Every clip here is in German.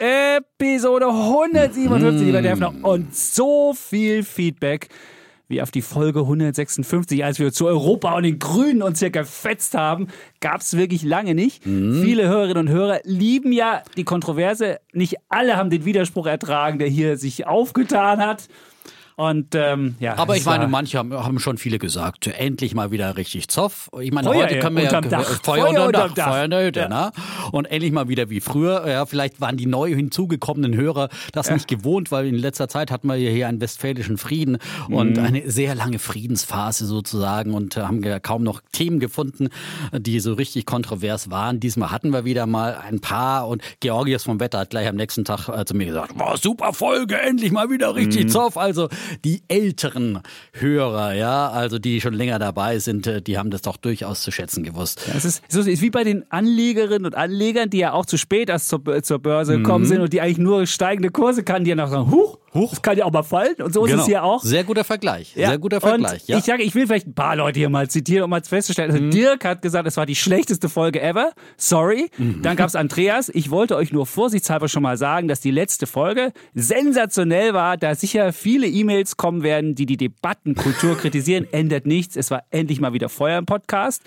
Episode 157, lieber Defner. Und so viel Feedback wie auf die Folge 156, als wir zu Europa und den Grünen uns hier gefetzt haben, gab es wirklich lange nicht. Viele Hörerinnen und Hörer lieben ja die Kontroverse. Nicht alle haben den Widerspruch ertragen, der hier sich aufgetan hat. Und ähm, ja, Aber ich meine, manche haben, haben schon viele gesagt, endlich mal wieder richtig Zoff. Ich meine, Feuer heute können wir ja Dach. Feuer, Feuer unterm Dach, Dach. Feuer in der Hütte, Ja. ne? Und endlich mal wieder wie früher. Ja, vielleicht waren die neu hinzugekommenen Hörer das nicht gewohnt, weil in letzter Zeit hatten wir ja hier einen westfälischen Frieden und Mhm. eine sehr lange Friedensphase sozusagen und haben ja kaum noch Themen gefunden, die so richtig kontrovers waren. Diesmal hatten wir wieder mal ein paar und Georgios vom Wetter hat gleich am nächsten Tag äh, zu mir gesagt, war super Folge, endlich mal wieder richtig Mhm. Zoff. Also die älteren Hörer, ja, also die schon länger dabei sind, äh, die haben das doch durchaus zu schätzen gewusst. Es ist, es ist wie bei den Anlegerinnen und Anlegern, die ja auch zu spät erst zur, zur Börse gekommen sind und die eigentlich nur steigende Kurse kann, die ja noch sagen, huch, huch, das kann ja auch mal fallen. Und so ist es hier auch. Genau. Sehr guter Vergleich. Ja, Sehr guter Vergleich, und ja. Ich sage, ich will vielleicht ein paar Leute hier mal zitieren, um mal festzustellen. Also Dirk hat gesagt, es war die schlechteste Folge ever. Sorry. Dann gab's Andreas. Ich wollte euch nur vorsichtshalber schon mal sagen, dass die letzte Folge sensationell war, da sicher viele E-Mails kommen werden, die die Debattenkultur kritisieren. Ändert nichts. Es war endlich mal wieder Feuer im Podcast.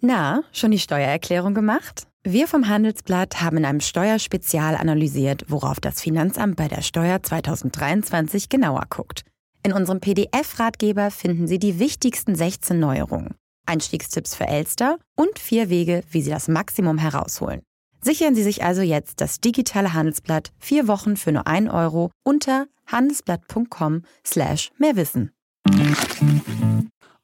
Na, schon die Steuererklärung gemacht? Wir vom Handelsblatt haben in einem Steuerspezial analysiert, worauf das Finanzamt bei der Steuer 2023 genauer guckt. In unserem PDF-Ratgeber finden Sie die wichtigsten 16 Neuerungen, Einstiegstipps für Elster und vier Wege, wie Sie das Maximum herausholen. Sichern Sie sich also jetzt das digitale Handelsblatt vier Wochen für nur 1 Euro unter handelsblatt.com slash mehrwissen.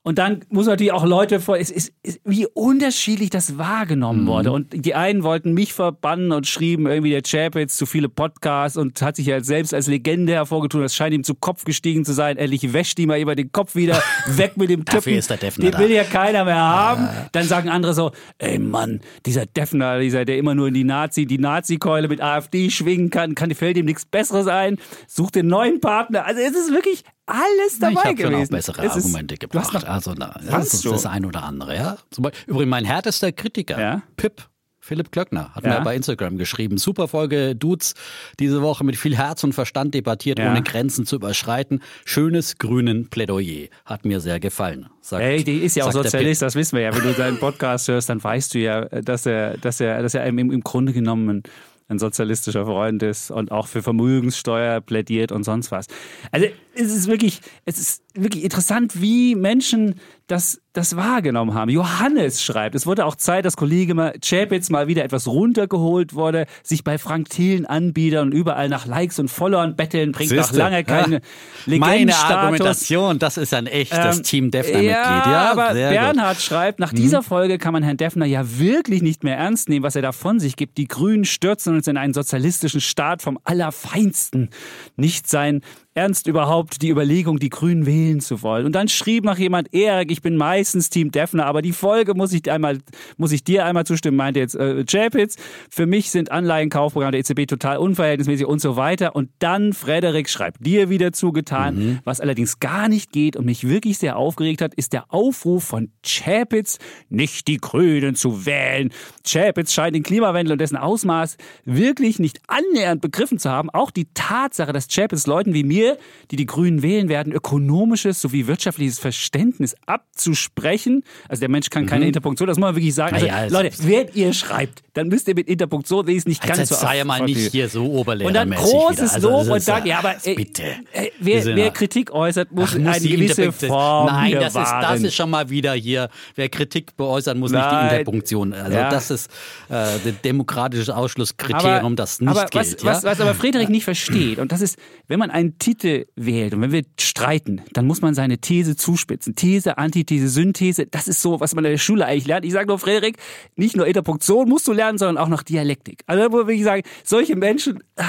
Und dann muss man natürlich auch Leute vor, es ist, es- wie unterschiedlich das wahrgenommen wurde. Und die einen wollten mich verbannen und schrieben irgendwie der Chapitz zu viele Podcasts und hat sich ja selbst als Legende hervorgetun. Das scheint ihm zu Kopf gestiegen zu sein. Endlich wäscht ihm mal immer den Kopf wieder weg mit dem Dafür Tippen. ist der Defner Den da. will ja keiner mehr haben. Dann sagen andere so, ey Mann, dieser Defner, dieser, der immer nur in die Nazi, die Nazi-Keule mit AfD schwingen kann, kann fällt ihm nichts Besseres ein. Sucht den neuen Partner. Also es ist wirklich alles dabei ich habe schon gewesen. auch bessere Es Argumente gebracht. noch also na, das ist das ein oder andere, ja. Übrigens mein härtester Kritiker, Ja? Pip. Philipp Klöckner hat Ja. mir bei Instagram geschrieben. Super Folge, Dudes, diese Woche mit viel Herz und Verstand debattiert, Ja. ohne Grenzen zu überschreiten. Schönes grünen Plädoyer. Hat mir sehr gefallen. Sagt, Hey, die ist ja auch Sozialist, das wissen wir ja. Wenn du seinen Podcast hörst, dann weißt du ja, dass er, dass er, dass er im, im Grunde genommen ein, sozialistischer Freund ist und auch für Vermögenssteuer plädiert und sonst was. Also es ist wirklich, es ist wirklich interessant, wie Menschen das, das wahrgenommen haben. Johannes schreibt, es wurde auch Zeit, dass Kollege Chapitz mal wieder etwas runtergeholt wurde, sich bei Frank Thelen Anbietern und überall nach Likes und Followern betteln, bringt noch Siehste, lange keine ja. Meine. Argumentation, das ist ein echtes Ähm, Team Defner-Mitglied. Ja, Ja, aber sehr gut. Mhm. Bernhard schreibt, nach dieser Folge kann man Herrn Defner ja wirklich nicht mehr ernst nehmen, was er da von sich gibt. Die Grünen stürzen uns in einen sozialistischen Staat vom Allerfeinsten. Nicht sein Ernst überhaupt die Überlegung, die Grünen wählen zu wollen. Und dann schrieb noch jemand, Erik, ich bin meistens Team Defner, aber die Folge muss ich einmal, muss ich dir einmal zustimmen, meinte jetzt äh, Chapitz. Für mich sind Anleihenkaufprogramme der EZB total unverhältnismäßig und so weiter. Und dann Frederik schreibt dir wieder zugetan, Mhm. was allerdings gar nicht geht und mich wirklich sehr aufgeregt hat, ist der Aufruf von Chapitz, nicht die Grünen zu wählen. Chapitz scheint den Klimawandel und dessen Ausmaß wirklich nicht annähernd begriffen zu haben. Auch die Tatsache, dass Chapitz Leuten wie mir, die die Grünen wählen werden, ökonomisches sowie wirtschaftliches Verständnis abzusprechen. Also der Mensch kann keine Interpunktion, das muss man wirklich sagen. Also, Naja, also- Leute, wenn ihr schreibt, dann müsst ihr mit Interpunktion wenigstens nicht Also ganz so sei ja mal nicht hier so oberlehrermäßig Und dann großes Also, Lob und äh, ja, aber äh, bitte. äh, Wir wer, wer ja- Kritik äußert, muss Ach, eine die gewisse Interpunktion- Form Nein, hier das ist, das ist schon mal wieder hier. Wer Kritik beäußern muss, nicht die Nein. Interpunktion. Also Ja. das ist äh, ein demokratisches Ausschlusskriterium, das nicht aber was, gilt. was, ja? was aber Friedrich nicht versteht, und das ist, wenn man einen Titel wählt und wenn wir streiten, dann muss man seine These zuspitzen. These, Antithese, Synthese, das ist so, was man in der Schule eigentlich lernt. Ich sage nur, Friedrich, nicht nur Interpunktion musst du lernen, sondern auch noch Dialektik. Also wo will ich sagen, solche Menschen, ah,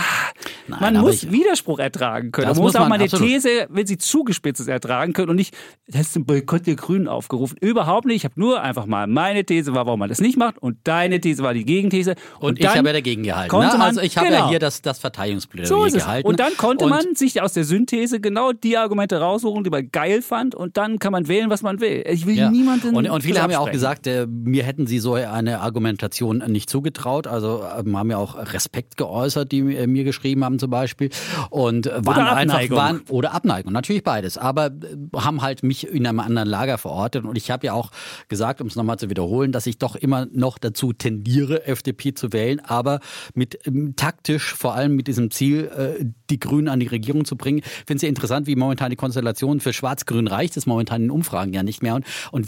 Nein, man muss ich, Widerspruch ertragen können. Man muss auch mal eine These, wenn sie zugespitzt ist, ertragen können und nicht, das ist ein Boykott der Grünen aufgerufen. Überhaupt nicht. Ich habe nur einfach mal meine These war, warum man das nicht macht und deine These war die Gegenthese. Und, und ich habe ja dagegen gehalten. Ne? Man, also ich habe genau. ja hier das, das Verteidigungsplädoyer so gehalten. Und dann konnte und man sich aus der Synthese genau die Argumente raussuchen, die man geil fand und dann kann man wählen, was man will. Ich will ja. niemanden Und, und viele haben ja auch gesagt, äh, mir hätten sie so eine Argumentation nicht zugetraut. Also äh, haben ja auch Respekt geäußert, die äh, mir geschrieben haben zum Beispiel. Und waren oder einfach waren oder Abneigung, natürlich beides. Aber äh, haben halt mich in einem anderen Lager verortet. Und ich habe ja auch gesagt, um es nochmal zu wiederholen, dass ich doch immer noch dazu tendiere, FDP zu wählen, aber mit ähm, taktisch, vor allem mit diesem Ziel, äh, die Grünen an die Regierung zu bringen. Ich finde es ja interessant, wie momentan die Konstellation für Schwarz-Grün reicht. Das momentan in Umfragen ja nicht mehr. Und, und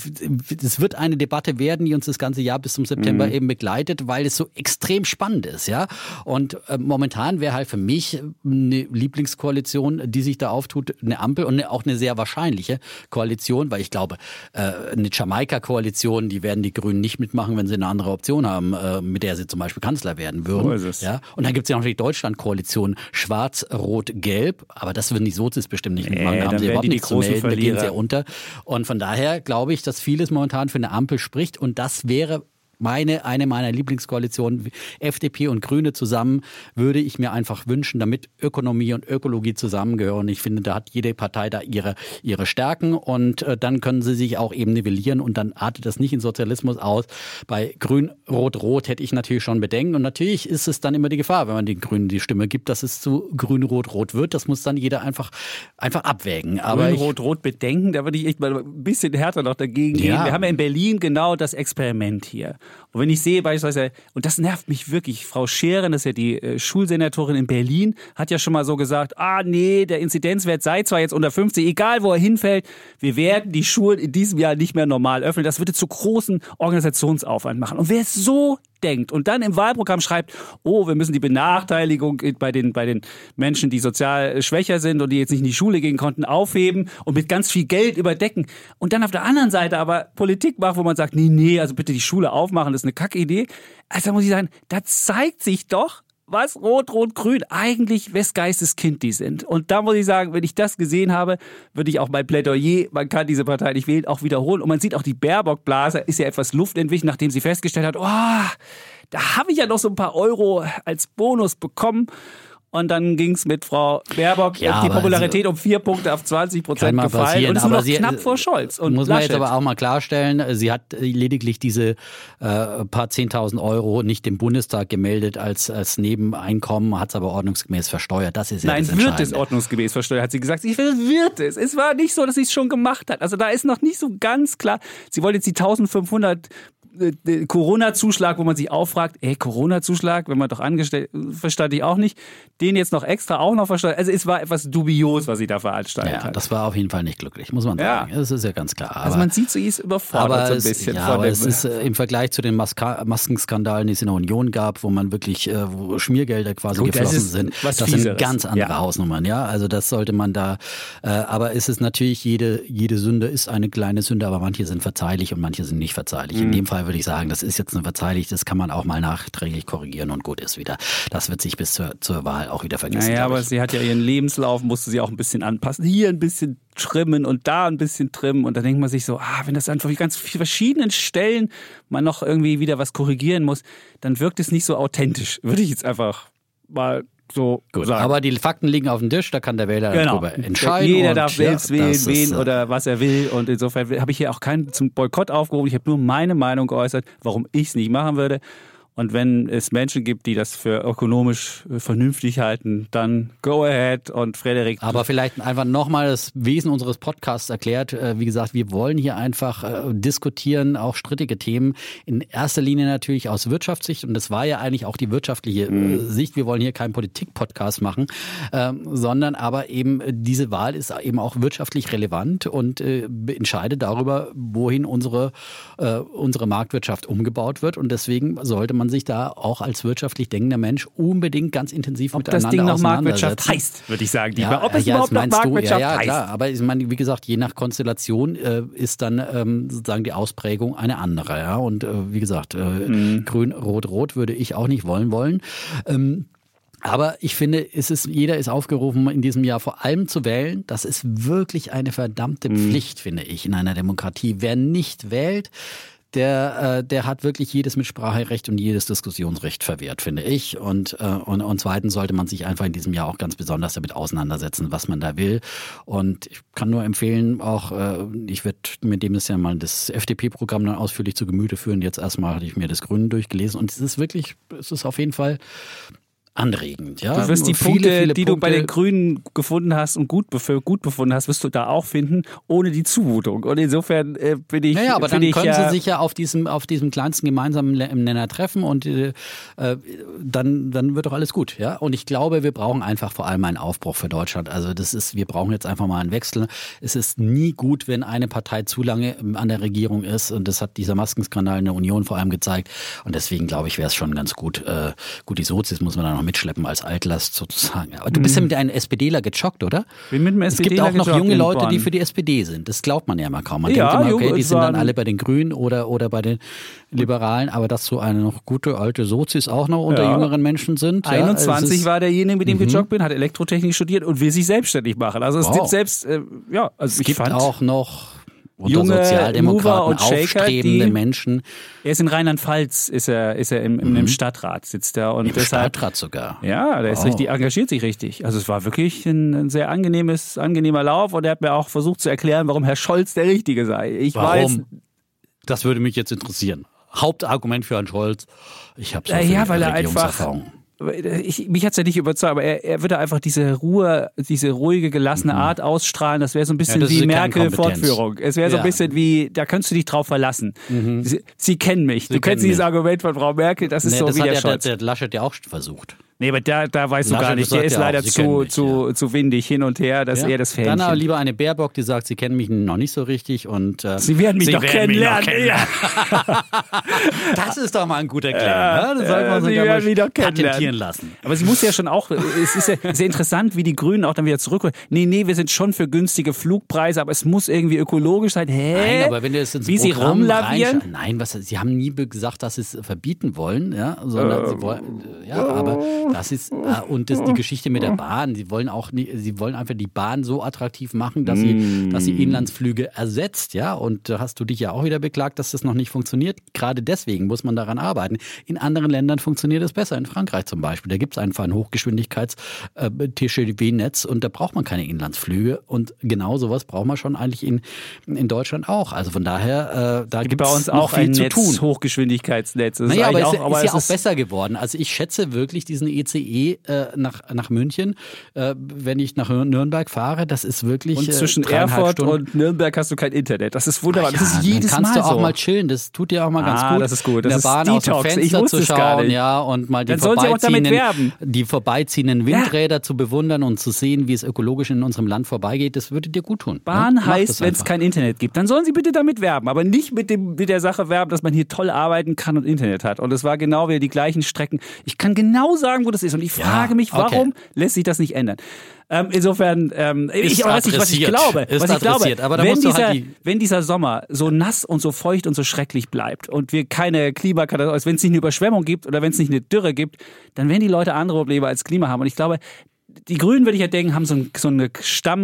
es wird eine Debatte werden, die uns das ganze Jahr bis zum September mhm. eben begleitet, weil es so extrem spannend ist, ja. Und äh, momentan wäre halt für mich eine Lieblingskoalition, die sich da auftut, eine Ampel und eine, auch eine sehr wahrscheinliche Koalition, weil ich glaube, äh, eine Jamaika-Koalition, die werden die Grünen nicht mitmachen, wenn sie eine andere Option haben, äh, mit der sie zum Beispiel Kanzler werden würden. So ist. Ja? Und dann gibt es ja noch die Deutschland-Koalition Schwarz, Rot, Gelb, aber das würden die Sozis bestimmt nicht mitmachen, da haben sie überhaupt nichts zu melden, Verlierer. da gehen sie ja unter. Und von daher glaube ich, dass vieles momentan für eine Ampel spricht und das wäre meine, eine meiner Lieblingskoalitionen, FDP und Grüne zusammen, würde ich mir einfach wünschen, damit Ökonomie und Ökologie zusammengehören. Ich finde, da hat jede Partei da ihre, ihre Stärken und äh, dann können sie sich auch eben nivellieren und dann artet das nicht in Sozialismus aus. Bei Grün, Rot, Rot hätte ich natürlich schon Bedenken und natürlich ist es dann immer die Gefahr, wenn man den Grünen die Stimme gibt, dass es zu Grün, Rot, Rot wird. Das muss dann jeder einfach, einfach abwägen. Aber Grün, Rot, Rot Bedenken, da würde ich echt mal ein bisschen härter noch dagegen gehen. Wir haben ja in Berlin genau das Experiment hier. Und wenn ich sehe beispielsweise, und das nervt mich wirklich, Frau Scheren, das ist ja die äh, Schulsenatorin in Berlin, hat ja schon mal so gesagt, ah nee, der Inzidenzwert sei zwar jetzt unter 50, egal wo er hinfällt, wir werden die Schulen in diesem Jahr nicht mehr normal öffnen. Das würde zu großen Organisationsaufwand machen. Und wer so denkt und dann im Wahlprogramm schreibt, oh, wir müssen die Benachteiligung bei den, bei den Menschen, die sozial schwächer sind und die jetzt nicht in die Schule gehen konnten, aufheben und mit ganz viel Geld überdecken. Und dann auf der anderen Seite aber Politik macht, wo man sagt, nee, nee, also bitte die Schule aufmachen, das ist eine Kackidee. Also da muss ich sagen, da zeigt sich doch, was Rot, Rot, Grün eigentlich wes Geistes Kind die sind. Und da muss ich sagen, wenn ich das gesehen habe, würde ich auch mein Plädoyer, man kann diese Partei nicht wählen, auch wiederholen. Und man sieht auch, die Baerbock-Blase ist ja etwas Luft entwichen, nachdem sie festgestellt hat, oh, da habe ich ja noch so ein paar Euro als Bonus bekommen. Und dann ging es mit Frau Baerbock ja, die Popularität um vier Punkte auf 20 Prozent gefallen und ist nur noch sie, knapp vor Scholz. Und muss man jetzt aber auch mal klarstellen, sie hat lediglich diese äh, paar 10.000 Euro nicht dem Bundestag gemeldet als, als Nebeneinkommen, hat es aber ordnungsgemäß versteuert. Das ist ja Nein, das wird es ordnungsgemäß versteuert, hat sie gesagt. Ich will, wird es. Es war nicht so, dass sie es schon gemacht hat. Also da ist noch nicht so ganz klar. Sie wollte jetzt die 1500 äh, Corona-Zuschlag, wo man sich auffragt, ey, Corona-Zuschlag, wenn man doch angestellt, verstand ich auch nicht, den jetzt noch extra auch noch versteuert. Also es war etwas dubios, was sie da veranstaltet ja, hat. das war auf jeden Fall nicht glücklich, muss man sagen. Ja. Das ist ja ganz klar. Also aber, also man sieht, sie ist überfordert so ein bisschen. Es, ja, aber es ist äh, im Vergleich zu den Maska Maskenskandalen, die es in der Union gab, wo man wirklich, äh, wo Schmiergelder quasi Gut, geflossen sind, das Fieseres. sind ganz andere ja. Hausnummern, ja. Also das sollte man da, äh, aber es ist natürlich, jede, jede Sünde ist eine kleine Sünde, aber manche sind verzeihlich und manche sind nicht verzeihlich. Mhm. In dem Fall würde ich sagen, das ist jetzt nur verzeihlich, das kann man auch mal nachträglich korrigieren und gut ist wieder. Das wird sich bis zur, zur Wahl auch wieder vergessen. Naja, aber sie hat ja ihren Lebenslauf, musste sie auch ein bisschen anpassen. Hier ein bisschen trimmen und da ein bisschen trimmen. Und da denkt man sich so, ah, wenn das einfach ganz verschiedenen Stellen man noch irgendwie wieder was korrigieren muss, dann wirkt es nicht so authentisch, würde ich jetzt einfach mal so Gut, sagen. aber die Fakten liegen auf dem Tisch, da kann der Wähler genau. darüber entscheiden. Jeder darf selbst ja, wählen, wen äh, oder was er will. Und insofern habe ich hier auch keinen zum Boykott aufgerufen. Ich habe nur meine Meinung geäußert, warum ich es nicht machen würde. Und wenn es Menschen gibt, die das für ökonomisch vernünftig halten, dann go ahead und Frederik. Aber vielleicht einfach nochmal das Wesen unseres Podcasts erklärt. Äh, wie gesagt, wir wollen hier einfach äh, diskutieren, auch strittige Themen. In erster Linie natürlich aus Wirtschaftssicht. Und das war ja eigentlich auch die wirtschaftliche äh, mhm. Sicht. Wir wollen hier keinen Politik-Podcast machen, ähm, sondern aber eben diese Wahl ist eben auch wirtschaftlich relevant und entscheidet darüber, wohin unsere, unsere Marktwirtschaft umgebaut wird. Und deswegen sollte man man sich da auch als wirtschaftlich denkender Mensch unbedingt ganz intensiv Ob miteinander das Ding noch Marktwirtschaft heißt, würde ich sagen. Ja, Ob es ja, überhaupt noch Marktwirtschaft du, ja, ja, heißt. Klar, aber ich meine, wie gesagt, je nach Konstellation äh, ist dann ähm, sozusagen die Ausprägung eine andere. Ja? Und äh, wie gesagt, äh, mhm. grün, rot, rot würde ich auch nicht wollen wollen. Ähm, Aber ich finde, es ist, jeder ist aufgerufen, in diesem Jahr vor allem zu wählen. Das ist wirklich eine verdammte Mhm. Pflicht, finde ich, in einer Demokratie. Wer nicht wählt, der, äh, der hat wirklich jedes Mitspracherecht und jedes Diskussionsrecht verwehrt, finde ich. Und, äh, und, und zweitens sollte man sich einfach in diesem Jahr auch ganz besonders damit auseinandersetzen, was man da will. Und ich kann nur empfehlen, auch, äh, ich werde mir demnächst ja mal das FDP-Programm dann ausführlich zu Gemüte führen. Jetzt erstmal hatte ich mir das Grüne durchgelesen und es ist wirklich, es ist auf jeden Fall anregend. Ja? Du wirst die Viele, Punkte, viele die du bei Punkte- den Grünen gefunden hast und gut, bef- gut befunden hast, wirst du da auch finden, ohne die Zumutung. Und insofern äh, bin ich. Naja, aber dann ich können ja, sie sich ja auf diesem, auf diesem kleinsten gemeinsamen Nenner treffen und äh, dann, dann wird doch alles gut. Ja? Und ich glaube, wir brauchen einfach vor allem einen Aufbruch für Deutschland. Also das ist, wir brauchen jetzt einfach mal einen Wechsel. Es ist nie gut, wenn eine Partei zu lange an der Regierung ist. Und das hat dieser Maskenskandal in der Union vor allem gezeigt. Und deswegen glaube ich, wäre es schon ganz gut. Äh, gut, die Sozis muss man da noch mitschleppen als Altlast sozusagen. Aber du bist ja mit einem SPDler gejoggt, oder? Bin mit einem Es gibt SPDler auch noch junge Leute, die für die SPD sind. Das glaubt man ja immer kaum. Man Ja, denkt immer, junge, okay, die sind dann alle bei den Grünen oder, oder bei den Liberalen, aber dass so eine noch gute alte Sozis auch noch unter Ja. jüngeren Menschen sind. ja, 21 es ist- war derjenige, mit dem ich gejoggt bin, hat Elektrotechnik studiert und will sich selbstständig machen. Also es Wow. gibt selbst, äh, ja, also Es ich gibt fand, auch noch unter Junge Mover Sozialdemokraten und Shaker, aufstrebende die- Menschen. er ist in Rheinland-Pfalz, ist er, ist er im, im, im Stadtrat, sitzt er und Mhm. Im deshalb. Stadtrat sogar. Ja, der ist Wow. richtig, engagiert sich richtig. Also es war wirklich ein, ein sehr angenehmes, angenehmer Lauf und er hat mir auch versucht zu erklären, warum Herr Scholz der Richtige sei. Ich weiß, Warum? Das würde mich jetzt interessieren. Hauptargument für Herrn Scholz. Ich habe so Ja, viel ja, weil er Regierungserfahrung. Ich, mich hat's ja nicht überzeugt, aber er, er würde einfach diese Ruhe, diese ruhige, gelassene Art ausstrahlen. Das wäre so ein bisschen Mhm. das wie Merkel-Fortführung. Es wäre so ein Ja. Mhm. bisschen wie, da könntest du dich drauf verlassen. Sie, sie kennen mich. du Sie kennst kennen dieses mich. Argument von Frau Merkel, das ist Nee, so das wie hat der ja der, Scholz. der Laschet ja auch versucht. nee, aber da, da weißt du Laschet gar nicht. Der ist ja leider auch, Sie zu, mich, zu, zu windig hin und her. Das ist eher das Dann aber Fähnchen. lieber eine Baerbock, die sagt, sie kennen mich noch nicht so richtig und äh, Sie werden mich doch kennenlernen. Ja. Das ist doch mal ein guter Claim. Ja, das sollte ja, man Sie werden mich doch kennenlernen. Patentieren lassen. Aber sie muss ja schon auch, es ist ja sehr interessant, wie die Grünen auch dann wieder zurückkommen. Nee, nee, wir sind schon für günstige Flugpreise, aber es muss irgendwie ökologisch sein. Hä? Nein, aber wenn du es ins Wie sie Programm rumlavieren? reinscha- Nein, was, sie haben nie gesagt, dass sie es verbieten wollen, ja, sondern sie wollen, ja, aber das ist, äh, und das, die Geschichte mit der Bahn, sie wollen auch nie, sie wollen einfach die Bahn so attraktiv machen, dass sie, dass sie Inlandsflüge ersetzt, ja, und da hast du dich ja auch wieder beklagt, dass das noch nicht funktioniert. Gerade deswegen muss man daran arbeiten. In anderen Ländern funktioniert es besser, in Frankreich zum Beispiel. Da gibt es einfach ein Hochgeschwindigkeits-TGV-Netz und da braucht man keine Inlandsflüge und genau sowas braucht man schon eigentlich in, in Deutschland auch. Also von daher, äh, da gibt es auch viel zu Netz, tun. Hochgeschwindigkeitsnetz. Das Naja, aber es auch, aber ist ja auch besser geworden. Also ich schätze wirklich diesen ECE äh, nach, nach München, äh, wenn ich nach Nürnberg fahre, das ist wirklich Und zwischen äh, dreieinhalb Erfurt Stunden. und Nürnberg hast du kein Internet. Das ist wunderbar. Ja, das ist jedes dann kannst Mal du auch so. mal chillen. Das tut dir auch mal ganz Ah, gut. das ist gut. In Das der ist Bahn aus dem Detox. Fenster zu schauen, ja, und mal die Dann sollen sie auch vorbeiziehenden, die vorbeiziehenden Windräder zu bewundern und zu sehen, wie es ökologisch in unserem Land vorbeigeht. Das würde dir gut tun. Bahn ne? Heißt, wenn es kein Internet gibt, dann sollen sie bitte damit werben, aber nicht mit, dem, mit der Sache werben, dass man hier toll arbeiten kann und Internet hat. Und es war genau wieder die gleichen Strecken. Ich kann genau sagen, wo das ist. Und ich Ja, frage mich, okay. warum lässt sich das nicht ändern? Ähm, insofern, ähm, ich, aber was, ich, was ich glaube, Ist was ich glaube wenn, du dieser, halt die- wenn dieser Sommer so nass und so feucht und so schrecklich bleibt und wir keine Klimakatastrophe, also wenn es nicht eine Überschwemmung gibt oder wenn es nicht eine Dürre gibt, dann werden die Leute andere Probleme als Klima haben. Und ich glaube, die Grünen, würde ich ja denken, haben so, ein, so eine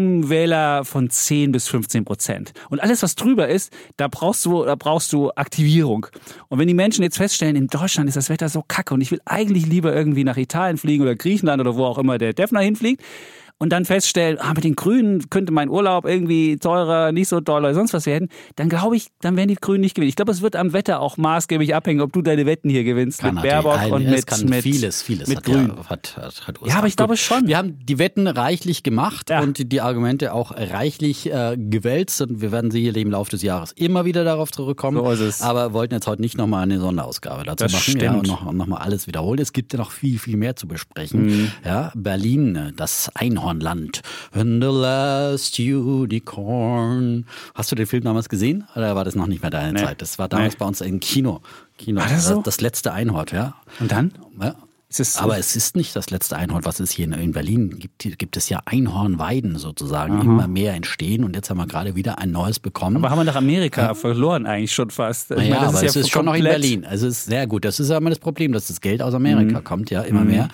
Stammwähler von 10 bis 15 Prozent. Und alles, was drüber ist, da brauchst du, da brauchst du Aktivierung. Und wenn die Menschen jetzt feststellen, in Deutschland ist das Wetter so kacke und ich will eigentlich lieber irgendwie nach Italien fliegen oder Griechenland oder wo auch immer der Defner hinfliegt, und dann feststellen, ah, mit den Grünen könnte mein Urlaub irgendwie teurer, nicht so oder sonst was werden, dann glaube ich, dann werden die Grünen nicht gewinnen. Ich glaube, es wird am Wetter auch maßgeblich abhängen, ob du deine Wetten hier gewinnst Kann mit Baerbock ein- und mit, kann mit vieles, vieles mit hat, Grün. Ja, hat, hat, hat Ja, aber ich glaube schon. Wir haben die Wetten reichlich gemacht Ja. und die Argumente auch reichlich äh, gewälzt und wir werden sicherlich im Laufe des Jahres immer wieder darauf zurückkommen. So ist es. Aber wollten jetzt heute nicht nochmal eine Sonderausgabe dazu Das machen ja, stimmt. und noch, noch mal alles wiederholen. Es gibt ja noch viel, viel mehr zu besprechen. Mhm. Ja, Berlin, äh, das Einhornland. When the last unicorn. Hast du den Film damals gesehen? Oder war das noch nicht mehr deine Nee. Zeit? Das war damals Nee. bei uns im Kino. Kino. War das so? das letzte Einhorn, ja. Und dann? Ja. Es aber es ist nicht das letzte Einhorn, was es hier in Berlin gibt. Gibt es ja Einhornweiden sozusagen, Aha. immer mehr entstehen und jetzt haben wir gerade wieder ein neues bekommen. Aber haben wir nach Amerika ja. verloren eigentlich schon fast. Ich ja, meine, aber ist es ist schon noch in Berlin. Also es ist sehr gut. Das ist ja immer das Problem, dass das Geld aus Amerika mhm. kommt, ja, immer mhm. mehr.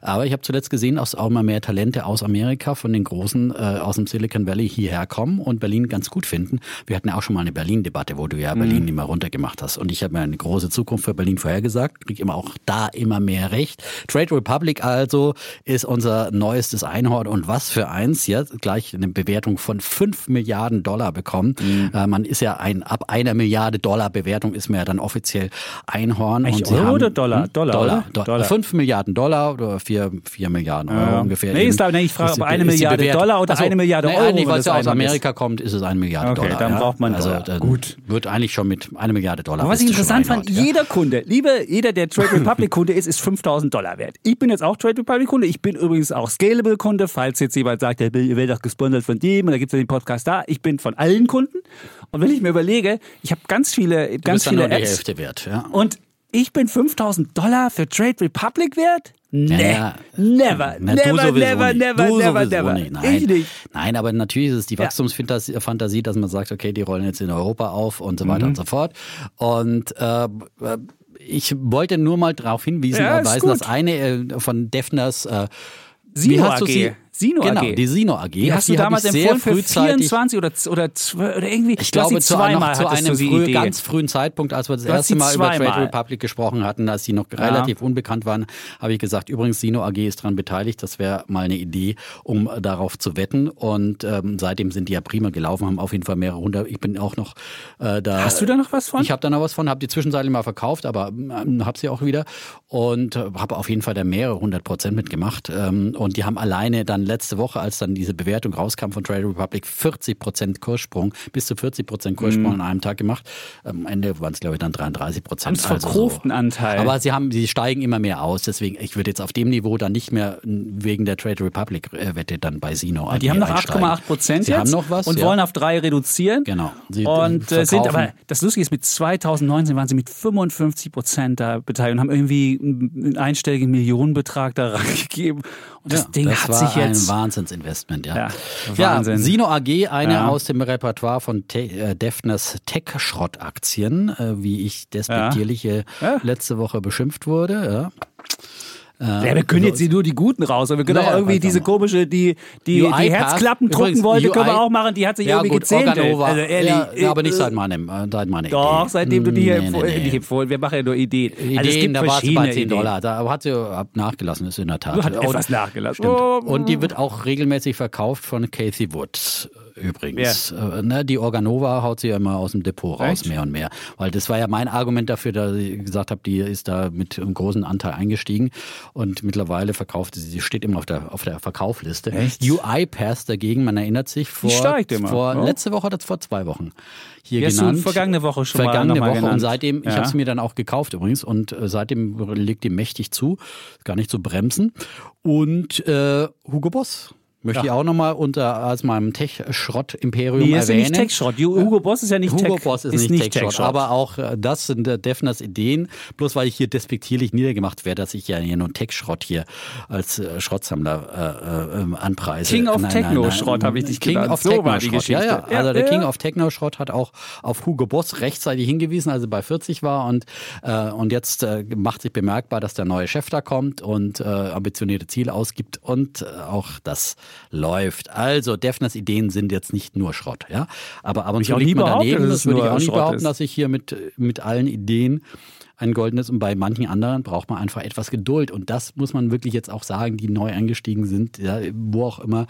Aber ich habe zuletzt gesehen, dass auch immer mehr Talente aus Amerika von den großen äh, aus dem Silicon Valley hierher kommen und Berlin ganz gut finden. Wir hatten ja auch schon mal eine Berlin-Debatte, wo du ja mhm. Berlin immer runtergemacht hast. Und ich habe mir eine große Zukunft für Berlin vorhergesagt, kriege immer auch da immer mehr recht. Trade Republic also ist unser neuestes Einhorn und was für eins, ja, gleich eine Bewertung von 5 Milliarden Dollar bekommen. Mhm. Äh, man ist ja ein, ab einer Milliarde Dollar Bewertung ist man ja dann offiziell Einhorn. Echt, und Euro haben, oder Dollar? Hm? Dollar, Dollar, Dollar. Dollar. 5 Milliarden Dollar oder 4, 4 Milliarden Euro ja. ungefähr. Nee, ist da, nee, ich frage, ob eine Milliarde Dollar oder also, eine Milliarde Euro. Nein, weil es ja aus Amerika ist. kommt, ist es eine Milliarde okay, Dollar. dann ja? braucht man also, Dollar. Gut. Wird eigentlich schon mit einer Milliarde Dollar. Aber was ich interessant fand, jeder Kunde, liebe, jeder, der Trade Republic Kunde ist, ist 5000 Dollar wert. Ich bin jetzt auch Trade Republic Kunde. Ich bin übrigens auch Scalable Kunde. Falls jetzt jemand sagt, ihr werdet doch gesponsert von dem und da gibt es ja den Podcast da. Ich bin von allen Kunden. Und wenn ich mir überlege, ich habe ganz viele, du ganz viele Apps. die Hälfte wert, ja. Und ich bin 5000 Dollar für Trade Republic wert? Nee, ja, never, na, never, never, never, never, never. Nicht. Nein. Ich nicht. Nein, aber natürlich ist es die Wachstumsfantasie, dass man sagt, okay, die rollen jetzt in Europa auf und so weiter Mhm. und so fort. Und äh, ich wollte nur mal darauf hinwiesen, Ja, gut. dass eine äh, von Defners äh, du AG. Sino genau, AG. die Sino AG. Die hast du die damals empfohlen für frühzeitig 24 oder, oder, 12, oder irgendwie? ich glaube, zu, noch zu einem die früh, ganz frühen Zeitpunkt, als wir das Du erste Mal über Trade. Republic gesprochen hatten, als sie noch relativ unbekannt waren, habe ich gesagt, übrigens, Sino AG ist daran beteiligt. Das wäre mal eine Idee, um darauf zu wetten. Und ähm, seitdem sind die ja prima gelaufen, haben auf jeden Fall mehrere hundert. Ich bin auch noch äh, da. Hast du da noch was von? Ich habe da noch was von, habe die zwischenzeitlich mal verkauft, aber ähm, habe sie auch wieder und äh, habe auf jeden Fall da mehrere hundert Prozent mitgemacht. Ähm, und die haben alleine dann letzte Woche, als dann diese Bewertung rauskam von Trade Republic, 40 Prozent Kurssprung, bis zu 40 Prozent Kurssprung an einem Tag gemacht. Am Ende waren es glaube ich dann 33 Prozent. Haben es verkauften Anteil. Aber sie haben, sie steigen immer mehr aus. Deswegen, ich würde jetzt auf dem Niveau dann nicht mehr wegen der Trade Republic äh, Wette dann bei Sino. die haben noch einsteigen. 8,8 Prozent jetzt haben noch was und ja. wollen auf drei reduzieren. Genau. Sie Und äh, sind verkaufen- aber, das Lustige ist, mit 2019 waren sie mit 55 Prozent da beteiligt und haben irgendwie einen einstelligen Millionenbetrag da reingegeben. Und das ja, Ding das hat sich jetzt. Ein Wahnsinnsinvestment, ja. Ja, Ja, Wahnsinn. Sino AG, eine Ja. aus dem Repertoire von Te äh, Defners Tech-Schrott-Aktien, äh, wie ich despektierlich äh, Ja. letzte Woche beschimpft wurde. Ja. Ja, wir können jetzt hier nur die Guten raus, aber wir können Naja, auch irgendwie diese komische, die die, die Herzklappen drucken wollte, können wir UI auch machen, die hat sich Ja irgendwie gut, gezählt. Also ehrlich, ja, ja, aber nicht äh, seit meinem, äh, seit meiner Doch, seitdem du die hier Nee, empfohlen, nee, nee. empfohlen, wir machen ja nur Ideen. Ideen, also es gibt da war sie bei 10 Ideen. Dollar. Da hat sie nachgelassen, ist in der Tat. Hat Und- etwas nachgelassen. Stimmt. Oh. Und die wird auch regelmäßig verkauft von Casey Woods übrigens. Äh, ne, die Organova haut sie ja immer aus dem Depot raus, Echt? mehr und mehr. Weil das war ja mein Argument dafür, dass ich gesagt habe, die ist da mit einem großen Anteil eingestiegen und mittlerweile verkauft sie, sie steht immer auf der, auf der Verkaufliste. Echt? UiPath dagegen, man erinnert sich, vor, steigt immer, vor ja. letzte Woche oder vor zwei Wochen hier du genannt. vergangene Woche schon mal Vergangene mal Woche und genannt. seitdem, ich Ja. habe es mir dann auch gekauft übrigens und äh, seitdem legt die mächtig zu, ist gar nicht zu bremsen. Und äh, Hugo Boss möchte ich auch nochmal unter als meinem Tech-Schrott-Imperium Nee, das ist ja erwähnen. nicht Tech-Schrott. Hugo Boss ist ja nicht Hugo Tech. Boss ist, nicht Tech-Schrott, Tech-Schrott. aber auch äh, das sind äh, Defners Ideen, bloß weil ich hier despektierlich niedergemacht werde, dass ich ja hier nur Tech-Schrott hier als äh, Schrottsammler äh, äh, ähm, anpreise. King of Techno-Schrott habe ich dich King genannt. of So war die Techno-Schrott, ja, ja. Also Ja, der ja. King of Techno-Schrott hat auch auf Hugo Boss rechtzeitig hingewiesen, als er bei 40 war und, äh, und jetzt äh, macht sich bemerkbar, dass der neue Chef da kommt und äh, ambitionierte Ziele ausgibt und äh, auch das läuft. Also Defners Ideen sind jetzt nicht nur Schrott, ja. Aber ab und Ich zu liegt nie man daneben, das würde ich auch nicht Schrott behaupten, ist. dass ich hier mit, mit allen Ideen ein goldenes und bei manchen anderen braucht man einfach etwas Geduld und das muss man wirklich jetzt auch sagen, die neu eingestiegen sind, ja, wo auch immer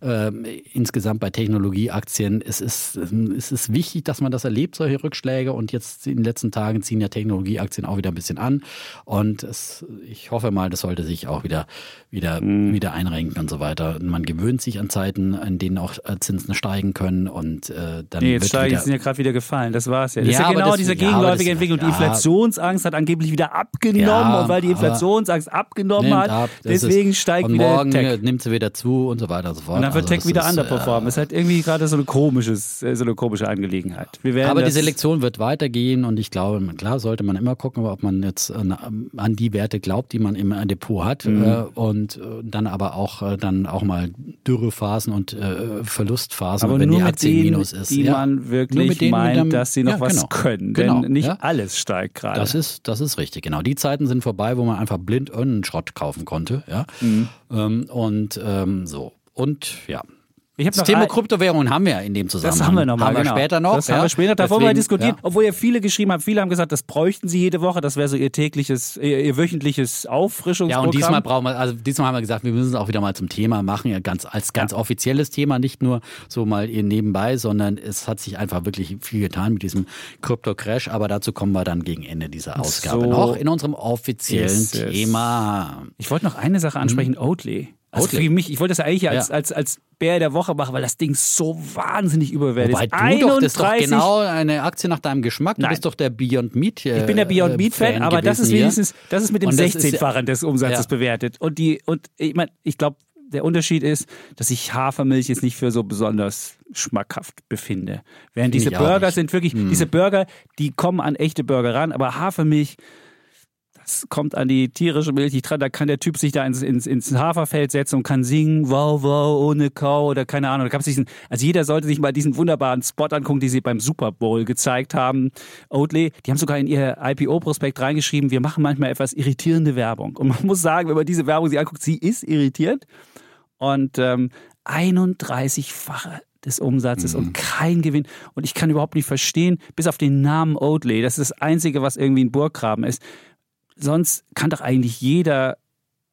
ähm, insgesamt bei Technologieaktien. Es ist, es ist wichtig, dass man das erlebt, solche Rückschläge und jetzt in den letzten Tagen ziehen ja Technologieaktien auch wieder ein bisschen an und es, ich hoffe mal, das sollte sich auch wieder, wieder, Mhm. wieder einrenken und so weiter. Man gewöhnt sich an Zeiten, in denen auch äh, Zinsen steigen können und äh, dann Nee, jetzt steigen, die sind ja gerade wieder gefallen. Das war's ja. Das Ja, ist ja genau das- diese ja, gegenläufige das- Entwicklung. Die ja. Inflationsangst Inflationsangst hat angeblich wieder abgenommen Ja, und weil die Inflationsangst abgenommen hat, ab, deswegen ist- steigt wieder morgen Tech. nimmt sie wieder zu und so weiter und so fort. Und dann wird Also Tech wieder ist, underperformen. äh, Es ist halt irgendwie gerade so eine komisches, äh, so eine komische Angelegenheit. Aber die Selektion wird weitergehen und ich glaube, klar sollte man immer gucken, ob man jetzt an die Werte glaubt, die man im Depot hat Mhm. äh, und dann aber auch dann auch mal Dürrephasen und äh, Verlustphasen, aber wenn nur die mit Aktie denen, Minus ist. die ja. man wirklich meint, dass sie noch ja, was genau. können. Genau, Denn nicht ja. alles steigt gerade. Das ist, das ist richtig, genau. Die Zeiten sind vorbei, wo man einfach blind irgendeinen Schrott kaufen konnte. Ja? Mhm. Ähm, und ähm, so. Und ja. Das Thema ein- Kryptowährungen haben wir ja in dem Zusammenhang. Das haben wir nochmal. Haben wir genau. später noch. Das haben ja? wir später. Davor wollen wir Deswegen, diskutieren, ja. obwohl ja viele geschrieben haben, viele haben gesagt, das bräuchten sie jede Woche, das wäre so ihr tägliches, ihr, ihr wöchentliches Ja, Auffrischungsprogramm. und diesmal brauchen wir, also diesmal haben wir gesagt, wir müssen es auch wieder mal zum Thema machen, ja, ganz, als ganz offizielles Thema, nicht nur so mal ihr nebenbei, sondern es hat sich einfach wirklich viel getan mit diesem Crypto-Crash, aber dazu kommen wir dann gegen Ende dieser Ausgabe So noch in unserem offiziellen. Thema. Ich wollte noch eine Sache ansprechen, Oatly. Also für mich, ich wollte das ja eigentlich als, Ja. als, als Bär der Woche machen, weil das Ding so wahnsinnig überwertet Wobei ist. du doch, das ist doch 31 genau eine Aktie nach deinem Geschmack. Du Nein. bist doch der Beyond Meat. Äh, Ich bin der Beyond äh, Meat Fan, Fan aber das ist wenigstens, das ist mit dem Und das ist ja- 16-fachen des Umsatzes Ja. bewertet. Und die, und ich meine, ich glaube, der Unterschied ist, dass ich Hafermilch jetzt nicht für so besonders schmackhaft befinde. Während diese Burger sind wirklich, Hm. diese Burger, die kommen an echte Burger ran, aber Hafermilch, das kommt an die tierische Milch nicht dran. Da kann der Typ sich da ins, ins, ins Haferfeld setzen und kann singen, wow, wow, ohne Kau oder keine Ahnung. Da gab's diesen, also jeder sollte sich mal diesen wunderbaren Spot angucken, die sie beim Super Bowl gezeigt haben. Oatly, die haben sogar in ihr IPO-Prospekt reingeschrieben, wir machen manchmal etwas irritierende Werbung. Und man muss sagen, wenn man diese Werbung sich anguckt, sie ist irritierend. Und ähm, 31-fache des Umsatzes und kein Gewinn. Und ich kann überhaupt nicht verstehen, bis auf den Namen Oatly, das ist das Einzige, was irgendwie ein Burggraben ist. Sonst kann doch eigentlich jeder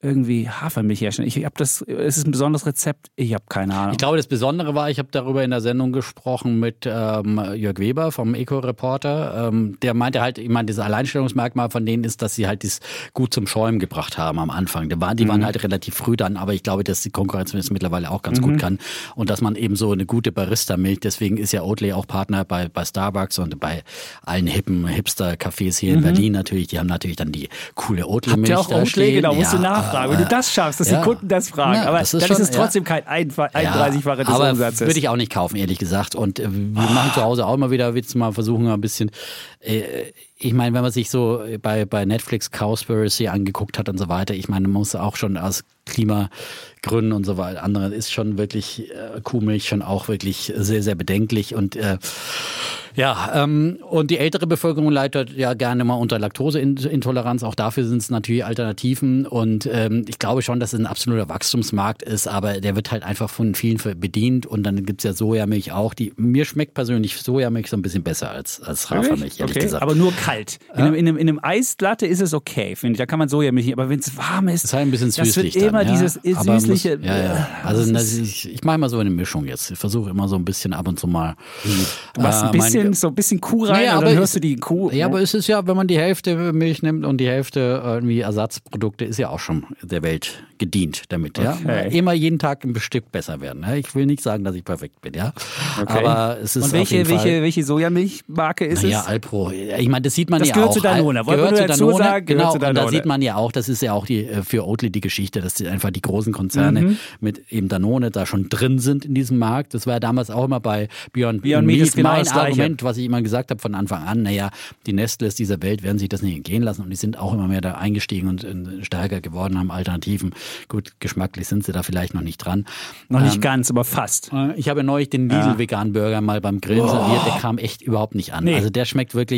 irgendwie Hafermilch herstellen. Ich habe das, es ist ein besonderes Rezept. Ich habe keine Ahnung. Ich glaube, das Besondere war, ich habe darüber in der Sendung gesprochen mit ähm, Jörg Weber vom Eco-Reporter. Ähm, der meinte halt, ich meine, das Alleinstellungsmerkmal von denen ist, dass sie halt das gut zum Schäumen gebracht haben am Anfang. Die waren, die Mhm. waren halt relativ früh dann, aber ich glaube, dass die Konkurrenz das mittlerweile auch ganz Mhm. gut kann. Und dass man eben so eine gute Barista-Milch, deswegen ist ja Oatly auch Partner bei, bei Starbucks und bei allen hippen Hipster-Cafés hier in Berlin natürlich. Die haben natürlich dann die coole Oatly-Milch Mhm. Habt ihr auch da Oatly? stehen. Genau, musst du Ja, nachfragen. Wenn du das schaffst, dass die Kunden das fragen. Aber das ist dann schon- ist es trotzdem kein ein- 31-fache des Umsatzes. würde ich auch nicht kaufen, ehrlich gesagt. Und äh, wir machen zu Hause auch immer wieder, jetzt mal versuchen, ein bisschen. Äh, ich meine, wenn man sich so bei, bei Netflix Cowspiracy angeguckt hat und so weiter, ich meine, man muss auch schon aus Klimagründen und so weiter, andere ist schon wirklich äh, Kuhmilch schon auch wirklich sehr, sehr bedenklich und äh, ja, ähm, und die ältere Bevölkerung leidet ja gerne mal unter Laktoseintoleranz. Auch dafür sind es natürlich Alternativen. Und ähm, ich glaube schon, dass es ein absoluter Wachstumsmarkt ist, aber der wird halt einfach von vielen bedient. Und dann gibt's ja Sojamilch auch. Die mir schmeckt persönlich Sojamilch so ein bisschen besser als, als Hafermilch, ehrlich okay. Gesagt. Aber nur kalt. In, einem, in, einem, in einem Eislatte ist es okay, finde ich. Da kann man Sojamilch, aber wenn es warm ist, Das ist halt ein bisschen das süßlich wird immer dann, ja. dieses Aber muss- süßliche. ja, ja. Also Das ich, ich mache mal so eine Mischung jetzt. Ich versuche immer so ein bisschen ab und zu mal. Du machst ein äh, mein- bisschen, so ein bisschen Kuh rein Naja, und dann hörst du die Kuh. Ja, aber es ist ja, wenn man die Hälfte Milch nimmt und die Hälfte irgendwie Ersatzprodukte, ist ja auch schon der Welt gedient damit, ja. Okay. Immer jeden Tag ein Stück besser werden. Ja? Ich will nicht sagen, dass ich perfekt bin, ja. Okay. Aber es ist und welche, welche, welche Sojamilchmarke ist Naja, es? Alpro. Ich meine, das sieht man Das ja gehört auch. zu Danone. Wollen Gehört zu Danone. sagen, genau. zu Und da Danone. sieht man ja auch, das ist ja auch die äh, für Oatly die Geschichte, dass die einfach die großen Konzerne Mhm. mit eben Danone da schon drin sind in diesem Markt. Das war ja damals auch immer bei Beyond, Beyond Meat ist genau mein. Argument, was ich immer gesagt habe von Anfang an. Naja, die Nestles dieser Welt werden sich das nicht entgehen lassen und die sind auch immer mehr da eingestiegen und stärker geworden, haben Alternativen. Gut, geschmacklich sind sie da vielleicht noch nicht dran. Noch nicht Ähm, ganz, aber fast. äh, Ich habe neulich den Lidl-Vegan-Burger mal beim Grillen serviert. Der kam echt überhaupt nicht an. Nee. Also der schmeckt wirklich.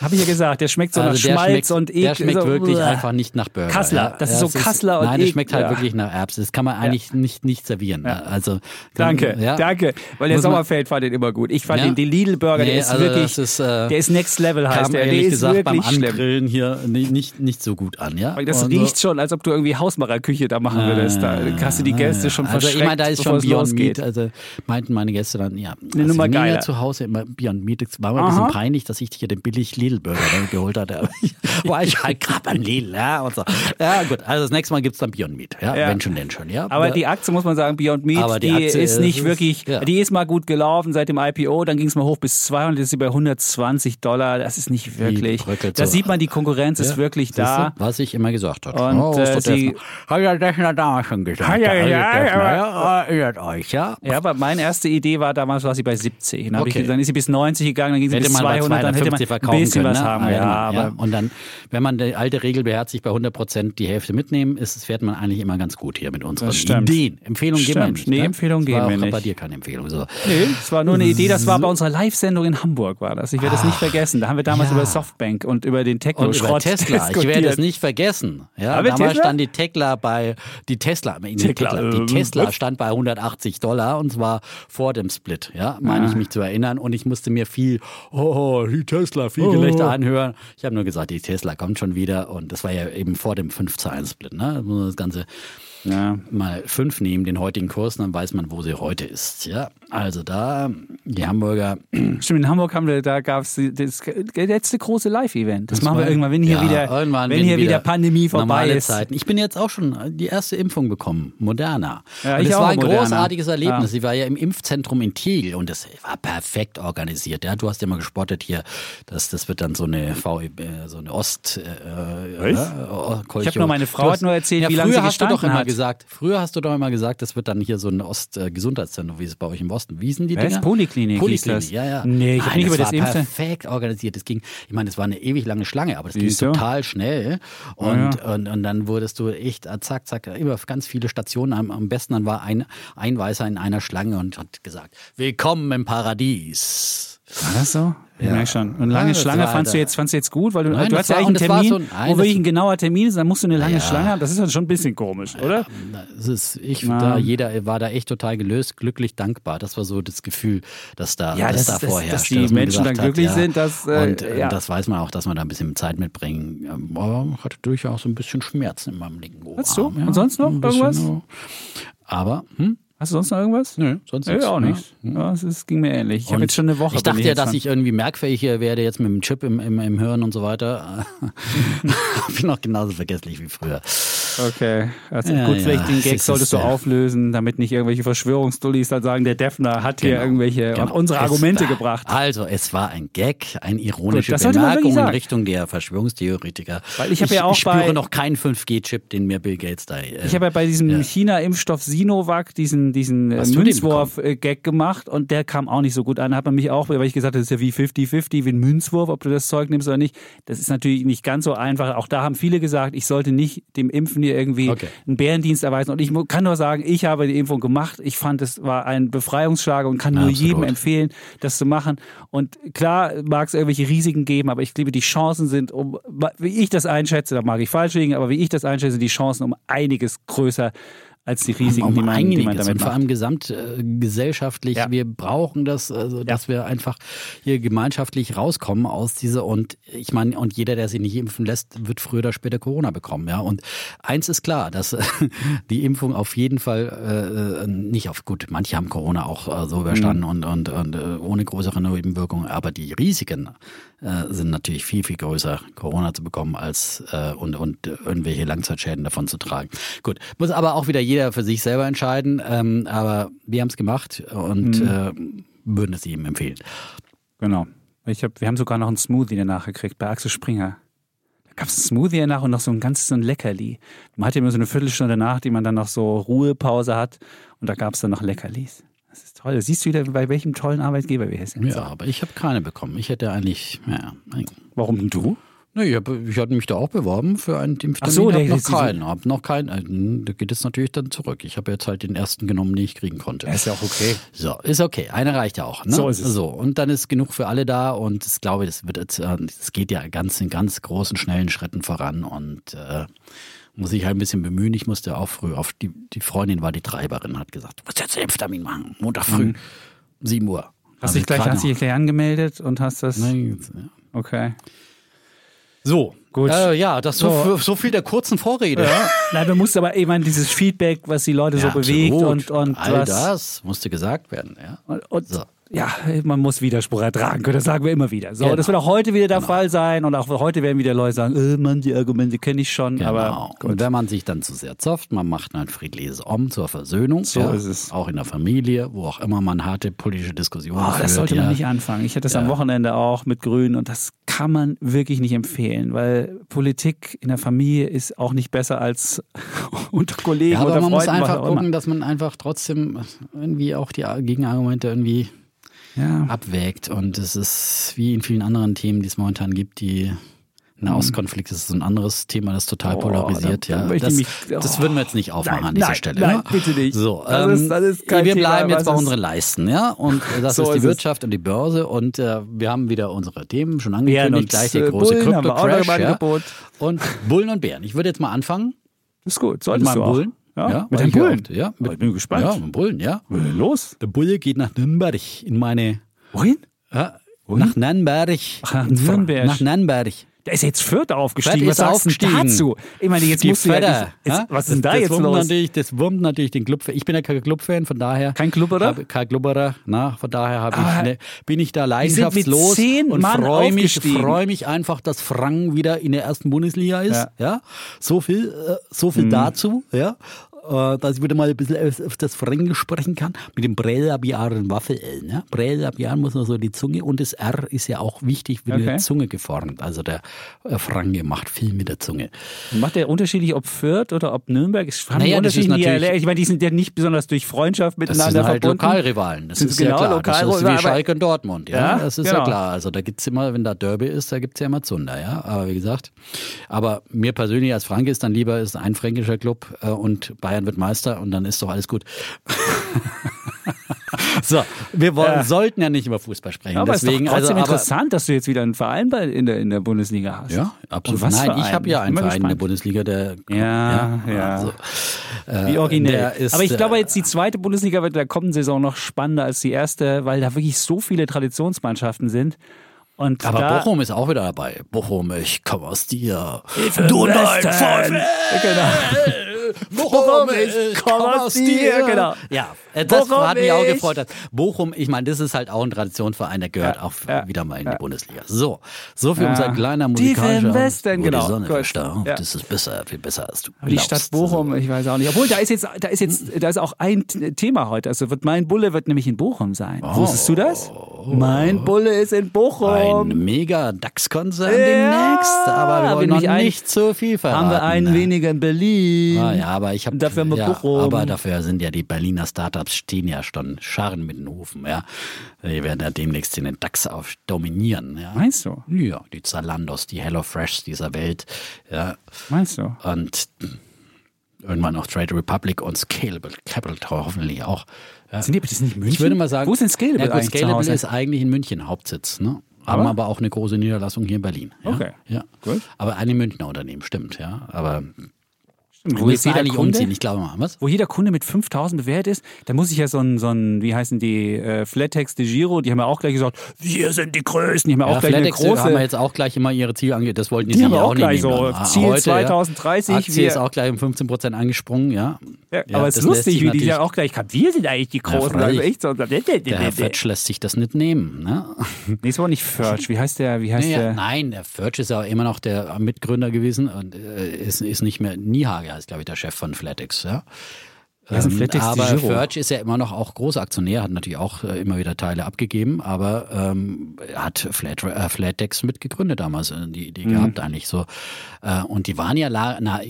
Habe ich ja gesagt, der schmeckt so also nach der Schmalz schmeckt, und Ekel. Der schmeckt so, wirklich Uah. einfach nicht nach Burger. Kassler. Ja. Das ist Ja, so es Kassler und Nein, das Ekel. schmeckt halt Ja. wirklich nach Erbsen. Das kann man eigentlich nicht, nicht servieren. Ja. Also, Danke, ja. danke. Weil der Sommerfeld fand den immer gut. Ich fand Ja? den, den Lidl-Burger, der Nee, ist also wirklich, das ist, äh, der ist Next Level heißt der. Der ist gesagt beim wirklich. Angrillen hier nicht, nicht, nicht so gut an. Ja? Weil das Und riecht so. schon, als ob du irgendwie Hausmacherküche da machen würdest. Da hast du die Gäste schon Also verschreckt, ich meine, da ist schon Beyond. Meat. Also meinten meine Gäste dann, ja, Eine also Nummer ja zu Hause immer Beyond Meat. Es war mir ein bisschen peinlich, dass ich hier den billig Lidl Cheeseburger ne, geholt hat. War ich halt Krabbenlil, ja, und so. Ja, gut, also das nächste Mal gibt's dann Beyond Meat, ja, Ja. wenn schon, denn schon, ja. Aber die Aktie, muss man sagen, Beyond Meat, die die, ist ist- nicht ist- wirklich, ja. die ist mal gut gelaufen seit dem IPO, dann ging es mal hoch bis 200, jetzt ist sie bei 120 Dollar, das ist nicht wirklich. Da so. sieht man, die Konkurrenz ist Ja, wirklich siehst du, da. was ich immer gesagt habe. Und, äh, ist sie- Hat ja Dechner damals schon gesagt. Ja, ja, ja, erinnert euch, ja. Ja, aber meine erste Idee war damals, war sie bei 70. Dann, Okay. ich, dann ist sie bis 90 gegangen, dann ging sie Hätte bis man bei 200, dann hätte man 250 ein verkaufen bisschen können. was ne? haben. Ah, Ja, man, aber Und dann, wenn man die alte Regel beherzigt, bei 100 Prozent die Hälfte mitnehmen, ist, fährt man eigentlich immer ganz gut hier mit unseren stimmt. Ideen. Empfehlungen geben wir Stimmt. nicht. Nee, ne? Empfehlungen geben wir bei nicht. dir keine Empfehlung. So. Nee, das war nur eine Idee, das war bei unserer Live-Sendung in Hamburg, war das. Ich werde das nicht vergessen. Da haben wir damals Ja. über Softbank und über den Techno-Schrott Tesla. Ich werde diskutiert. es nicht vergessen. Ja, Haben wir damals Tesla? stand die Tesla bei die Tesla, die Tesla, Tesla, die ähm, Tesla stand bei 180 Dollar und zwar vor dem Split. Ja, meine Ah. ich mich zu erinnern. Und ich musste mir viel, oh, die Tesla, viel Oh. Gelächter anhören. Ich habe nur gesagt, die Tesla kommt schon wieder. Und das war ja eben vor dem 5 zu 1 Split. Ne? Da muss man Das Ganze Ja. mal 5 nehmen, den heutigen Kurs, dann weiß man, wo sie heute ist. Ja, also da, die Hamburger Stimmt, in Hamburg haben wir, da gab es das letzte große Live-Event. Das, machen wir irgendwann, wenn hier Ja, wieder, wenn hier wieder Pandemie vorbei normale ist. Zeiten. Ich bin jetzt auch schon die erste Impfung bekommen, Moderna. Ja, und ich es auch war ein Moderna. großartiges Erlebnis. Ja. Sie war ja im Impfzentrum in Tegel und das war perfekt organisiert. Ja, du hast ja mal gespottet hier, dass das wird dann so eine V, äh, so eine Ost. Äh, Was? äh, Ich hab nur meine Frau Du hat nur erzählt, ja, wie lange sie hast du doch gestanden immer hat. gesagt. Früher hast du doch immer gesagt, das wird dann hier so ein Ost-Gesundheitszentrum, wie es bei euch im Osten. Wie hießen die Was? Dinger? Poliklinik Poliklinik, das. ja, ja. Nee, ich Nein, nicht über das war Impfzentrum- perfekt organisiert. Es ging, ich meine, es war eine ewig lange Schlange, aber das ging Siehst du? total schnell. Und, Ja, und, und dann wurdest du echt äh, zack, zack, über ganz viele Stationen. Am, am besten dann war ein, ein Weißer in einer Schlange und hat gesagt, willkommen im Paradies. War das so? Ja, Ja. merk schon. Und lange Ja, das Schlange fandst du jetzt, fandst du jetzt gut, weil du, Nein, du hast ja eigentlich und einen Termin, so ein- wo wirklich ein genauer Termin ist, dann musst du eine lange Ja. Schlange haben. Das ist dann schon ein bisschen komisch, oder? Das ist, ich, Ja. da, jeder war da echt total gelöst, glücklich, dankbar. Das war so das Gefühl, dass da, Ja, das das- da dass- vorherrscht. dass die man Menschen dann glücklich sind, das, äh, und äh, ja. das weiß man auch, dass man da ein bisschen Zeit mitbringen. Ähm, Aber hatte durchaus so ein bisschen Schmerzen in meinem linken Ohr. Hast du? Und sonst noch irgendwas? ja. Aber, hm? Hast du sonst noch irgendwas? Nö, sonst Ja, nichts. auch Ja. nichts. Ja, es ist- ging mir ähnlich. Ich habe jetzt schon eine Woche. Ich dachte ja, dass schon- ich irgendwie merkfähig werde, jetzt mit dem Chip im, im, im Hirn und so weiter. Bin noch genauso vergesslich wie früher. Okay, also Ja, gut, ja, vielleicht den Gag solltest du auflösen, damit nicht irgendwelche Verschwörungsdullis dann sagen, der Defner hat hier Genau, irgendwelche genau. unsere Argumente war- gebracht. Also, es war ein Gag, eine ironische Gut, Bemerkung in. Richtung der Verschwörungstheoretiker. Weil ich habe ja auch ich spüre bei- noch keinen 5G-Chip, den mir Bill Gates da. Äh, Ich habe ja bei diesem ja. China-Impfstoff Sinovac diesen, diesen äh, Münzwurf-Gag gemacht und der kam auch nicht so gut an. Da hat man mich auch, weil ich gesagt habe, das ist ja wie 50-50, wie ein Münzwurf, ob du das Zeug nimmst oder nicht. Das ist natürlich nicht ganz so einfach. Auch da haben viele gesagt, ich sollte nicht dem Impfen hier irgendwie Okay. einen Bärendienst erweisen. Und ich kann nur sagen, ich habe die Impfung gemacht. Ich fand, es war ein Befreiungsschlag und kann nur Absolut. jedem empfehlen, das zu machen. Und klar mag es irgendwelche Risiken geben, aber ich glaube, die Chancen sind, um, wie ich das einschätze, da mag ich falsch liegen, aber wie ich das einschätze, die Chancen um einiges größer als die Risiken, um die, man, die man damit und vor allem gesamtgesellschaftlich. Ja. Wir brauchen das, also, dass wir einfach hier gemeinschaftlich rauskommen aus dieser und ich meine, und jeder, der sich nicht impfen lässt, wird früher oder später Corona bekommen. Ja, und eins ist klar, dass die Impfung auf jeden Fall äh, nicht auf gut. Manche haben Corona auch äh, so überstanden und und, und äh, ohne größere Nebenwirkungen, aber die Risiken äh, sind natürlich viel viel größer, Corona zu bekommen als äh, und und irgendwelche Langzeitschäden davon zu tragen. Gut, muss aber auch wieder jeder für sich selber entscheiden. Ähm, aber wir haben es gemacht und äh, würden es ihm empfehlen. Genau. Ich hab, wir haben sogar noch einen Smoothie danach gekriegt bei Axel Springer. Da gab es einen Smoothie danach und noch so ein ganzes so ein Leckerli. Man hatte immer so eine Viertelstunde nach, die man dann noch so Ruhepause hat und da gab es dann noch Leckerlis. Toll. Siehst du wieder, bei welchem tollen Arbeitgeber wir hier sind. Ja, aber ich habe keine bekommen. Ich hätte eigentlich, ja, Warum du? Nee, ich, hab, ich hatte mich da auch beworben für einen Impftermin. Ach so, hab der- noch keinen. Hab noch keinen. äh, Da geht es natürlich dann zurück. Ich habe jetzt halt den ersten genommen, den ich kriegen konnte. Ja, ist ja auch okay. So, ist okay. Einer reicht ja auch. Ne? So ist es. So, und dann ist genug für alle da und ich glaube, das wird jetzt, äh, es geht ja ganz in ganz großen, schnellen Schritten voran und äh, muss ich halt ein bisschen bemühen. Ich musste auch früh auf, die, die Freundin war die Treiberin, hat gesagt, du musst jetzt Impftermin machen. Montag früh, 7 Uhr. Mhm. Hast Hab dich ich gleich, hast dich gleich angemeldet und hast das. Nein, jetzt, ja. Okay. So, Gut. Äh, ja, das so, So. so viel der kurzen Vorrede. Nein, du musst aber eben dieses Feedback, was die Leute so bewegt absolut. und, und all was. das musste gesagt werden. Ja. Und, und So. Ja, man muss Widerspruch ertragen können, das sagen wir immer wieder. So, Genau. das wird auch heute wieder der Fall sein und auch heute werden wieder Leute sagen, äh, Mann, die Argumente kenne ich schon, aber Genau. Und wenn man sich dann zu sehr zofft, man macht ein friedliches Om zur Versöhnung. So ja, ist es. Auch in der Familie, wo auch immer man harte politische Diskussionen Oh, führt. das sollte ja. man nicht anfangen. Ich hatte das am Wochenende auch mit Grünen und das kann man wirklich nicht empfehlen, weil Politik in der Familie ist auch nicht besser als unter Kollegen, Ja, aber unter man muss Freunden, was einfach gucken, dass man einfach trotzdem irgendwie auch die Gegenargumente irgendwie Ja. abwägt. Und es ist wie in vielen anderen Themen, die es momentan gibt, die Nahostkonflikt ist so ein anderes Thema, das total Oh, polarisiert. da- da ja. das, ich mich- oh. das würden wir jetzt nicht aufmachen Nein, an dieser nein, Stelle. nein, ne? bitte nicht. So, Das ähm, ist- das ist kein wir Thema, bleiben jetzt was bei unseren Leisten, ja. Und das So ist die ist es. Wirtschaft und die Börse. Und äh, wir haben wieder unsere Themen schon angekündigt. und Gleich der äh, große Bullen im Krypto-Crash. Ja. Und Bullen und Bären. Ich würde jetzt mal anfangen. Ist gut, Mit solltest meinem du auch. Bullen. Ja, mit weil dem ja Bullen. Ja, Ich bin gespannt. Ja, mit dem Bullen, ja. Was ist denn los? Der Bulle geht nach Nürnberg in meine. Wohin? Ja, nach Nürnberg. Ach, nach Nürnberg. Nach Nürnberg. Da ist jetzt Fürth aufgestiegen. Fürth Was ist sagst du aufgestiegen. dazu? Ich meine, jetzt Die musst du ja, ja? was ist denn da das jetzt wurmt los? Natürlich, das wurmt natürlich den Club. Ich bin ja kein Clubfan, von daher. Kein Klubberer? Hab- Kein Klubberer, na, von daher hab ich, ne, bin ich da sind mit leidenschaftslos und Mann freue mich, freu mich einfach, dass Frank wieder in der ersten Bundesliga ist. Ja. Ja, so viel, äh, so viel dazu, ja. Äh, Dass ich wieder mal ein bisschen auf, auf das Fränkisch sprechen kann. Mit dem Brällabiaren Waffel. Ne? Brällabiaren muss man so die Zunge und das R ist ja auch wichtig mit Okay. der Zunge geformt. Also der äh, Franke macht viel mit der Zunge. Macht der unterschiedlich, ob Fürth oder ob Nürnberg? Haben Naja, die das ist unterschiedliche natürlich- Dialekte? Ich meine, die sind ja nicht besonders durch Freundschaft Das miteinander sind halt verbunden. Lokalrivalen. Das Sind ist genau ja klar. Das ist wie Schalke und Dortmund. Ja, Ja, das ist genau. ja klar. Also da gibt's immer, wenn da Derby ist, da gibt's ja immer Zunder. Ja, aber wie gesagt, aber mir persönlich als Franke ist dann lieber ist ein fränkischer Club äh, und Bayern wird Meister und dann ist doch alles gut. so, wir wollen, Ja. sollten ja nicht über Fußball sprechen. aber Deswegen, es ist doch trotzdem also, aber, interessant, dass du jetzt wieder einen Verein bei, in, der, in der Bundesliga hast. Ja, absolut. Nein, ich habe ja einen? Verein in der gespannt. Bundesliga, der Ja, ja. Also, Wie originell. ist, aber ich glaube, äh, jetzt die zweite Bundesliga wird in der kommenden Saison noch spannender als die erste, weil da wirklich so viele Traditionsmannschaften sind. Und aber da, Bochum ist auch wieder dabei. Bochum, ich komme aus dir. Du nein, Genau. Bochum, ich komm aus dir. Genau. Ja, äh, das Bochum, hat mich auch gefreut. Bochum, ich meine, das ist halt auch ein Traditionsverein, der gehört Ja, auch ja, wieder mal in ja. die Bundesliga. So, so für Ja. unser kleiner musikalischer... Westen, wo genau. Die Sonne verstaubt. Ja. Das ist besser, viel besser als du Aber die glaubst. Stadt Bochum, ich weiß auch nicht. Obwohl, da ist jetzt, da ist jetzt, da ist auch ein Thema heute. Also wird mein Bulle wird nämlich in Bochum sein. Wusstest du das? Mein Bulle ist in Bochum. Oh. Ein mega DAX-Konzern demnächst, aber wir wollen noch nicht so viel verraten. Haben wir einen weniger in Berlin. Ah, ja, aber ich habe dafür haben wir ja, Bochum. aber dafür sind ja die Berliner Startups stehen ja schon Scharren mit den Hufen, ja. Die werden ja demnächst in den DAX auf dominieren, ja. Meinst du? Ja, die Zalandos, die HelloFreshs dieser Welt, ja. Meinst du? Und irgendwann auch Trade Republic und Scalable Capital hoffentlich auch. Ja. Sind die, das nicht München? Ich würde mal sagen, Wo ist denn Scalable ja, gut, eigentlich Scalable ist eigentlich in München Hauptsitz, ne? Haben Aber? aber auch eine große Niederlassung hier in Berlin. Ja? Okay. Ja. Gut. Aber ein Münchner Unternehmen, stimmt, ja. Aber Wo wir jetzt jeder nicht Kunde, umziehen, ich glaube mal. Was? wo jeder Kunde mit 5000 bewertet ist, da muss ich ja so ein, so ein wie heißen die, äh, Flattex de Giro, die haben ja auch gleich gesagt, wir sind die Größten, die haben ja auch Ja, gleich eine Flatex haben wir große, jetzt auch gleich immer ihre Ziele ange... Das wollten die, Die sich haben auch nicht gleich nehmen so, lassen. Ziel Heute, 2030, Ja. Wir- ist auch gleich um 15 Prozent angesprungen, ja. Ja, Ja, aber es ist lustig, wie die ja auch gleich kamen, wir sind eigentlich die Großen, freilich. also echt so, Der Herr Fetsch lässt sich das nicht nehmen. Ne? nee, es war nicht Furch, wie heißt der, wie heißt Ja, der? nein, der Furch ist ja immer noch der Mitgründer gewesen und äh, ist, ist nicht mehr, Niehage heißt, glaube ich, der Chef von Flatex. Ja? Ähm, aber? Furch ist ja immer noch auch Großaktionär, hat natürlich auch äh, immer wieder Teile abgegeben, aber ähm, hat Flat, äh, Flatex mitgegründet damals, äh, die Idee Mhm. gehabt eigentlich so. Äh, und die waren ja, na,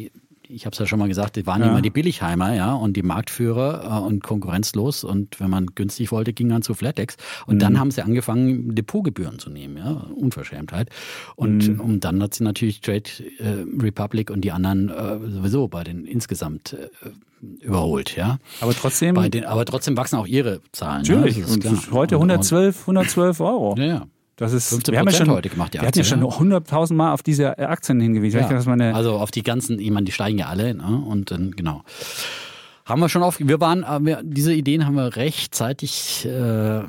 ich habe es ja schon mal gesagt, die waren immer die Billigheimer, ja, und die Marktführer äh, und konkurrenzlos. Und wenn man günstig wollte, ging man zu Flatex. Und Mhm. dann haben sie angefangen, Depotgebühren zu nehmen, ja, Unverschämtheit. Und, Mhm. und dann hat sie natürlich Trade äh, Republic und die anderen äh, sowieso bei den insgesamt äh, überholt, ja. Aber trotzdem, den, aber trotzdem wachsen auch ihre Zahlen. natürlich, ja, das ist und heute Und- 112, 112 Euro. Ja, ja. Das ist 15% wir haben ja schon heute gemacht, die Wir hatten ja schon ja. 100.000 Mal auf diese Aktien hingewiesen. Ja. weiß, Also auf die ganzen, ich meine, die steigen ja alle, ne? Und dann, genau. Haben wir schon auf, wir waren, äh, wir, diese Ideen haben wir rechtzeitig äh,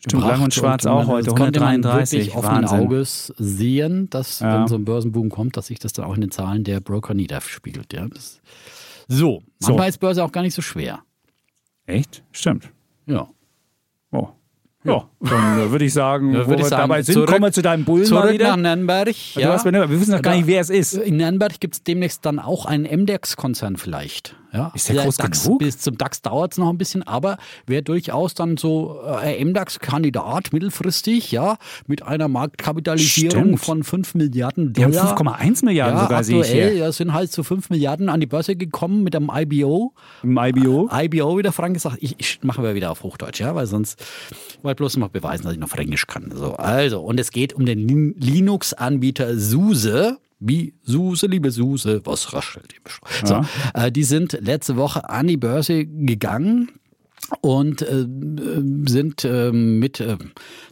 Stimmt, Lang und Schwarz man- auch heute, das konnte man 133, wirklich offenen. Auges sehen, dass Ja. wenn so ein Börsenboom kommt, dass sich das dann auch in den Zahlen der Broker niederspiegelt. Ja? Das, so, So. Börse auch gar nicht so schwer. Echt? Stimmt. Ja. Oh. Ja, dann äh, würde ich sagen, Ja, wo würde wir ich sagen, dabei sind, zurück- kommen wir zu deinem Bullen mal Zurück wieder. nach Nürnberg. Du hast wir wissen noch gar nicht, wer es ist. In Nürnberg gibt es demnächst dann auch einen MDAX-Konzern vielleicht. Ja, Ist der groß DAX, genug? Bis zum DAX dauert es noch ein bisschen, aber wäre durchaus dann so äh, MDAX-Kandidat mittelfristig, ja, mit einer Marktkapitalisierung Stimmt. von 5 Milliarden Dollar. 5,1 Milliarden ja, sogar, sehe ich aktuell, hier. ja, sind halt zu 5 Milliarden an die Börse gekommen mit einem IBO. Im IBO. IBO, wie der Frank gesagt ich, ich mache wir wieder auf Hochdeutsch, ja, weil sonst wollte bloß noch beweisen, dass ich noch Fränkisch kann. So, also, und es geht um den Lin- Linux-Anbieter SUSE. Wie Suse, liebe Suse, was raschelt im Sch- So, äh, die sind letzte Woche an die Börse gegangen und äh, sind äh, mit äh,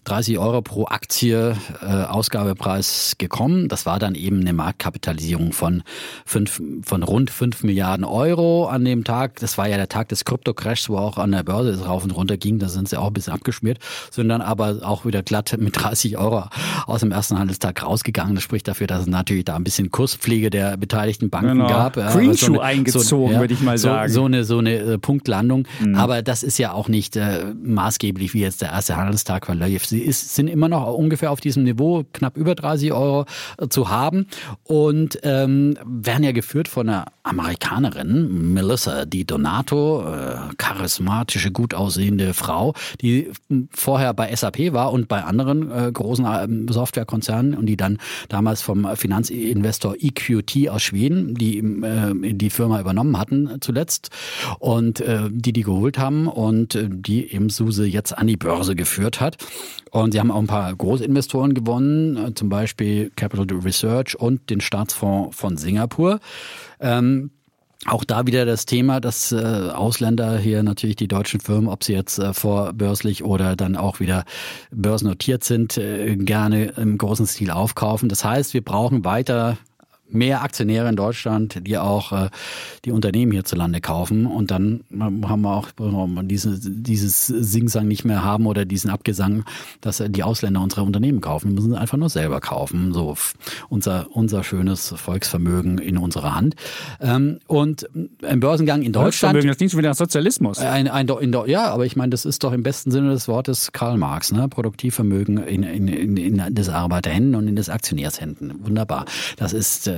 30 Euro pro Aktie äh, Ausgabepreis gekommen. Das war dann eben eine Marktkapitalisierung von, fünf, von rund 5 Milliarden Euro an dem Tag. Das war ja der Tag des Krypto-Crashs, wo auch an der Börse es rauf und runter ging. Da sind sie auch ein bisschen abgeschmiert, sind dann aber auch wieder glatt mit 30 Euro aus dem ersten Handelstag rausgegangen. Das spricht dafür, dass es natürlich da ein bisschen Kurspflege der beteiligten Banken Genau. gab. Ja, Greenshoe so eine- eingezogen, würde ich mal so, sagen. Mhm. So eine, so eine äh, Punktlandung. Aber das ist ja auch nicht äh, maßgeblich wie jetzt der erste Handelstag verläuft. Sie ist, sind immer noch ungefähr auf diesem Niveau, knapp über 30 Euro äh, zu haben und ähm, werden ja geführt von einer Amerikanerin, Melissa Di Donato, äh, charismatische, gut aussehende Frau, die m, vorher bei SAP war und bei anderen äh, großen ähm, Softwarekonzernen und die dann damals vom Finanzinvestor EQT aus Schweden, die äh, die Firma übernommen hatten zuletzt und äh, die die geholt haben und äh, die eben SUSE jetzt an die Börse geführt hat. Und sie haben auch ein paar Großinvestoren gewonnen, äh, zum Beispiel Capital Research und den Staatsfonds von Singapur. Ähm, auch da wieder das Thema, dass äh, Ausländer hier natürlich die deutschen Firmen, ob sie jetzt äh, vorbörslich oder dann auch wieder börsennotiert sind, äh, gerne im großen Stil aufkaufen. Das heißt, wir brauchen weiter mehr Aktionäre in Deutschland, die auch äh, die Unternehmen hierzulande kaufen. Und dann haben wir auch diese, dieses Singsang nicht mehr haben oder diesen Abgesang, dass die Ausländer unsere Unternehmen kaufen. Wir müssen sie einfach nur selber kaufen. So unser, unser schönes Volksvermögen in unserer Hand. Ähm, und ein Börsengang in Deutschland. Volksvermögen, das klingt schon wieder nach Sozialismus. Ein, ein, in, ja, aber ich meine, das ist doch im besten Sinne des Wortes Karl Marx, ne? Produktivvermögen in, in, in, in des Arbeiterhänden und in des Aktionärshänden. Wunderbar. Das ist äh,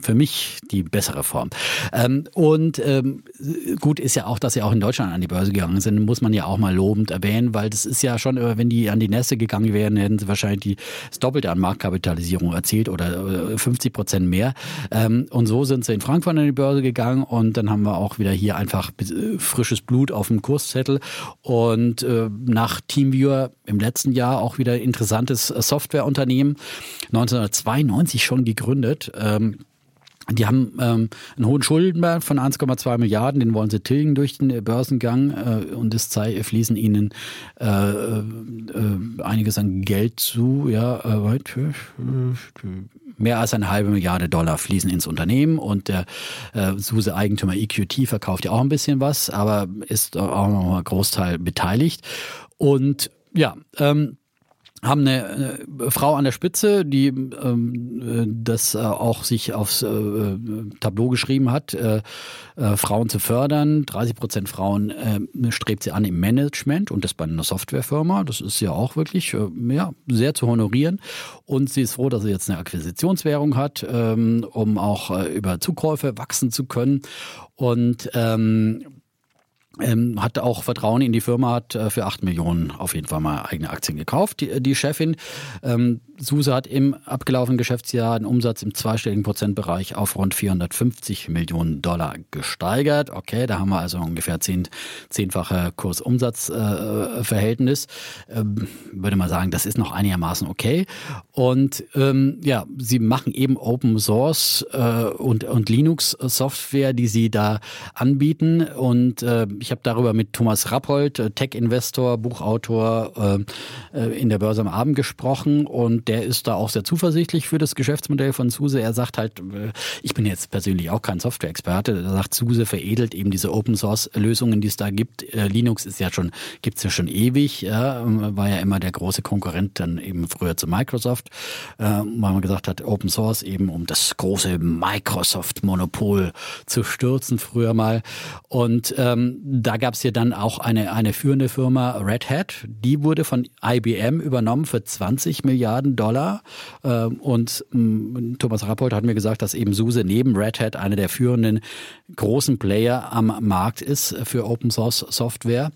für mich die bessere Form. Ähm, und ähm, gut ist ja auch, dass sie auch in Deutschland an die Börse gegangen sind, muss man ja auch mal lobend erwähnen, weil das ist ja schon, äh, wenn die an die Nässe gegangen wären, hätten sie wahrscheinlich die, das Doppelte an Marktkapitalisierung erzielt oder äh, 50 Prozent mehr. Ähm, und so sind sie in Frankfurt an die Börse gegangen und dann haben wir auch wieder hier einfach äh, frisches Blut auf dem Kurszettel und äh, nach Teamviewer im letzten Jahr auch wieder interessantes äh, Softwareunternehmen, 1992 schon gegründet. Ähm, die haben ähm, einen hohen Schuldenberg von 1,2 Milliarden, den wollen sie tilgen durch den Börsengang äh, und es fließen ihnen äh, äh, einiges an Geld zu. Ja, äh, weit- mehr als eine halbe Milliarde Dollar fließen ins Unternehmen und der äh, SUSE-Eigentümer EQT verkauft ja auch ein bisschen was, aber ist auch noch mal Großteil beteiligt. Und ja, ähm, haben eine, eine Frau an der Spitze, die ähm, äh, das äh, auch sich aufs äh, Tableau geschrieben hat, äh, äh, Frauen zu fördern. 30 Prozent Frauen äh, strebt sie an im Management und das bei einer Softwarefirma. Das ist ja auch wirklich äh, ja, sehr zu honorieren. Und sie ist froh, dass sie jetzt eine Akquisitionswährung hat, ähm, um auch äh, über Zukäufe wachsen zu können. Und ähm, ähm, hat auch Vertrauen in die Firma, hat äh, für 8 Millionen auf jeden Fall mal eigene Aktien gekauft, die, die Chefin. Ähm, SUSE hat im abgelaufenen Geschäftsjahr den Umsatz im zweistelligen Prozentbereich auf rund 450 Millionen Dollar gesteigert. Okay, da haben wir also ungefähr zehn, zehnfache Kurs-Umsatz-Verhältnis. Äh, ähm, würde mal sagen, das ist noch einigermaßen okay. Und ähm, ja, sie machen eben Open Source äh, und, und Linux-Software, die sie da anbieten. Und äh, ich habe darüber mit Thomas Rappold, äh, Tech-Investor, Buchautor, äh, äh, in der Börse am Abend gesprochen. Und der ist da auch sehr zuversichtlich für das Geschäftsmodell von SUSE. Er sagt halt, ich bin jetzt persönlich auch kein Software-Experte, er sagt, SUSE veredelt eben diese Open-Source-Lösungen, die es da gibt. Linux ist ja schon, gibt's ja schon ewig, ja, war ja immer der große Konkurrent dann eben früher zu Microsoft, weil man gesagt hat, Open Source eben um das große Microsoft-Monopol zu stürzen früher mal. Und ähm, da gab es ja dann auch eine, eine führende Firma, Red Hat, die wurde von IBM übernommen für 20 Milliarden Dollar. Ähm, und ähm, Thomas Rappold hat mir gesagt, dass eben SUSE neben Red Hat eine der führenden großen Player am Markt ist für Open Source Software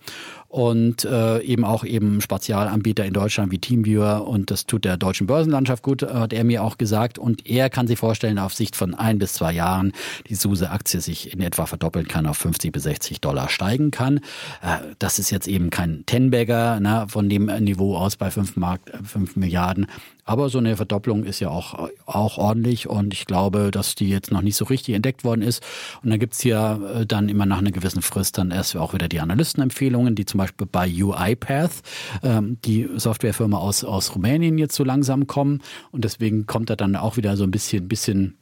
und äh, eben auch eben Spezialanbieter in Deutschland wie Teamviewer. Und das tut der deutschen Börsenlandschaft gut, hat er mir auch gesagt. Und er kann sich vorstellen, auf Sicht von ein bis zwei Jahren die SUSE-Aktie sich in etwa verdoppeln kann, auf 50 bis 60 Dollar steigen kann. Äh, das ist jetzt eben kein Tenbagger ne, von dem Niveau aus bei 5, Mark, 5 Milliarden, aber so eine Verdopplung ist ja auch, auch ordentlich und ich glaube, dass die jetzt noch nicht so richtig entdeckt worden ist. Und dann gibt's hier äh, dann immer nach einer gewissen Frist dann erst auch wieder die Analystenempfehlungen, die zum Beispiel bei UiPath, ähm, die Softwarefirma aus, aus Rumänien jetzt so langsam kommen. Und deswegen kommt da dann auch wieder so ein bisschen, bisschen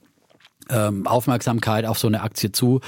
ähm, Aufmerksamkeit auf so eine Aktie zu.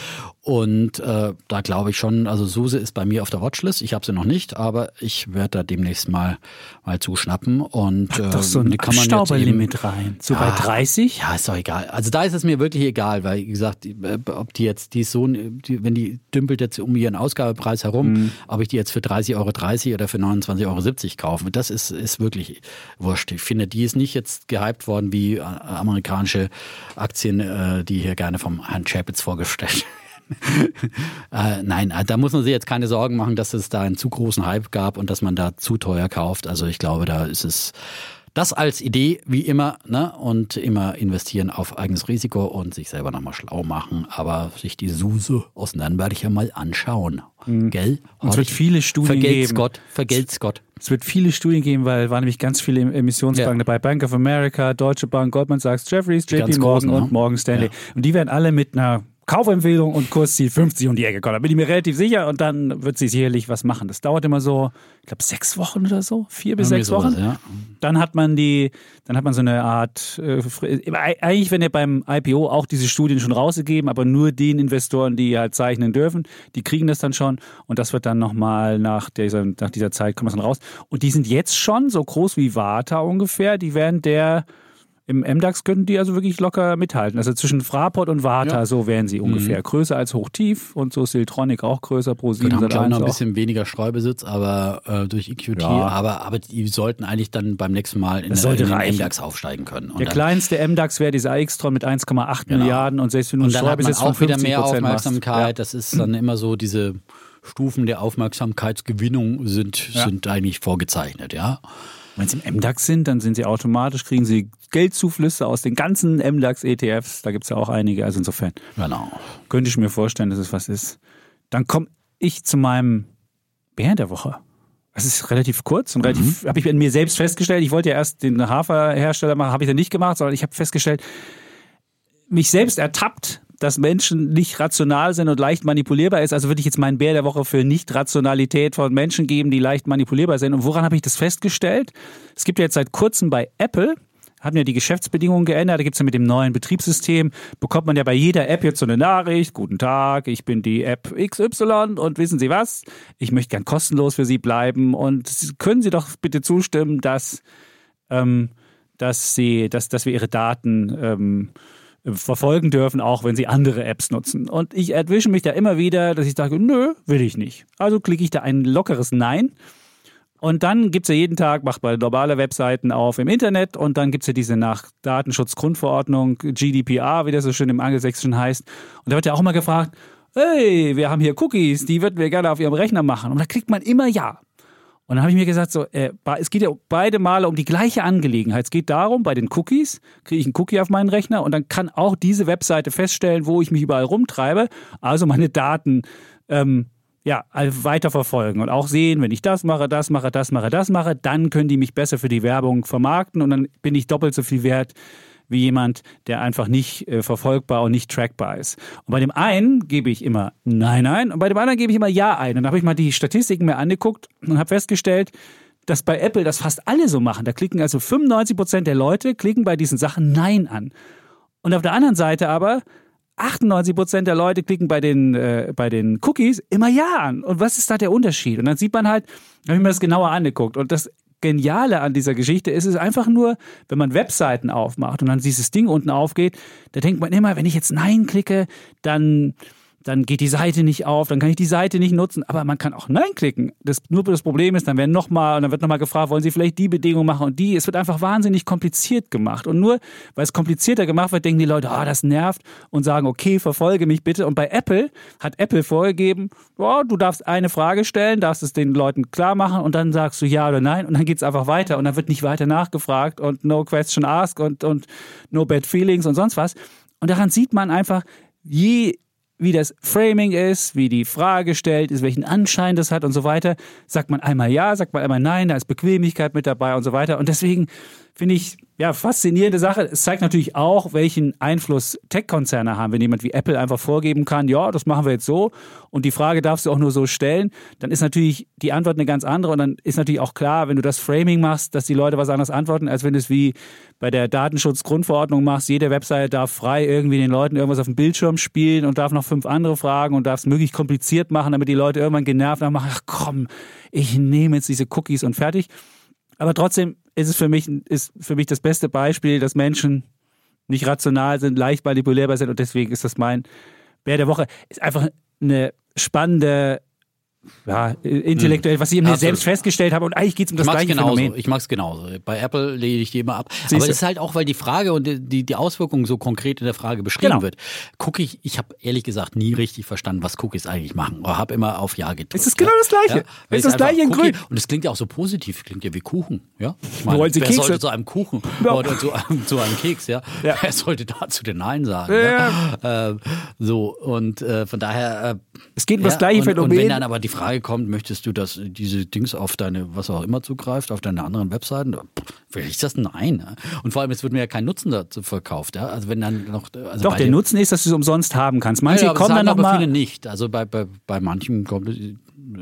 Und äh, da glaube ich schon, also Suse ist bei mir auf der Watchlist. Ich habe sie noch nicht, aber ich werde da demnächst mal mal zuschnappen. Und Pack doch so ein die kann man Stauberlimit rein. So ja, bei 30? Ja, ist doch egal. Also da ist es mir wirklich egal, weil wie gesagt, äh, ob die jetzt, die ist so, die, wenn die dümpelt jetzt um ihren Ausgabepreis herum, mhm. ob ich die jetzt für 30,30 Euro oder für 29,70 Euro kaufe, das ist, ist wirklich wurscht. Ich finde, die ist nicht jetzt gehypt worden wie äh, amerikanische Aktien, äh, die hier gerne vom Herrn Chapitz vorgestellt äh, nein, äh, da muss man sich jetzt keine Sorgen machen, dass es da einen zu großen Hype gab und dass man da zu teuer kauft. Also ich glaube, da ist es das als Idee, wie immer, ne? und immer investieren auf eigenes Risiko und sich selber nochmal schlau machen, aber sich die Suse aus Nürnberg ja mal anschauen. Mhm. Gell? Und es wird viele Studien vergelt's geben. Gott, vergelt's Gott. Es wird viele Studien geben, weil waren nämlich ganz viele Emissionsbanken ja. dabei. Bank of America, Deutsche Bank, Goldman Sachs, Jefferies, JP Morgan und ne? Morgan Stanley. Ja. Und die werden alle mit einer Kaufempfehlung und Kursziel 50 um die Ecke kommen. Da bin ich mir relativ sicher und dann wird sie sicherlich was machen. Das dauert immer so, ich glaube, sechs Wochen oder so, vier bis Irgendwie sechs Wochen. ja. Dann hat man die, dann hat man so eine Art, äh, eigentlich, wenn ihr beim IPO auch diese Studien schon rausgegeben, aber nur den Investoren, die halt zeichnen dürfen, die kriegen das dann schon und das wird dann nochmal nach dieser, nach dieser Zeit kommt das dann raus. Und die sind jetzt schon so groß wie Vata ungefähr. Die werden der im MDAX könnten die also wirklich locker mithalten. Also zwischen Fraport und Warta, ja. so wären sie ungefähr. Mhm. Größer als Hochtief und so Siltronic auch größer pro 7 haben glaube noch ein bisschen weniger Streubesitz, aber äh, durch EQT, ja. aber, aber die sollten eigentlich dann beim nächsten Mal in, der, in den MDAX aufsteigen können. Und der kleinste MDAX wäre dieser AX-Tron mit 1,8 genau. Milliarden und selbst wenn du einen Streubesitz auch wieder mehr Aufmerksamkeit. Ja. Das ist dann immer so diese Stufen der Aufmerksamkeitsgewinnung sind, sind eigentlich vorgezeichnet, ja. Wenn sie im MDAX sind, dann sind sie automatisch, kriegen sie Geldzuflüsse aus den ganzen MDAX-ETFs. Da gibt es ja auch einige. Also insofern genau. könnte ich mir vorstellen, dass es was ist. Dann komme ich zu meinem Bär der Woche. Das ist relativ kurz und relativ, mhm. habe ich in mir selbst festgestellt. Ich wollte ja erst den Haferhersteller machen, habe ich dann nicht gemacht, sondern ich habe festgestellt, mich selbst ertappt, dass Menschen nicht rational sind und leicht manipulierbar ist. Also würde ich jetzt meinen Bär der Woche für Nicht-Rationalität von Menschen geben, die leicht manipulierbar sind. Und woran habe ich das festgestellt? Es gibt ja jetzt seit kurzem bei Apple haben ja die Geschäftsbedingungen geändert. Da gibt es ja mit dem neuen Betriebssystem, bekommt man ja bei jeder App jetzt so eine Nachricht. Guten Tag, ich bin die App XY und wissen Sie was? Ich möchte gern kostenlos für Sie bleiben und können Sie doch bitte zustimmen, dass, ähm, dass, Sie, dass, dass wir Ihre Daten ähm, verfolgen dürfen, auch wenn sie andere Apps nutzen. Und ich erwische mich da immer wieder, dass ich sage, nö, will ich nicht. Also klicke ich da ein lockeres Nein. Und dann gibt es ja jeden Tag, macht man normale Webseiten auf im Internet und dann gibt es ja diese nach Datenschutzgrundverordnung, GDPR, wie das so schön im Angelsächsischen heißt. Und da wird ja auch mal gefragt, hey, wir haben hier Cookies, die würden wir gerne auf Ihrem Rechner machen. Und da klickt man immer Ja. Und dann habe ich mir gesagt, so, äh, es geht ja beide Male um die gleiche Angelegenheit. Es geht darum, bei den Cookies kriege ich einen Cookie auf meinen Rechner und dann kann auch diese Webseite feststellen, wo ich mich überall rumtreibe, also meine Daten ähm, ja, weiterverfolgen und auch sehen, wenn ich das mache, das mache, das mache, das mache, dann können die mich besser für die Werbung vermarkten und dann bin ich doppelt so viel wert wie jemand, der einfach nicht äh, verfolgbar und nicht trackbar ist. Und bei dem einen gebe ich immer Nein, Nein und bei dem anderen gebe ich immer Ja ein. Und dann habe ich mal die Statistiken mir angeguckt und habe festgestellt, dass bei Apple das fast alle so machen. Da klicken also 95 Prozent der Leute klicken bei diesen Sachen Nein an. Und auf der anderen Seite aber 98 Prozent der Leute klicken bei den, äh, bei den Cookies immer Ja an. Und was ist da der Unterschied? Und dann sieht man halt, habe ich mir das genauer angeguckt. Und das Geniale an dieser Geschichte ist es einfach nur, wenn man Webseiten aufmacht und dann dieses Ding unten aufgeht, da denkt man immer, wenn ich jetzt Nein klicke, dann dann geht die Seite nicht auf, dann kann ich die Seite nicht nutzen, aber man kann auch Nein klicken. Das, nur das Problem ist, dann werden nochmal, dann wird nochmal gefragt, wollen Sie vielleicht die Bedingung machen und die. Es wird einfach wahnsinnig kompliziert gemacht. Und nur, weil es komplizierter gemacht wird, denken die Leute, ah, oh, das nervt und sagen, okay, verfolge mich bitte. Und bei Apple hat Apple vorgegeben, oh, du darfst eine Frage stellen, darfst es den Leuten klar machen und dann sagst du ja oder nein und dann geht es einfach weiter und dann wird nicht weiter nachgefragt und no question asked und, und no bad feelings und sonst was. Und daran sieht man einfach, je wie das Framing ist, wie die Frage gestellt ist, welchen Anschein das hat und so weiter. Sagt man einmal ja, sagt man einmal nein, da ist Bequemlichkeit mit dabei und so weiter. Und deswegen finde ich, ja, faszinierende Sache. Es zeigt natürlich auch, welchen Einfluss Tech-Konzerne haben. Wenn jemand wie Apple einfach vorgeben kann, ja, das machen wir jetzt so und die Frage darfst du auch nur so stellen, dann ist natürlich die Antwort eine ganz andere und dann ist natürlich auch klar, wenn du das Framing machst, dass die Leute was anderes antworten, als wenn du es wie bei der Datenschutzgrundverordnung machst. Jede Webseite darf frei irgendwie den Leuten irgendwas auf dem Bildschirm spielen und darf noch fünf andere fragen und darf es möglichst kompliziert machen, damit die Leute irgendwann genervt haben, ach komm, ich nehme jetzt diese Cookies und fertig. Aber trotzdem ist es für mich, ist für mich das beste Beispiel, dass Menschen nicht rational sind, leicht manipulierbar sind und deswegen ist das mein Bär der Woche. Ist einfach eine spannende ja, intellektuell, was ich mir selbst festgestellt habe. Und eigentlich geht es um das gleiche genauso. Phänomen. Ich mag es genauso. Bei Apple lege ich die immer ab. Siehste. Aber das ist halt auch, weil die Frage und die, die Auswirkungen so konkret in der Frage beschrieben genau. wird. Cookie, ich habe ehrlich gesagt nie richtig verstanden, was Cookies eigentlich machen. Oder habe immer auf Ja gedrückt. Es ist genau das Gleiche. Ja? Es ist das Gleiche in Grün. Und es klingt ja auch so positiv. Klingt ja wie Kuchen. Ja? Ich meine, wer Kekse? sollte zu einem Kuchen ja. oder zu einem, zu einem Keks, ja? ja? Wer sollte dazu den Nein sagen? Ja. Äh, so, und äh, von daher. Äh, es geht um das gleiche und, Phänomen. Und wenn dann aber die Frage kommt, möchtest du, dass diese Dings auf deine, was auch immer zugreift, auf deine anderen Webseiten? Will ich das? Nein. Und vor allem, es wird mir ja kein Nutzen dazu verkauft. Ja? Also wenn dann noch. Also Doch, der Nutzen ist, dass du es umsonst haben kannst. Manche ja, kommen dann noch aber mal viele nicht. Also bei, bei, bei manchen kommt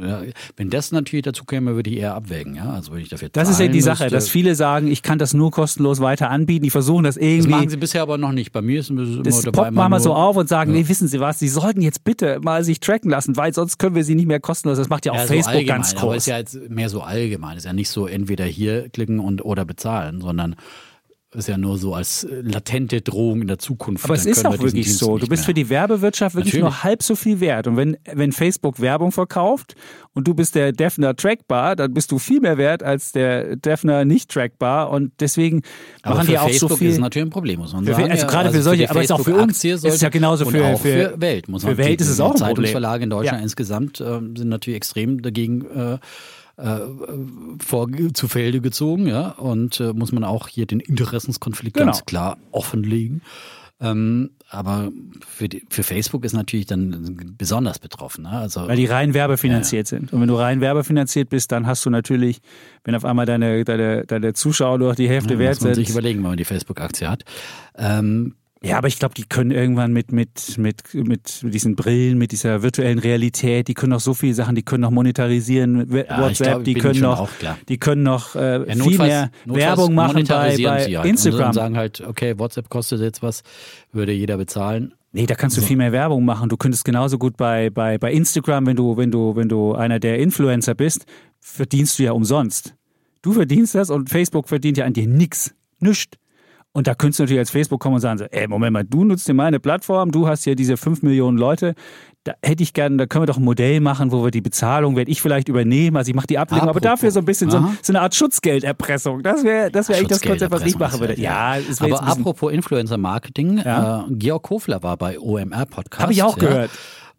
ja, wenn das natürlich dazu käme, würde ich eher abwägen. Ja? Also wenn ich dafür das ist ja die Sache, dass viele sagen, ich kann das nur kostenlos weiter anbieten. Die versuchen das irgendwie. Das machen sie bisher aber noch nicht. Bei mir ist es immer das dabei. Das mal so auf und sagen, ja. nee, wissen Sie was, Sie sollten jetzt bitte mal sich tracken lassen, weil sonst können wir sie nicht mehr kostenlos. Das macht ja auch ja, Facebook so ganz groß. Aber ist ja jetzt mehr so allgemein. Ist ja nicht so entweder hier klicken und oder bezahlen, sondern ist ja nur so als äh, latente Drohung in der Zukunft. Aber es ist auch wirklich Dienst so. Du bist mehr. für die Werbewirtschaft wirklich Natürlich. nur halb so viel wert. Und wenn, wenn Facebook Werbung verkauft und du bist der Defner Trackbar, dann bist du viel mehr wert als der Defner nicht Trackbar. Und deswegen aber machen die auch Facebook so viel. ist natürlich ein Problem, muss man sagen. Also gerade also für solche, aber es ist auch für uns. Ist ja genauso für, für, für, Welt, muss man Für Welt ist es auch ein Problem. Zeitungsverlage in Deutschland ja. insgesamt äh, sind natürlich extrem dagegen. Äh, äh, vor, zu Felde gezogen, ja, und äh, muss man auch hier den Interessenskonflikt genau. ganz klar offenlegen. Ähm, aber für, die, für Facebook ist natürlich dann besonders betroffen. Ne? Also, Weil die rein werbefinanziert ja. sind. Und wenn du rein werbefinanziert bist, dann hast du natürlich, wenn auf einmal deine, deine, deine Zuschauer nur die Hälfte ja, wert sind. muss man sich überlegen, wenn man die Facebook-Aktie hat. Ähm, ja, aber ich glaube, die können irgendwann mit, mit, mit, mit diesen Brillen, mit dieser virtuellen Realität, die können noch so viele Sachen, die können noch monetarisieren, ja, WhatsApp, glaub, die, können noch, die können noch äh, ja, viel mehr Werbung machen bei, bei halt. Instagram. Und sagen halt, okay, WhatsApp kostet jetzt was, würde jeder bezahlen. Nee, da kannst du viel mehr Werbung machen. Du könntest genauso gut bei, bei, bei Instagram, wenn du, wenn du, wenn du einer der Influencer bist, verdienst du ja umsonst. Du verdienst das und Facebook verdient ja an dir nix. Nichts. Und da könntest du natürlich als Facebook kommen und sagen, so, ey, Moment mal, du nutzt dir meine Plattform, du hast hier diese fünf Millionen Leute, da hätte ich gerne, da können wir doch ein Modell machen, wo wir die Bezahlung, werde ich vielleicht übernehmen, also ich mache die Ablehnung, aber dafür so ein bisschen so, so, eine Art Schutzgelderpressung. Das wäre das wäre eigentlich das Konzept, was ich machen würde. Ja, es aber apropos Influencer-Marketing, ja? äh, Georg Kofler war bei OMR Podcast. Habe ich auch gehört.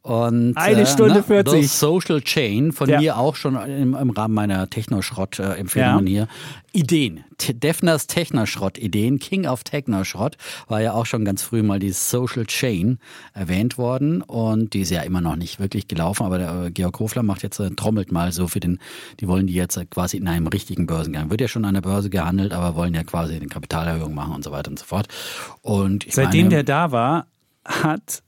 Und, Eine äh, Stunde äh, 40. The Social Chain, von ja. mir auch schon im, im Rahmen meiner Technoschrott-Empfehlungen ja. hier. Ideen. Defners Technoschrott-Ideen. King of Technoschrott war ja auch schon ganz früh mal die Social Chain erwähnt worden. Und die ist ja immer noch nicht wirklich gelaufen. Aber der äh, Georg Hofler macht jetzt, äh, trommelt mal so für den, die wollen die jetzt quasi in einem richtigen Börsengang. Wird ja schon an der Börse gehandelt, aber wollen ja quasi eine Kapitalerhöhung machen und so weiter und so fort. Und Seitdem meine, der da war, hat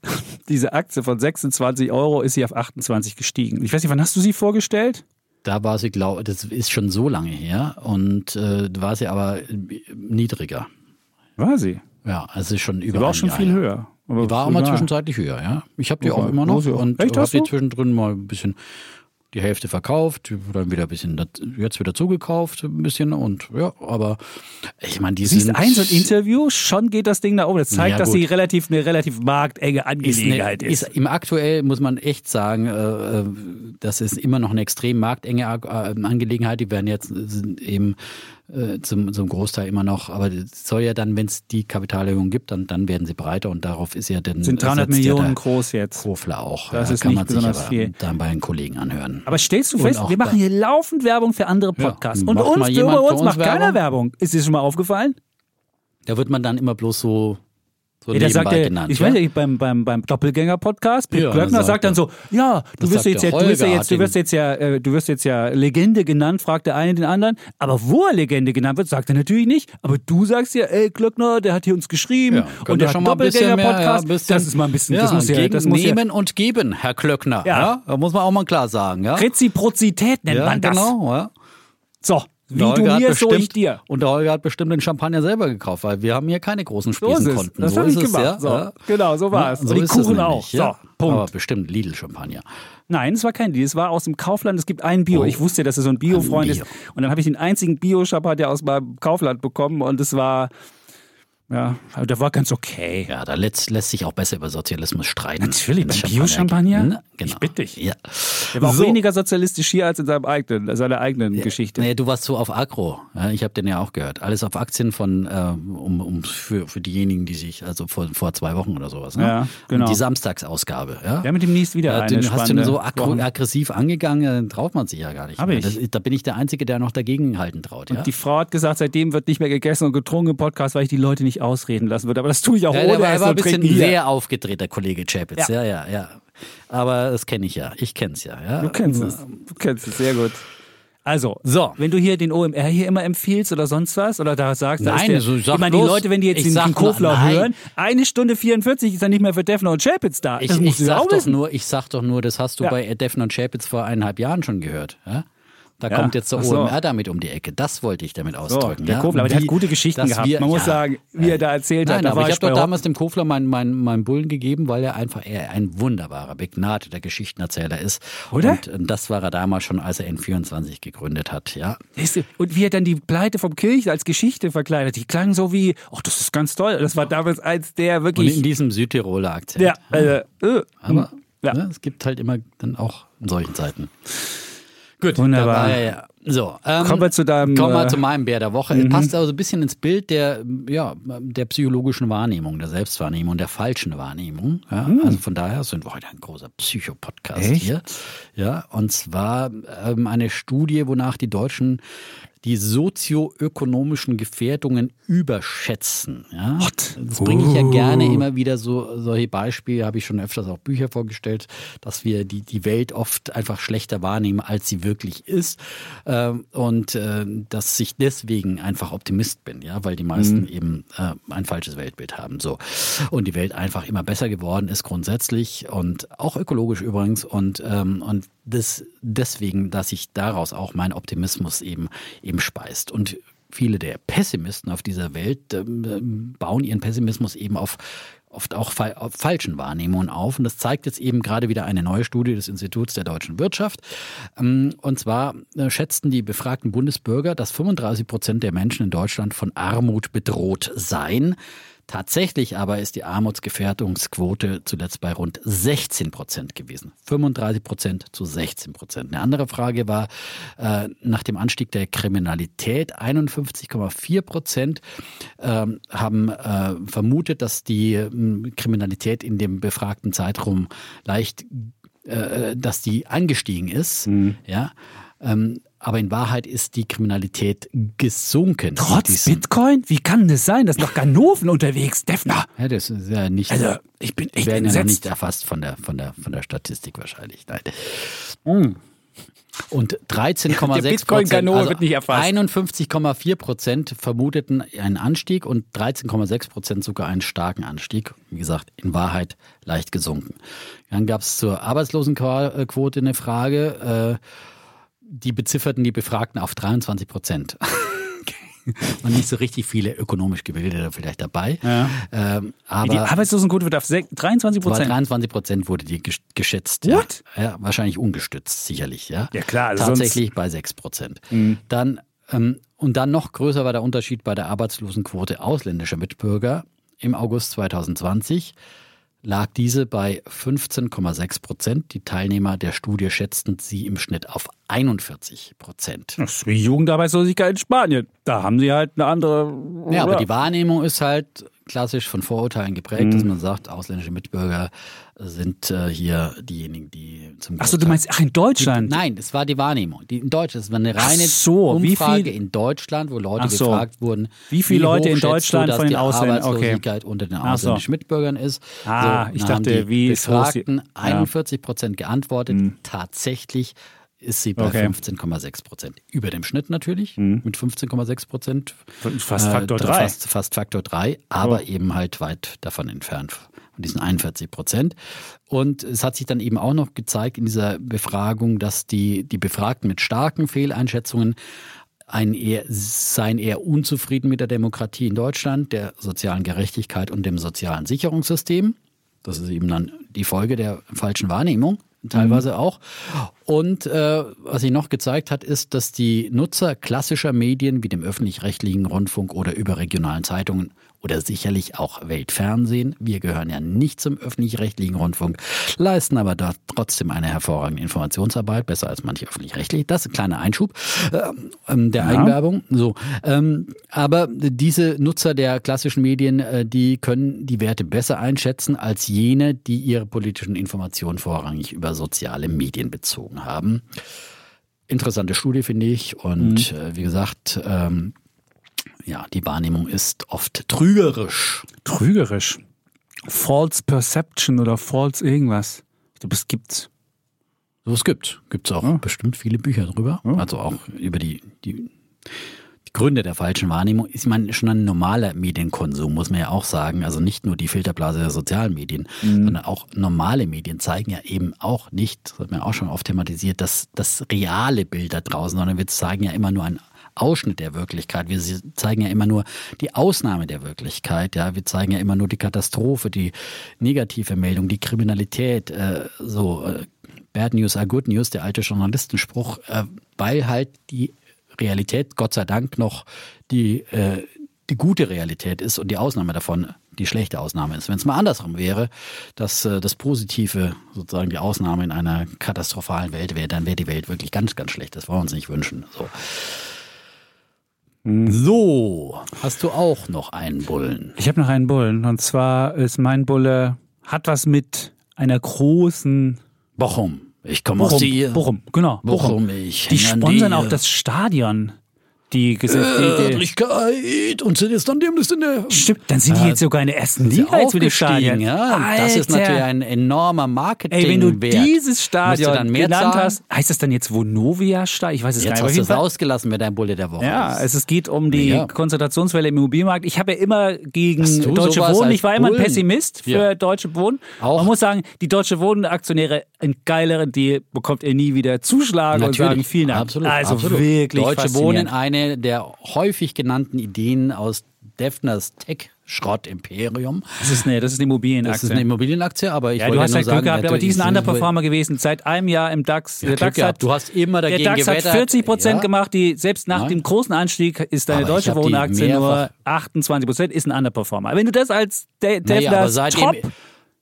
diese Aktie von 26 Euro ist sie auf 28 gestiegen. Ich weiß nicht, wann hast du sie vorgestellt? Da war sie, glaube das ist schon so lange her und äh, war sie aber niedriger. War sie? Ja, also schon über. Sie war auch schon Jahr, viel höher. Aber die war auch mal zwischenzeitlich höher, ja. Ich habe die auch immer noch und habe die zwischendrin mal ein bisschen die Hälfte verkauft, dann wieder ein bisschen, jetzt wieder zugekauft, ein bisschen und ja, aber ich meine, die Siehst sind. ein so ein Interview, schon geht das Ding da oben. Das zeigt, Ja, dass sie relativ eine relativ marktenge Angelegenheit ist, ist. ist im aktuell muss man echt sagen, äh, äh, das ist immer noch eine extrem marktenge äh, Angelegenheit. Die werden jetzt sind eben äh, zum, zum Großteil immer noch, aber es soll ja dann, wenn es die Kapitalerhöhung gibt, dann, dann werden sie breiter und darauf ist ja dann Sind 300 setzt ja Millionen der groß jetzt. Kofler auch. Das ja, ist kann nicht man sich besonders aber viel. dann bei den Kollegen anhören. Aber stellst du Und fest, wir machen hier laufend Werbung für andere Podcasts. und macht uns, jemand uns uns macht keiner Werbung? Werbung. Ist dir schon mal aufgefallen? Da wird man dann immer bloß so, so Ja, sagt ja, genannt. ich ja? weiß nicht, beim, beim, beim Doppelgänger-Podcast, Pip Ja, Glöckner sagt dann er- so, ja, du wirst jetzt ja, du wirst ja jetzt, du wirst jetzt ja, äh, du wirst jetzt ja Legende genannt, fragt der eine den anderen. Aber wo er Legende genannt wird, sagt er natürlich nicht. Aber du sagst ja, ey, Glöckner, der hat hier uns geschrieben und der hat Doppelgänger-Podcast. das ist mal ein bisschen, das muss ja, das muss ja, nehmen und geben, Herr Klöckner. Ja. Da muss man auch mal klar sagen. Ja, Reziprozität nennt man das. genau. Ja. So, wie Der du Holger hat mir, so bestimmt- ich dir. Und der Holger hat bestimmt den Champagner selber gekauft, weil wir haben hier keine großen So ist es. Spießenkonten. Das so habe ich es, gemacht. Ja, so, ja. Genau, so war es. Ja, und die es Kuchen auch. Ja. So, Punkt. Aber bestimmt Lidl-Champagner. Nein, es war kein Deal. Es war aus dem Kaufland. Es gibt einen Bio. Oh. Ich wusste, dass er so ein Bio-Freund Ein ist. Bio. Und dann habe ich den einzigen Bio-Champagner aus meinem Kaufland bekommen und es war, ja, der war ganz okay. Ja, da lässt, lässt sich auch besser über Sozialismus streiten. Natürlich, beim Bio-Champagner? Ne? Ich Genau. bitte dich. Ja. Der war auch So. weniger sozialistisch hier als in seinem eigenen, seiner eigenen Geschichte. Nee, du warst so auf Agro. Ja, ich habe den ja auch gehört. Alles auf Aktien von, ähm, um, um für, für diejenigen, die sich, also vor, vor zwei Wochen oder sowas. Ne? Ja, genau. Und die Samstagsausgabe. Ja? Wir haben demnächst wieder Ja, eine den hast du so aggro- Wochen. aggressiv angegangen, dann traut man sich ja gar nicht. Hab mehr. ich. Das, da bin ich der Einzige, der noch dagegen halten traut. Ja? Die Frau hat gesagt, seitdem wird nicht mehr gegessen und getrunken im Podcast, weil ich die Leute nicht ausreden lassen würde. Aber das tue ich auch Ja, ohne er war ein bisschen hier. sehr aufgedreht, der Kollege Chapitz. Ja, ja, ja. Aber das kenne ich ja. Ich kenne es ja, ja. Du kennst es. Du kennst es, sehr gut. Also, So. wenn du hier den OMR hier immer empfiehlst oder sonst was, oder da sagst, da Nein, der, so sag ich meine, die Leute, wenn die jetzt ich den, den nein. hören, eine Stunde 44 ist dann nicht mehr für Defner und Chapitz da. Ich, ich, ja sag doch wissen. nur, ich sag doch nur, das hast du Ja. bei Defner und Chapitz vor eineinhalb Jahren schon gehört. Ja? Da Ja, kommt jetzt der so. OMR damit um die Ecke. Das wollte ich damit So, ausdrücken. der ja? Kofler, aber der hat gute Geschichten gehabt. wir- Man muss sagen, wie er da erzählt hat, Nein, aber ich habe doch damals dem Kofler meinen mein, mein Bullen gegeben, weil er einfach eher ein wunderbarer, begnadeter Geschichtenerzähler ist. Oder? Und, und das war er damals schon, als er N24 gegründet hat. Ja. Und wie er dann die Pleite vom Kirch als Geschichte verkleidet. Die klang so wie, ach, das ist ganz toll. Das war damals eins der Und wirklich. in diesem Südtiroler Akzent. ja, also, äh, Aber ja. ne, es gibt halt immer dann auch in solchen Zeiten. Gut, Wunderbar. da war er ja. So, ähm, Kommen wir zu deinem, Kommen wir äh, zu meinem Bär der Woche. Passt also ein bisschen ins Bild der, ja, der psychologischen Wahrnehmung, der Selbstwahrnehmung, der falschen Wahrnehmung. Ja, Also von daher sind wir heute ein großer Psychopodcast hier. Ja, und zwar ähm, eine Studie, wonach die Deutschen die sozioökonomischen Gefährdungen überschätzen. Ja? Das bringe ich ja gerne immer wieder so solche Beispiele, habe ich schon öfters auch Bücher vorgestellt, dass wir die, die Welt oft einfach schlechter wahrnehmen, als sie wirklich ist. Ähm, Und äh, dass ich deswegen einfach Optimist bin, ja, weil die meisten eben äh, ein falsches Weltbild haben. So. Und die Welt einfach immer besser geworden ist grundsätzlich und auch ökologisch übrigens. Und, ähm, und das deswegen, dass sich daraus auch mein Optimismus eben eben speist. Und viele der Pessimisten auf dieser Welt ähm, bauen ihren Pessimismus eben auf oft auch fa auf falschen Wahrnehmungen auf. Und das zeigt jetzt eben gerade wieder eine neue Studie des Instituts der deutschen Wirtschaft. Ähm, Und zwar äh, schätzten die befragten Bundesbürger, dass 35 Prozent der Menschen in Deutschland von Armut bedroht seien. Tatsächlich aber ist die Armutsgefährdungsquote zuletzt bei rund 16 Prozent gewesen. 35 Prozent zu 16 Prozent. Eine andere Frage war äh, nach dem Anstieg der Kriminalität. 51,4 Prozent ähm, haben äh, vermutet, dass die ähm, Kriminalität in dem befragten Zeitraum leicht, äh, dass die angestiegen ist. Ja. Ähm, aber in Wahrheit ist die Kriminalität gesunken. Trotz Bitcoin? Wie kann das sein? Das ist noch Ganoven unterwegs, Defner. Ja, das ist ja nicht. Also, ich bin echt werden ja noch entsetzt. nicht erfasst von der, von der, von der Statistik wahrscheinlich. Nein. Und 13,6 Der Prozent, also wird nicht erfasst. 51,4 Prozent vermuteten einen Anstieg und 13,6 Prozent sogar einen starken Anstieg. Wie gesagt, in Wahrheit leicht gesunken. Dann gab es zur Arbeitslosenquote eine Frage. Äh, die bezifferten die Befragten auf 23 Prozent. und nicht so richtig viele ökonomisch Gebildete vielleicht dabei. Ja. Ähm, aber die Arbeitslosenquote wird auf sech- 23 Vor Prozent. 23 Prozent wurde die gesch- geschätzt. What? Ja. ja, wahrscheinlich ungestützt, sicherlich. Ja, Ja, klar, also Tatsächlich bei 6 Prozent. Dann, ähm, und dann noch größer war der Unterschied bei der Arbeitslosenquote ausländischer Mitbürger. Im August 2020 lag diese bei 15,6 Prozent. Die Teilnehmer der Studie schätzten sie im Schnitt auf 41 Prozent. Das ist wie Jugendarbeitslosigkeit in Spanien. Da haben sie halt eine andere. Ja, aber die Wahrnehmung ist halt klassisch von Vorurteilen geprägt, Mhm. dass man sagt, ausländische Mitbürger sind äh, hier diejenigen, die zum Achso, du meinst, ach, in Deutschland? Nein, es war die Wahrnehmung. Die in Deutschland, es war eine reine so, wie Umfrage viel- in Deutschland, wo Leute Ach so. gefragt wurden, Wie viele Leute in Deutschland du, von den die Ausländern- okay. Arbeitslosigkeit unter den Ach so. ausländischen Mitbürgern ist. Ah, ich dann haben dachte, die wie die- Befragten ja. 41 Prozent geantwortet. Tatsächlich ist sie bei Okay. 15,6 Prozent. Über dem Schnitt natürlich, mit 15,6 Prozent. Fast Faktor Äh, drei. Fast, fast Faktor 3, aber eben halt weit davon entfernt von diesen 41 Prozent. Und es hat sich dann eben auch noch gezeigt in dieser Befragung, dass die, die Befragten mit starken Fehleinschätzungen ein eher, seien eher unzufrieden mit der Demokratie in Deutschland, der sozialen Gerechtigkeit und dem sozialen Sicherungssystem. Das ist eben dann die Folge der falschen Wahrnehmung, teilweise auch. Und äh, was sich noch gezeigt hat, ist, dass die Nutzer klassischer Medien wie dem öffentlich-rechtlichen Rundfunk oder überregionalen Zeitungen oder sicherlich auch Weltfernsehen, wir gehören ja nicht zum öffentlich-rechtlichen Rundfunk, leisten aber da trotzdem eine hervorragende Informationsarbeit, besser als manche öffentlich-rechtlich. Das ist ein kleiner Einschub ähm, der Eigenwerbung. So, ähm, aber diese Nutzer der klassischen Medien, äh, die können die Werte besser einschätzen als jene, die ihre politischen Informationen vorrangig über soziale Medien bezogen haben. Interessante Studie finde ich und äh, wie gesagt, ähm, ja, die Wahrnehmung ist oft trügerisch. Trügerisch. False Perception oder False irgendwas. Ich glaube, es gibt's. So es gibt. Gibt es auch Ja. bestimmt viele Bücher drüber. Also auch über die, die, die Gründe der falschen Wahrnehmung. Ich meine, schon ein normaler Medienkonsum, muss man ja auch sagen. Also nicht nur die Filterblase der sozialen Medien, sondern auch normale Medien zeigen ja eben auch nicht, das hat man auch schon oft thematisiert, das, das reale Bild da draußen, sondern wir zeigen ja immer nur ein Ausschnitt der Wirklichkeit. Wir zeigen ja immer nur die Ausnahme der Wirklichkeit. Ja, wir zeigen ja immer nur die Katastrophe, die negative Meldung, die Kriminalität. Äh, so äh, Bad News are Good News, der alte Journalistenspruch, äh, weil halt die Realität, Gott sei Dank, noch die äh, die gute Realität ist und die Ausnahme davon die schlechte Ausnahme ist. Wenn es mal andersrum wäre, dass äh, das Positive sozusagen die Ausnahme in einer katastrophalen Welt wäre, dann wäre die Welt wirklich ganz, ganz schlecht. Das wollen wir uns nicht wünschen. So. So, hast du auch noch einen Bullen? Ich habe noch einen Bullen. Und zwar ist mein Bulle, hat was mit einer großen Bochum. Ich komme aus Bochum, die Bochum, genau. Bochum, ich Die sponsern die, auch das Stadion. Die, ges- die, die, Örtlichkeit und sind jetzt dann dem das in der Stimmt, dann sind die jetzt sogar in der ersten Liga jetzt mit dem Stadion. ja. Das ist natürlich ein enormer Marketing. Ey, wenn du dieses Stadion dann mehr genannt zahlen? hast, heißt das dann jetzt Vonovia Stadion? Ich weiß es Jetzt gar nicht. auf hast du es Fall- ausgelassen, wer dein Bulle der Woche Ja, es, es geht um die Ja. Konzentrationswelle im Immobilienmarkt. Ich habe ja immer gegen Deutsche Wohnen, ich war immer ein? Pessimist für Ja. Deutsche Wohnen. Auch. Man muss sagen, die Deutsche Wohnen-Aktionäre, ein geileren Deal bekommt ihr nie wieder zuschlagen und sagen vielen Dank. Absolut, also absolut. wirklich Deutsche Wohnen, faszinierend. Eine der häufig genannten Ideen aus Defners Tech-Schrott-Imperium. Das ist eine, das ist eine Das Immobilienaktie. ist eine Immobilienaktie, aber ich ja, wollte du hast nur halt sagen, Glück gehabt, aber die sind natürlich- Underperformer gewesen. Seit einem Jahr im DAX. Ja, der DAX gehabt. hat, Du hast immer der dagegen DAX hat gewettert. 40 Prozent Ja. gemacht. Die, selbst nach Nein. dem großen Anstieg ist deine Aber Deutsche Wohnaktie nur mehrfach- 28 Prozent, ist ein Underperformer. Wenn du das als De Naja, aber Defners seitdem, Top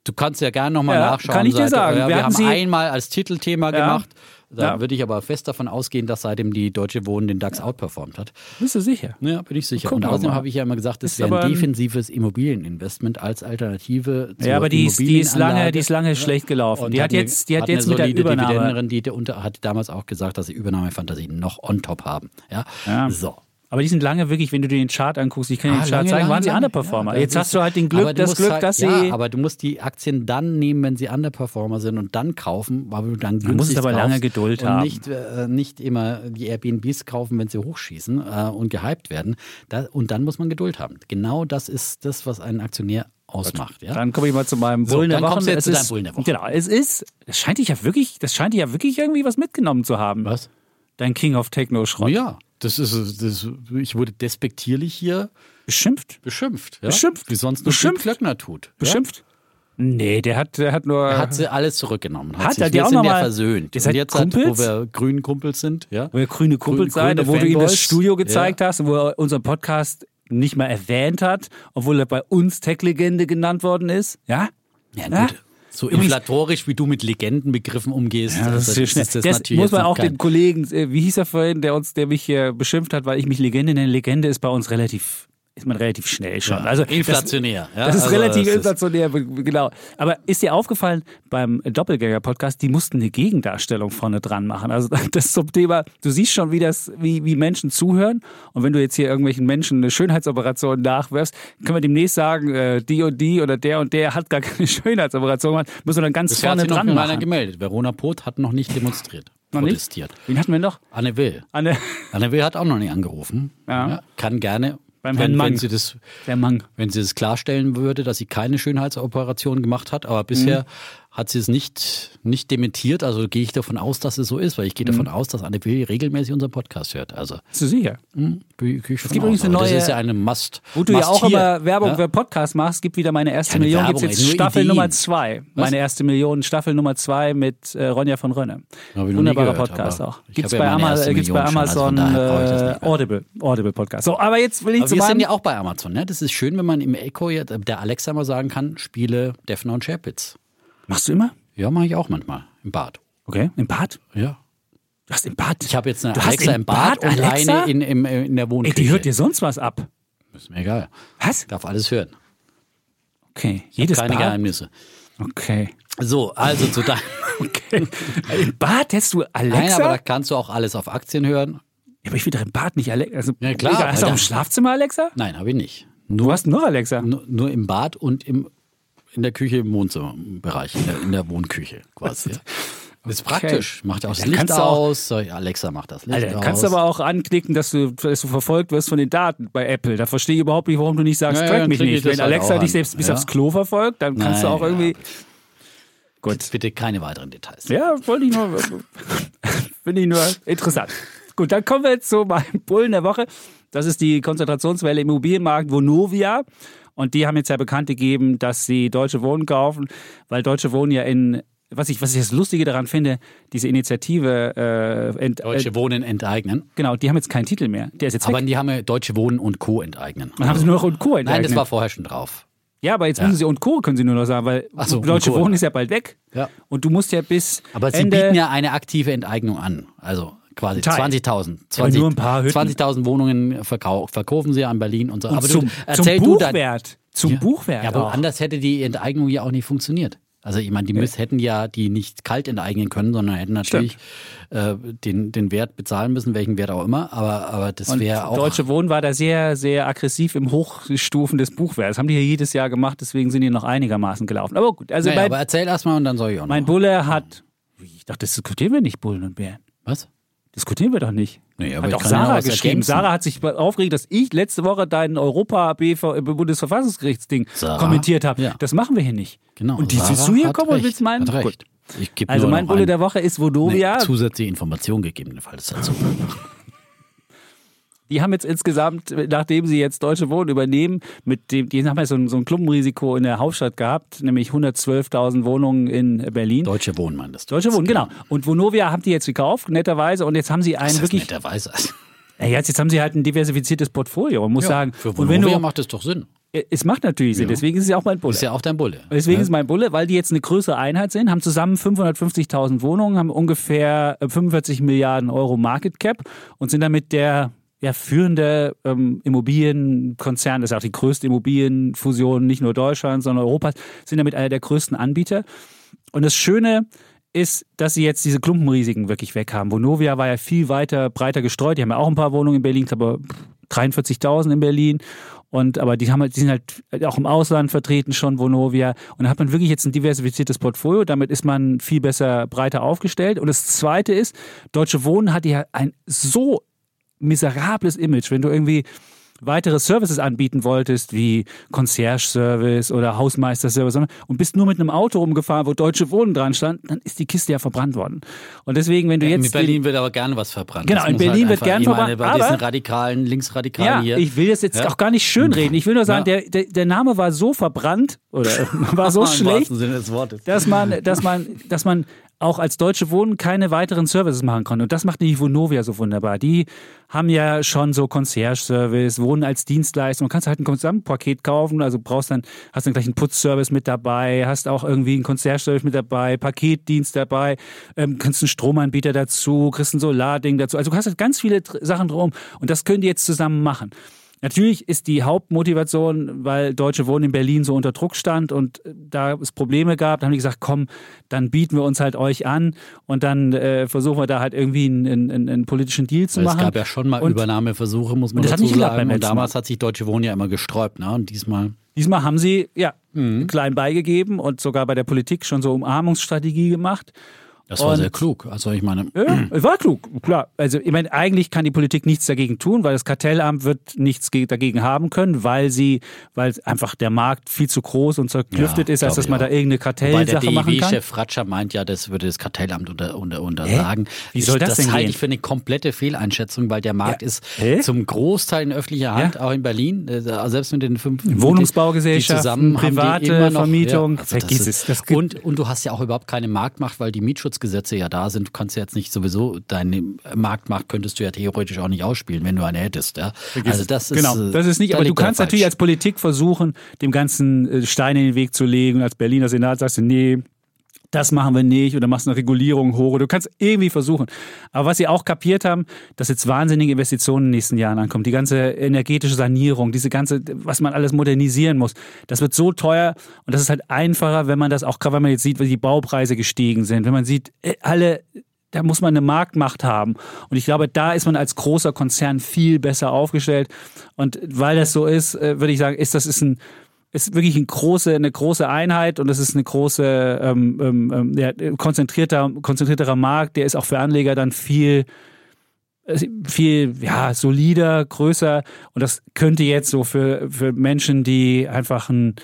du kannst ja gerne nochmal Ja, nachschauen. kann ich dir sagen. Ja, Wir wir, haben sie- einmal als Titelthema Ja. gemacht. Da Ja. würde ich aber fest davon ausgehen, dass seitdem die Deutsche Wohnen den DAX outperformt hat. Bist du sicher? Ja, bin ich sicher. Gucken Und außerdem habe ich ja immer gesagt, es Ist wäre ein defensives Immobilieninvestment als Alternative zur Ja, aber die ist, die ist lange, die ist lange schlecht gelaufen. Und Die hat eine- jetzt, die hat eine jetzt mit der Übernahme. Dividendenrendite und hat damals auch gesagt, dass sie Übernahmefantasien noch on top haben. Ja, Ja. so. Aber die sind lange wirklich, wenn du dir den Chart anguckst, ich kann dir Ah, den Chart lange, zeigen, lange, waren sie. Underperformer. Ja, jetzt hast du halt den Glück, du das Glück, halt, dass sie. Ja, aber du musst die Aktien dann nehmen, wenn sie Underperformer sind und dann kaufen, weil du dann günstig musst aber lange Geduld und haben. Nicht, äh, nicht immer die Airbnbs kaufen, wenn sie hochschießen äh, und gehypt werden. Da, und dann muss man Geduld haben. Genau das ist das, was einen Aktionär ausmacht. Ja? Dann komme ich mal zu meinem So, Bullen der dann Woche. kommst du jetzt Es zu deinem ist- Bullen der Woche. Genau, es ist, das scheint dich ja wirklich, das scheint dich ja wirklich irgendwie was mitgenommen zu haben. Was? Dein King of Techno Schrott. Ja, Das ist, das, ich wurde despektierlich hier Beschimpft? beschimpft. Ja? Beschimpft. Wie sonst nur Beschimpft. Klöckner tut. Beschimpft? Nee, der hat, der hat nur. Ja? Er hat sie alles zurückgenommen. Hat sich, er die wir auch sind noch ja mal- versöhnt. Ihr seid und jetzt, hat, wo Kumpels? wir grünen Kumpels sind, ja. wo ihr grüne Kumpels grüne wo du ihm das. Studio gezeigt hast und wo er unseren Podcast nicht mal erwähnt hat, obwohl er bei uns Tech-Legende genannt worden ist. Ja? Ja, Ja? gut. So inflatorisch, wie du mit Legendenbegriffen umgehst, Ja, das ist sehr schnell. ist das Das muss man auch den Kollegen, äh, wie hieß er vorhin, der uns, der mich hier beschimpft hat, weil ich mich Legende nenne. Legende ist bei uns relativ, ist man relativ schnell schon. Ja, also das- inflationär. ja, Das ist also relativ das ist- inflationär, genau. Aber ist dir aufgefallen, beim Doppelgänger-Podcast, die mussten eine Gegendarstellung vorne dran machen. Also das zum Thema, du siehst schon, wie das, wie, wie Menschen zuhören. Und wenn du jetzt hier irgendwelchen Menschen eine Schönheitsoperation nachwirfst, können wir demnächst sagen, äh, die und die oder der und der hat gar keine Schönheitsoperation gemacht, müssen wir dann ganz hat vorne noch dran keiner machen. gemeldet. Verona Poth hat noch nicht demonstriert. Noch nicht? protestiert. Wen hatten wir noch? Anne Will. Anne, Anne Will hat auch noch nicht angerufen. Ja. kann gerne, Beim Herrn wenn, Mang. wenn sie das Mang. wenn sie es klarstellen würde, dass sie keine Schönheitsoperation gemacht hat, aber bisher Mhm. Hat sie es nicht, nicht dementiert. Also gehe ich davon aus, dass es so ist, weil ich gehe davon Mhm. aus, dass Anne Will regelmäßig unseren Podcast hört. Also Bist du sicher? hm, gehe gehe ich von gibt aus. übrigens eine neue- Das ist ja eine Must. Wo du ja Must auch hier. immer Werbung Ja? für Podcast machst, gibt wieder meine erste Keine Million. Werbung, Gibt jetzt Staffel Ideen. Nummer zwei. Meine erste Million, Staffel Nummer zwei mit äh, Ronja von Rönne. Wunderbarer gehört, Podcast auch. Gibt's hab bei, ja meine Ama erste gibt's bei Million schon, also Amazon äh. Audible, Audible Podcast. So, aber jetzt will ich Aber zu wir sind ja auch bei Amazon. Ne? Das ist schön, wenn man im Echo jetzt, äh, der Alexa mal sagen kann, spiele Defner und Sharepitz. Machst du immer? Ja, mache ich auch manchmal im Bad. Okay, im Bad? Ja. Du hast im Bad? Ich habe jetzt eine Du Alexa im Bad, Bad und Alexa? eine in, in, in der Ey, Wohnküche. die hört dir sonst was ab. Ist mir egal. Was? Darf alles hören. Okay, jedes Keine Bad? Geheimnisse. Okay. So, also zu deinem. Okay. Im Bad hättest du Alexa? Nein, aber da kannst du auch alles auf Aktien hören. ja, aber ich will doch im Bad nicht Alexa. Also, Ja, klar, hast du auch im. Schlafzimmer Alexa? Nein, habe ich nicht. Du hast nur Alexa. Nur, nur im Bad und im, in der Küche im Wohnzimmerbereich, in der, in der Wohnküche quasi. ja. Das ist praktisch. Macht auch das Dann Licht du auch- aus. Ja, Alexa macht das Licht Alter, aus. kannst du aber auch anklicken, dass du, dass du verfolgt wirst von den Daten bei Apple. Da verstehe ich überhaupt nicht, warum du nicht sagst, Ja, ja, track dann mich nicht. Wenn halt Alexa auch dich selbst bis Ja. aufs Klo verfolgt, dann kannst du Nein, auch irgendwie. ja. Gut. Bitte keine weiteren Details. Ja, wollte ich nur. Finde ich nur interessant. Gut, dann kommen wir jetzt zu meinem Bullen der Woche. Das ist die Konzentrationswelle im Immobilienmarkt Vonovia. Und die haben jetzt ja bekannt gegeben, dass sie Deutsche Wohnen kaufen, weil Deutsche Wohnen ja in, was ich, was ich das Lustige daran finde, diese Initiative, äh, ent, Deutsche äh, Wohnen enteignen. genau, die haben jetzt keinen Titel mehr. Der ist jetzt Aber weg. die haben ja Deutsche Wohnen und Co. enteignen. Dann haben sie nur noch und Co. Nein, das war vorher schon drauf. Ja, aber jetzt müssen sie und Co. können sie nur noch sagen, weil so, Deutsche. Wohnen ist ja bald weg. Ja. Und du musst ja bis Aber sie Ende bieten ja eine aktive Enteignung an. Also quasi Teil. 20.000. Aber nur ein paar Hütten. 20.000 Wohnungen verkau verkaufen sie an Berlin und so. und aber zum, du, zum du dann. Buchwert. Zum Ja. Buchwert. Ja, aber auch. anders hätte die Enteignung ja auch nicht funktioniert. Also ich meine, die müssen, hätten ja die nicht kalt enteignen können, sondern hätten natürlich äh, den, den Wert bezahlen müssen, welchen Wert auch immer. Aber, aber das wäre auch. Deutsche Wohnen war da sehr, sehr aggressiv im Hochstufen des Buchwerts. Das haben die ja jedes Jahr gemacht, deswegen sind die noch einigermaßen gelaufen. Aber gut, also naja, mein, aber erzähl erst mal und dann soll ich auch mein noch. Bulle hat. Ich dachte, das diskutieren wir nicht, Bullen und Bären. Was? Diskutieren wir doch nicht. Aber hat auch ja Sarah geschrieben. ergänzen. Sarah hat sich aufgeregt, dass ich letzte Woche dein Europa-Bundesverfassungsgerichtsding Sarah? kommentiert habe. Ja. Das machen wir hier nicht. Genau. Und die Sarah willst du hier kommen und recht, willst meinen? Hat Gut. recht. Also mein Bulle der Woche ist Vodovia. zusätzliche Information gegebenenfalls dazu. Die haben jetzt insgesamt, nachdem sie jetzt Deutsche Wohnen übernehmen, mit dem, die haben ja so ein, so ein Klumpenrisiko in der Hauptstadt gehabt, nämlich 112.000 Wohnungen in Berlin. Deutsche Wohnen meintest du. Deutsche Wohnen, genau. Und Vonovia haben die jetzt gekauft, netterweise, und jetzt haben sie ein Das ist wirklich, netterweise. ja, jetzt, jetzt haben sie halt ein diversifiziertes Portfolio. Man muss sagen, Für Vonovia du, macht es doch Sinn. es macht natürlich Sinn, deswegen ist es ja auch mein Bulle. Ist ja auch dein Bulle. Deswegen ist mein Bulle, weil die jetzt eine größere Einheit sind, haben zusammen 550.000 Wohnungen, haben ungefähr äh, 45 Milliarden Euro Market Cap und sind damit der ja, führende ähm, Immobilienkonzern, das ist auch die größte Immobilienfusion nicht nur Deutschlands, sondern Europas, sind damit einer der größten Anbieter. Und das Schöne ist, dass sie jetzt diese Klumpenrisiken wirklich weg haben. Vonovia war ja viel weiter, breiter gestreut. Die haben ja auch ein paar Wohnungen in Berlin, ich glaube 43.000 in Berlin. Und, aber die haben halt, die sind halt auch im Ausland vertreten schon, Vonovia. Und da hat man wirklich jetzt ein diversifiziertes Portfolio. Damit ist man viel besser, breiter aufgestellt. Und das zweite ist, Deutsche Wohnen hat ja ein so miserables Image. Wenn du irgendwie weitere Services anbieten wolltest, wie Concierge-Service oder Hausmeister-Service, und bist nur mit einem Auto rumgefahren, wo Deutsche Wohnen dran stand, dann ist die Kiste ja verbrannt worden. Und deswegen, wenn du jetzt. In Berlin wird aber gerne was verbrannt. Genau, in Berlin halt wird gerne verbrannt. Bei diesen radikalen, linksradikalen ja, hier. Ich will das jetzt ja. auch gar nicht schönreden. Ich will nur sagen, ja. der, der, der Name war so verbrannt oder war so schlecht, dass man, dass man, dass man auch als Deutsche Wohnen keine weiteren Services machen konnte. Und das macht die Vonovia so wunderbar. Die haben ja schon so Concierge-Service, Wohnen als Dienstleistung. Du kannst halt ein Gesamtpaket kaufen, also brauchst dann, hast dann gleich einen Putzservice mit dabei, hast auch irgendwie einen Concierge-Service mit dabei, Paketdienst dabei, ähm, kannst einen Stromanbieter dazu, kriegst ein Solarding dazu. Also du hast halt ganz viele Sachen drum und das können die jetzt zusammen machen. Natürlich ist die Hauptmotivation, weil Deutsche Wohnen in Berlin so unter Druck stand und da es Probleme gab, da haben die gesagt, komm, dann bieten wir uns halt euch an und dann äh, versuchen wir da halt irgendwie einen, einen, einen politischen Deal zu weil machen. Es gab ja schon mal und Übernahmeversuche, muss man das dazu sagen. Und damals hat sich Deutsche Wohnen ja immer gesträubt, ne? Und diesmal. Diesmal haben sie ja mhm. klein beigegeben und sogar bei der Politik schon so Umarmungsstrategie gemacht. Das war und, sehr klug. Also ich meine. Ja, war klug, klar. Also ich meine, eigentlich kann die Politik nichts dagegen tun, weil das Kartellamt wird nichts dagegen haben können, weil sie, weil einfach der Markt viel zu groß und zerklüftet ja, ist, als dass man auch. da irgendeine Kartellsache machen kann. Der chef Fratscher meint ja, das würde das Kartellamt unter, unter, untersagen. Wie soll das, das denn Das halte ich für eine komplette Fehleinschätzung, weil der Markt ja. ist Hä? zum Großteil in öffentlicher Hand, auch in Berlin, äh, selbst mit den fünf Wohnungsbaugesellschaften, private noch, Vermietung. Also Vergiss es. Das und, und du hast ja auch überhaupt keine Marktmacht, weil die Mietschutz Gesetze ja da sind. Du kannst ja jetzt nicht sowieso deine Marktmacht könntest du ja theoretisch auch nicht ausspielen, wenn du eine hättest. Ja? Also das ist genau, das ist nicht. Aber du kannst natürlich als Politik versuchen, dem ganzen äh, Steine in den Weg zu legen. Als Berliner Senat sagst du, nee, das machen wir nicht oder machst eine Regulierung hoch. Du kannst irgendwie versuchen. Aber was sie auch kapiert haben, dass jetzt wahnsinnige Investitionen in den nächsten Jahren ankommen. Die ganze energetische Sanierung, diese ganze, was man alles modernisieren muss. Das wird so teuer und das ist halt einfacher, wenn man das auch, gerade wenn man jetzt sieht, wie die Baupreise gestiegen sind. Wenn man sieht, äh, alle da muss man eine Marktmacht haben. Und ich glaube, da ist man als großer Konzern viel besser aufgestellt. Und weil das so ist, äh, würde ich sagen, ist das ist ein ist wirklich eine große, eine große Einheit und es ist eine große, ähm, ähm, ähm, ja, konzentrierter, konzentrierterer Markt, der ist auch für Anleger dann viel, äh, viel ja, solider, größer und das könnte jetzt so für, für Menschen, die einfach ein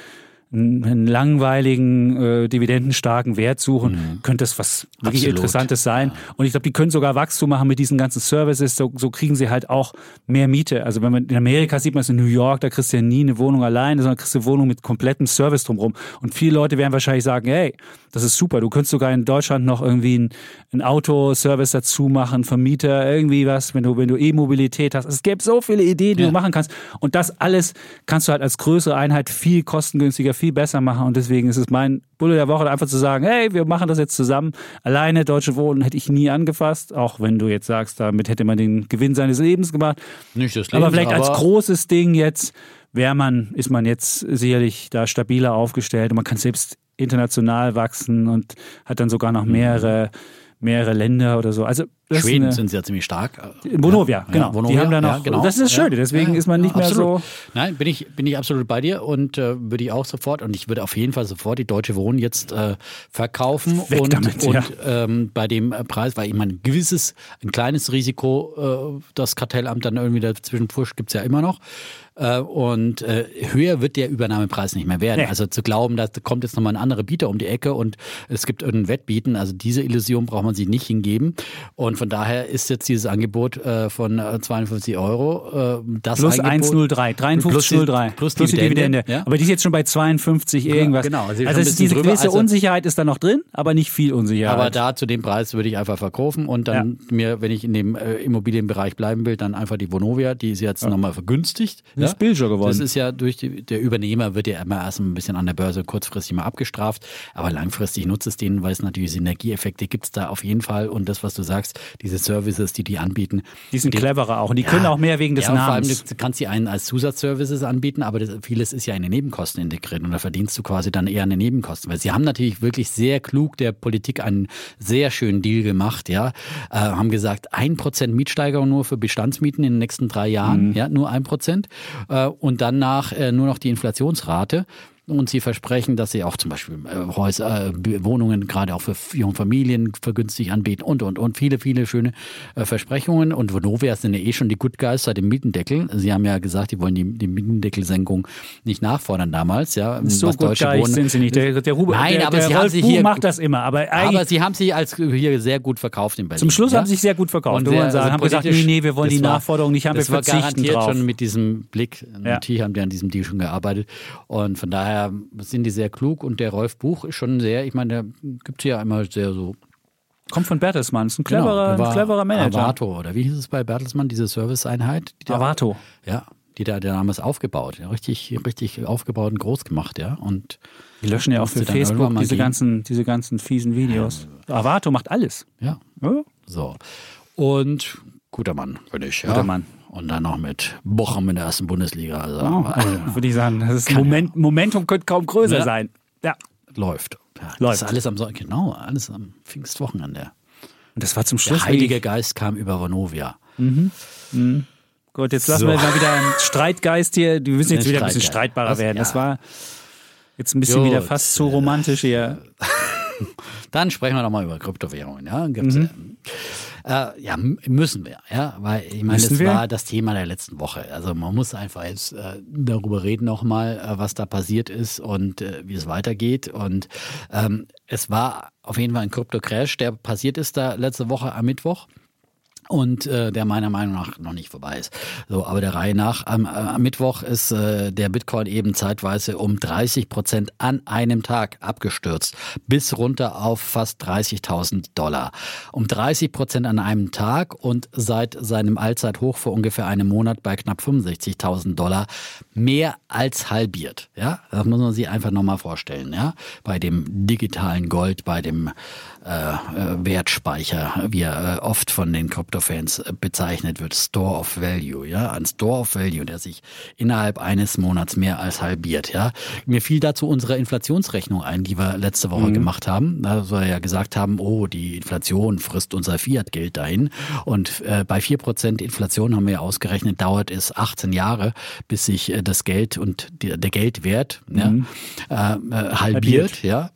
einen langweiligen, äh, dividendenstarken Wert suchen, mhm. könnte es was wirklich Absolut. Interessantes sein. Ja. Und ich glaube, die können sogar Wachstum machen mit diesen ganzen Services. So, so kriegen sie halt auch mehr Miete. Also wenn man in Amerika sieht man es in New York, da kriegst du ja nie eine Wohnung alleine, sondern kriegst du eine Wohnung mit komplettem Service drumherum. Und viele Leute werden wahrscheinlich sagen, hey, das ist super. Du könntest sogar in Deutschland noch irgendwie einen, einen Autoservice dazu machen, Vermieter, irgendwie was, wenn du, wenn du E-Mobilität hast. Es gäbe so viele Ideen, die ja. du machen kannst. Und das alles kannst du halt als größere Einheit viel kostengünstiger, viel besser machen. Und deswegen ist es mein Bulle der Woche einfach zu sagen, hey, wir machen das jetzt zusammen. Alleine Deutsche Wohnen hätte ich nie angefasst, auch wenn du jetzt sagst, damit hätte man den Gewinn seines Lebens gemacht. Nicht des Lebens, aber vielleicht aber als großes Ding jetzt wäre man, ist man jetzt sicherlich da stabiler aufgestellt und man kann selbst international wachsen und hat dann sogar noch mehrere mehrere Länder oder so. Also Schweden eine, sind ja ziemlich stark. Vonovia, ja, genau. Ja, Vonovia, die haben da noch, ja, genau. Das ist das Schöne, deswegen ist man nicht mehr so. Nein, bin ich, bin ich absolut bei dir und äh, würde ich auch sofort und ich würde auf jeden Fall sofort die Deutsche Wohnen jetzt äh, verkaufen Weg und, damit, und ähm, bei dem Preis, weil ich meine, ein gewisses, ein kleines Risiko, äh, das Kartellamt dann irgendwie dazwischen pusht, gibt es ja immer noch. Äh, und äh, höher wird der Übernahmepreis nicht mehr werden. Nee. Also zu glauben, da kommt jetzt nochmal ein anderer Bieter um die Ecke und es gibt irgendein Wettbieten, also diese Illusion braucht man sich nicht hingeben. Und von daher ist jetzt dieses Angebot äh, von 52 Euro das Plus Angebot, 1,03, 53,03. Plus, plus, die Dividende. Ja? Aber die ist jetzt schon bei 52 irgendwas. Genau, also, also ist diese gewisse also, Unsicherheit ist da noch drin, aber nicht viel Unsicherheit. Aber da zu dem Preis würde ich einfach verkaufen und dann ja. mir, wenn ich in dem äh, Immobilienbereich bleiben will, dann einfach die Vonovia, die ist jetzt ja. nochmal vergünstigt. Ja? Ist billiger geworden. Das ist ja durch die, der Übernehmer wird ja immer erst ein bisschen an der Börse kurzfristig mal abgestraft, aber langfristig nutzt es denen, weil es natürlich Synergieeffekte gibt es da auf jeden Fall und das, was du sagst, diese Services, die die anbieten. Die sind die, cleverer auch und die können auch mehr wegen des ja, Namens. Vor allem, du kannst sie einen als Zusatzservices anbieten, aber das, vieles ist ja in den Nebenkosten integriert und da verdienst du quasi dann eher an den Nebenkosten, weil sie haben natürlich wirklich sehr klug der Politik einen sehr schönen Deal gemacht, ja, äh, haben gesagt, ein Prozent Mietsteigerung nur für Bestandsmieten in den nächsten drei Jahren, mhm. ja, nur ein Prozent und danach äh, nur noch die Inflationsrate. Und sie versprechen, dass sie auch zum Beispiel äh, Häuser, äh, Wohnungen gerade auch für junge Familien vergünstigt anbieten und, und, und viele, viele schöne äh, Versprechungen. Und Vonovia sind ja eh schon die Good Guys seit dem Mietendeckel. Sie haben ja gesagt, die wollen die, die Mietendeckelsenkung nicht nachfordern damals. Ja, so was Good Guys Wohnen, sind sie nicht. Der, der Ruben, Nein, der, aber der sie Rolf haben sich hier, macht das immer. Aber, aber sie haben sich als hier sehr gut verkauft in Berlin. Zum Schluss ja? haben sie sich sehr gut verkauft. Und Und sagen, also haben gesagt, nee, nee, wir wollen die war- Nachforderung nicht haben, wir das war verzichten garantiert drauf. schon mit diesem Blick. Ja. Natürlich haben die an diesem Deal schon gearbeitet. Und von daher sind die sehr klug. Und der Rolf Buch ist schon sehr, ich meine, der gibt ja immer sehr so. Kommt von Bertelsmann, ist ein cleverer, Genau, ein cleverer Manager. Avato, oder wie hieß es bei Bertelsmann, diese Serviceeinheit? Die da- Avato. Ja, die da der damals aufgebaut. Ja, richtig, richtig aufgebaut und groß gemacht, ja. Und Die löschen ja auch für Facebook diese gehen. ganzen, diese ganzen fiesen Videos. Avato macht alles. ja, Ja? so. Und guter Mann, finde ich. Ja. Guter Mann. Und dann noch mit Bochum in der ersten Bundesliga. Also, Also, würde ich sagen, das ist Moment, Momentum könnte kaum größer Ja. sein. Ja. läuft. Ja, Läuft. Alles am Son- genau, alles am Pfingstwochenende. Und das war zum Schluss Der Heilige Geist kam über Vonovia. Gut, jetzt lassen So. wir mal wieder einen Streitgeist hier. Wir müssen jetzt wieder ein bisschen streitbarer werden. Das war jetzt ein bisschen Gut. wieder fast zu romantisch hier. Dann sprechen wir noch mal über Kryptowährungen. Ja, Gibt's, Mhm. äh, ja m- müssen wir. Ja, weil ich meine, das wir? war das Thema der letzten Woche. Also man muss einfach jetzt äh, darüber reden noch mal, äh, was da passiert ist und äh, wie es weitergeht. Und ähm, es war auf jeden Fall ein Krypto-Crash, der passiert ist da letzte Woche am Mittwoch. Und äh, der meiner Meinung nach noch nicht vorbei ist. So, aber der Reihe nach, am, äh, am Mittwoch ist äh, der Bitcoin eben zeitweise um 30 Prozent an einem Tag abgestürzt, bis runter auf fast 30.000 Dollar. Um 30 Prozent an einem Tag und seit seinem Allzeithoch vor ungefähr einem Monat bei knapp 65.000 Dollar mehr als halbiert. Ja, das muss man sich einfach nochmal vorstellen. Ja, bei dem digitalen Gold, bei dem Wertspeicher, wie er äh, oft von den Kryptofans äh, bezeichnet wird, Store of Value, ja, ein Store of Value, der sich innerhalb eines Monats mehr als halbiert, ja. Mir fiel dazu unsere Inflationsrechnung ein, die wir letzte Woche gemacht haben, da wir ja gesagt haben, oh, die Inflation frisst unser Fiat-Geld dahin. Und äh, bei vier Prozent Inflation haben wir ja ausgerechnet, dauert es 18 Jahre, bis sich äh, das Geld und die, der Geldwert ja, äh, äh, halbiert, ja.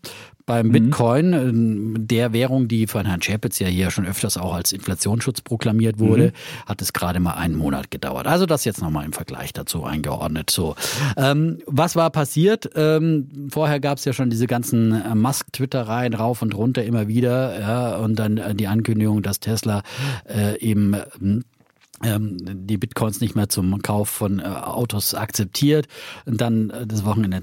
Beim Bitcoin, ähm, der Währung, die von Herrn Schäpitz ja hier schon öfters auch als Inflationsschutz proklamiert wurde, hat es gerade mal einen Monat gedauert. Also das jetzt nochmal im Vergleich dazu eingeordnet. So, ähm, was war passiert? Ähm, vorher gab es ja schon diese ganzen äh, Musk-Twittereien rauf und runter immer wieder, ja, und dann äh, die Ankündigung, dass Tesla äh, eben ähm, ähm, die Bitcoins nicht mehr zum Kauf von äh, Autos akzeptiert. Und dann das Wochenende,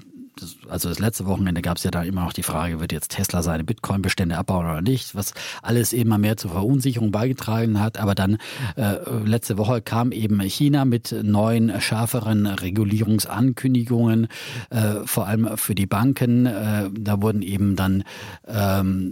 also das letzte Wochenende gab es ja da immer noch die Frage, wird jetzt Tesla seine Bitcoin-Bestände abbauen oder nicht, was alles immer mehr zur Verunsicherung beigetragen hat. Aber dann äh, letzte Woche kam eben China mit neuen, schärferen Regulierungsankündigungen, äh, vor allem für die Banken. Äh, da wurden eben dann ähm,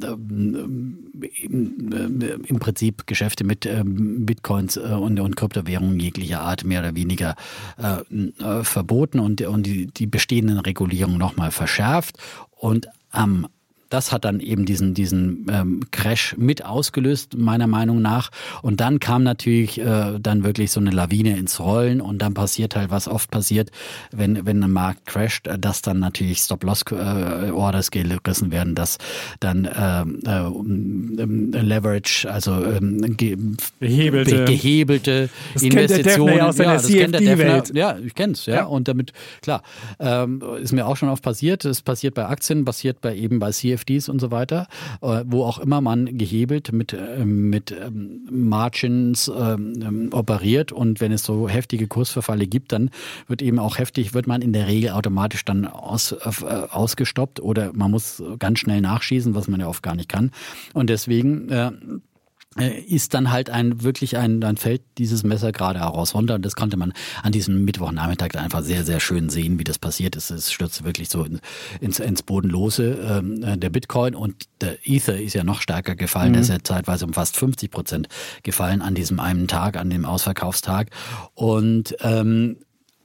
im, äh, im Prinzip Geschäfte mit ähm, Bitcoins äh, und, und Kryptowährungen jeglicher Art mehr oder weniger äh, verboten und, und die, die bestehenden Regulierungen nochmal verschärft. Und am das hat dann eben diesen, diesen ähm, Crash mit ausgelöst, meiner Meinung nach. Und dann kam natürlich äh, dann wirklich so eine Lawine ins Rollen und dann passiert halt, was oft passiert, wenn, wenn ein Markt crasht, äh, dass dann natürlich Stop-Loss-Orders gerissen werden, dass dann ähm, äh, ähm, Leverage, also ähm, ge Behebelte. be- gehebelte Das kennt der Investitionen. Defner ja aus seiner das kennt der Defner. Ja, ich kenn's, ja. Ja. Und damit, klar, ähm, ist mir auch schon oft passiert. Es passiert bei Aktien, passiert bei eben bei CFDs und so weiter, äh, wo auch immer man gehebelt mit, ähm, mit ähm, Margins ähm, operiert. Und wenn es so heftige Kursverfalle gibt, dann wird eben auch heftig, wird man in der Regel automatisch dann aus, äh, ausgestoppt oder man muss ganz schnell nachschießen, was man ja oft gar nicht kann. Und deswegen äh, ist dann halt ein wirklich ein, dann fällt dieses Messer gerade heraus. Runter und das konnte man an diesem Mittwochnachmittag einfach sehr, sehr schön sehen, wie das passiert ist. Es stürzte wirklich so in, ins, ins Bodenlose ähm, äh, der Bitcoin. Und der Ether ist ja noch stärker gefallen, der ist ja zeitweise um fast 50 Prozent gefallen an diesem einen Tag, an dem Ausverkaufstag. Und ähm,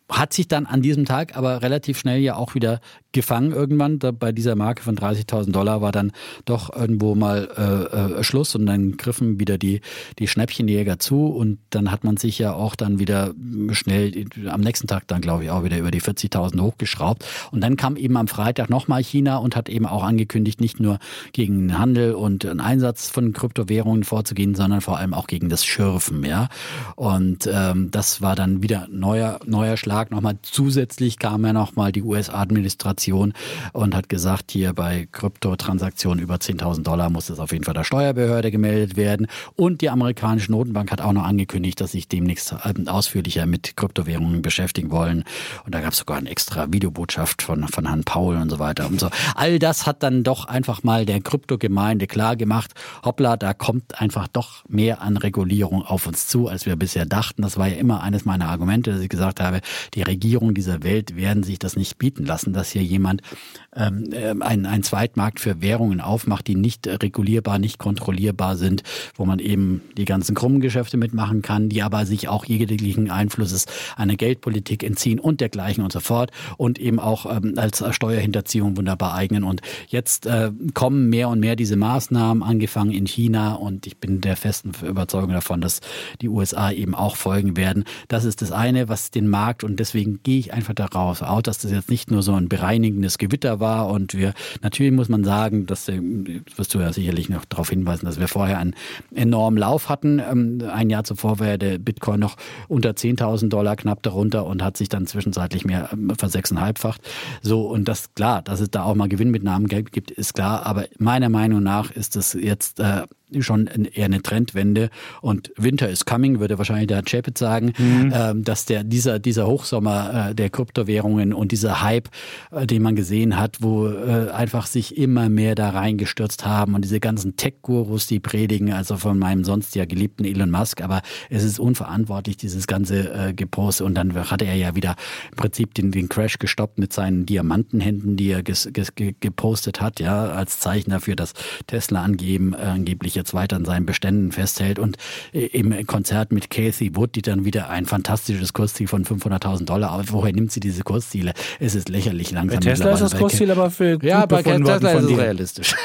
hat sich dann an diesem Tag aber relativ schnell ja auch wieder gefangen irgendwann. Da bei dieser Marke von 30.000 Dollar war dann doch irgendwo mal äh, äh, Schluss und dann griffen wieder die, die Schnäppchenjäger zu und dann hat man sich ja auch dann wieder schnell am nächsten Tag dann glaube ich auch wieder über die 40.000 hochgeschraubt und dann kam eben am Freitag nochmal China und hat eben auch angekündigt, nicht nur gegen den Handel und den Einsatz von Kryptowährungen vorzugehen, sondern vor allem auch gegen das Schürfen, ja. Und ähm, das war dann wieder neuer neuer Schlag. Nochmal zusätzlich kam ja nochmal die US-Administration und hat gesagt, hier bei Kryptotransaktionen über 10.000 Dollar muss es auf jeden Fall der Steuerbehörde gemeldet werden. Und die amerikanische Notenbank hat auch noch angekündigt, dass sich demnächst ähm, ausführlicher mit Kryptowährungen beschäftigen wollen. Und da gab es sogar eine extra Videobotschaft von, von Herrn Paul und so weiter und so. All das hat dann doch einfach mal der Kryptogemeinde klar gemacht, hoppla, da kommt einfach doch mehr an Regulierung auf uns zu, als wir bisher dachten. Das war ja immer eines meiner Argumente, dass ich gesagt habe, die Regierungen dieser Welt werden sich das nicht bieten lassen, dass hier jemand ähm, äh, einen, einen Zweitmarkt für Währungen aufmacht, die nicht regulierbar, nicht kontrollierbar sind, wo man eben die ganzen krummen Geschäfte mitmachen kann, die aber sich auch jeglichen Einflusses einer Geldpolitik entziehen und dergleichen und so fort und eben auch ähm, als Steuerhinterziehung wunderbar eignen. Und jetzt äh, kommen mehr und mehr diese Maßnahmen, angefangen in China und ich bin der festen Überzeugung davon, dass die USA eben auch folgen werden. Das ist das eine, was den Markt und deswegen gehe ich einfach darauf aus, dass das jetzt nicht nur so ein bereinigendes Gewitter war und wir, natürlich muss man sagen, dass, äh, wirst du ja sicherlich noch darauf hinweisen, dass wir vorher einen enormen Lauf hatten. Ähm, ein Jahr zuvor war der Bitcoin noch unter 10.000 Dollar knapp darunter und hat sich dann zwischenzeitlich mehr ähm, versechseinhalbfacht. So, und das, klar, dass es da auch mal Gewinnmitnahmen gibt, ist klar, aber meiner Meinung nach ist es jetzt äh, schon eher eine Trendwende und Winter is coming, würde wahrscheinlich der Chapit sagen, mhm. ähm, dass der dieser dieser Hochsommer äh, der Kryptowährungen und dieser Hype, äh, den man gesehen hat, wo äh, einfach sich immer mehr da reingestürzt haben und diese ganzen Tech-Gurus, die predigen, also von meinem sonst ja geliebten Elon Musk, aber es ist unverantwortlich dieses ganze äh, Geposte und dann hat er ja wieder im Prinzip den, den Crash gestoppt mit seinen Diamantenhänden, die er ges, ges, gepostet hat, ja, als Zeichen dafür, dass Tesla angeben äh, angeblich jetzt weiter an seinen Beständen festhält und äh, im Konzert mit Casey Wood, die dann wieder ein fantastisches Kursziel von 500.000 Dollar auf. Woher nimmt sie diese Kursziele? Es ist lächerlich langsam. Bei Tesla ist das Kursziel aber für Ja, bei Tesla ist es realistisch.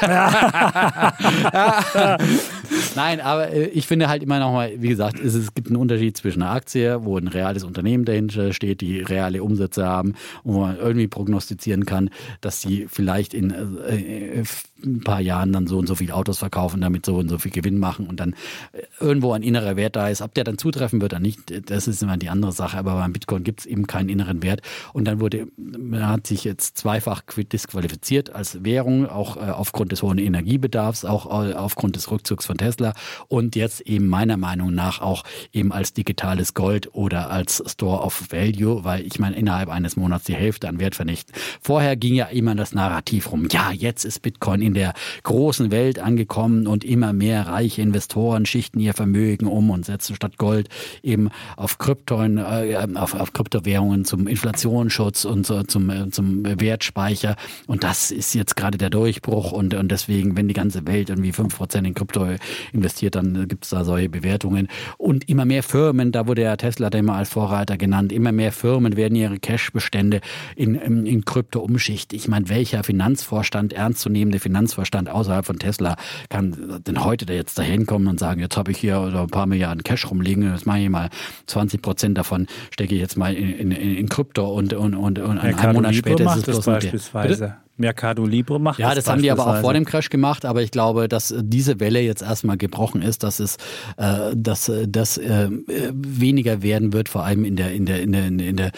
Nein, aber äh, ich finde halt immer noch mal, wie gesagt, es, es gibt einen Unterschied zwischen einer Aktie, wo ein reales Unternehmen dahinter steht, die reale Umsätze haben, wo man irgendwie prognostizieren kann, dass sie vielleicht in äh, ein paar Jahren dann so und so viele Autos verkaufen, damit so und so viel Gewinn machen und dann äh, irgendwo ein innerer Wert da ist. Ob der dann zutreffen wird oder nicht, das ist immer die andere Sache. Aber beim Bitcoin gibt es eben keinen inneren Wert. Und dann wurde, man hat sich jetzt zweifach disqualifiziert als Währung, auch äh, aufgrund des hohen Energiebedarfs, auch äh, aufgrund des Rückzugs von Tesla und jetzt eben meiner Meinung nach auch eben als digitales Gold oder als Store of Value, weil ich meine, innerhalb eines Monats die Hälfte an Wert vernichten. Vorher ging ja immer das Narrativ rum, ja, jetzt ist Bitcoin in der großen Welt angekommen und immer mehr reiche Investoren schichten ihr Vermögen um und setzen statt Gold eben auf Kryptoin, äh, auf, auf Kryptowährungen zum Inflationsschutz und so, zum, äh, zum Wertspeicher. Und das ist jetzt gerade der Durchbruch und, und deswegen, wenn die ganze Welt irgendwie fünf Prozent in Krypto investiert, dann gibt es da solche Bewertungen. Und immer mehr Firmen, da wurde ja Tesla mal als Vorreiter genannt, immer mehr Firmen werden ihre Cash-Bestände in, in, in Krypto umschichten. Ich meine, welcher Finanzvorstand, ernstzunehmende Finanzvorstand, Finanzverstand außerhalb von Tesla kann denn heute da jetzt dahin kommen und sagen, jetzt habe ich hier ein paar Milliarden Cash rumliegen, jetzt mache ich mal 20 Prozent davon, stecke ich jetzt mal in, in, in Krypto und, und, und, und einen Monat später ist es bloß beispielsweise. Mercado Libre macht Ja, das, das haben die aber auch vor dem Crash gemacht, aber ich glaube, dass diese Welle jetzt erstmal gebrochen ist, dass es äh, dass das äh, weniger werden wird, vor allem in der in der in der in der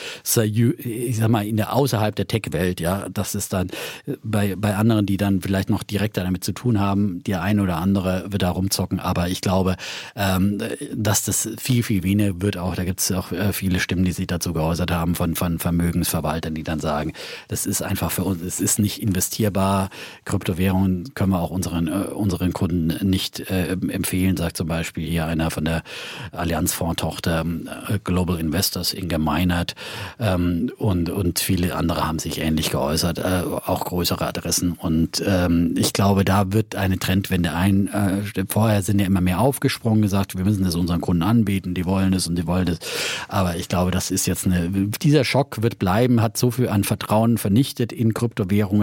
ich sag mal in der außerhalb der Tech-Welt, ja, das ist dann bei bei anderen, die dann vielleicht noch direkter damit zu tun haben, der eine oder andere wird da rumzocken, aber ich glaube, ähm, dass das viel viel weniger wird auch. Da gibt es auch äh, viele Stimmen, die sich dazu geäußert haben von von Vermögensverwaltern, die dann sagen, das ist einfach für uns, es ist nicht nicht investierbar. Kryptowährungen können wir auch unseren, äh, unseren Kunden nicht äh, empfehlen, sagt zum Beispiel hier einer von der Allianzfonds-Tochter äh, Global Investors, Inge Meinert. Ähm, und, und viele andere haben sich ähnlich geäußert, äh, auch größere Adressen. Und ähm, ich glaube, da wird eine Trendwende ein. Äh, vorher sind ja immer mehr aufgesprungen, gesagt, wir müssen das unseren Kunden anbieten, die wollen es und die wollen das. Aber ich glaube, das ist jetzt eine, dieser Schock wird bleiben, hat so viel an Vertrauen vernichtet in Kryptowährungen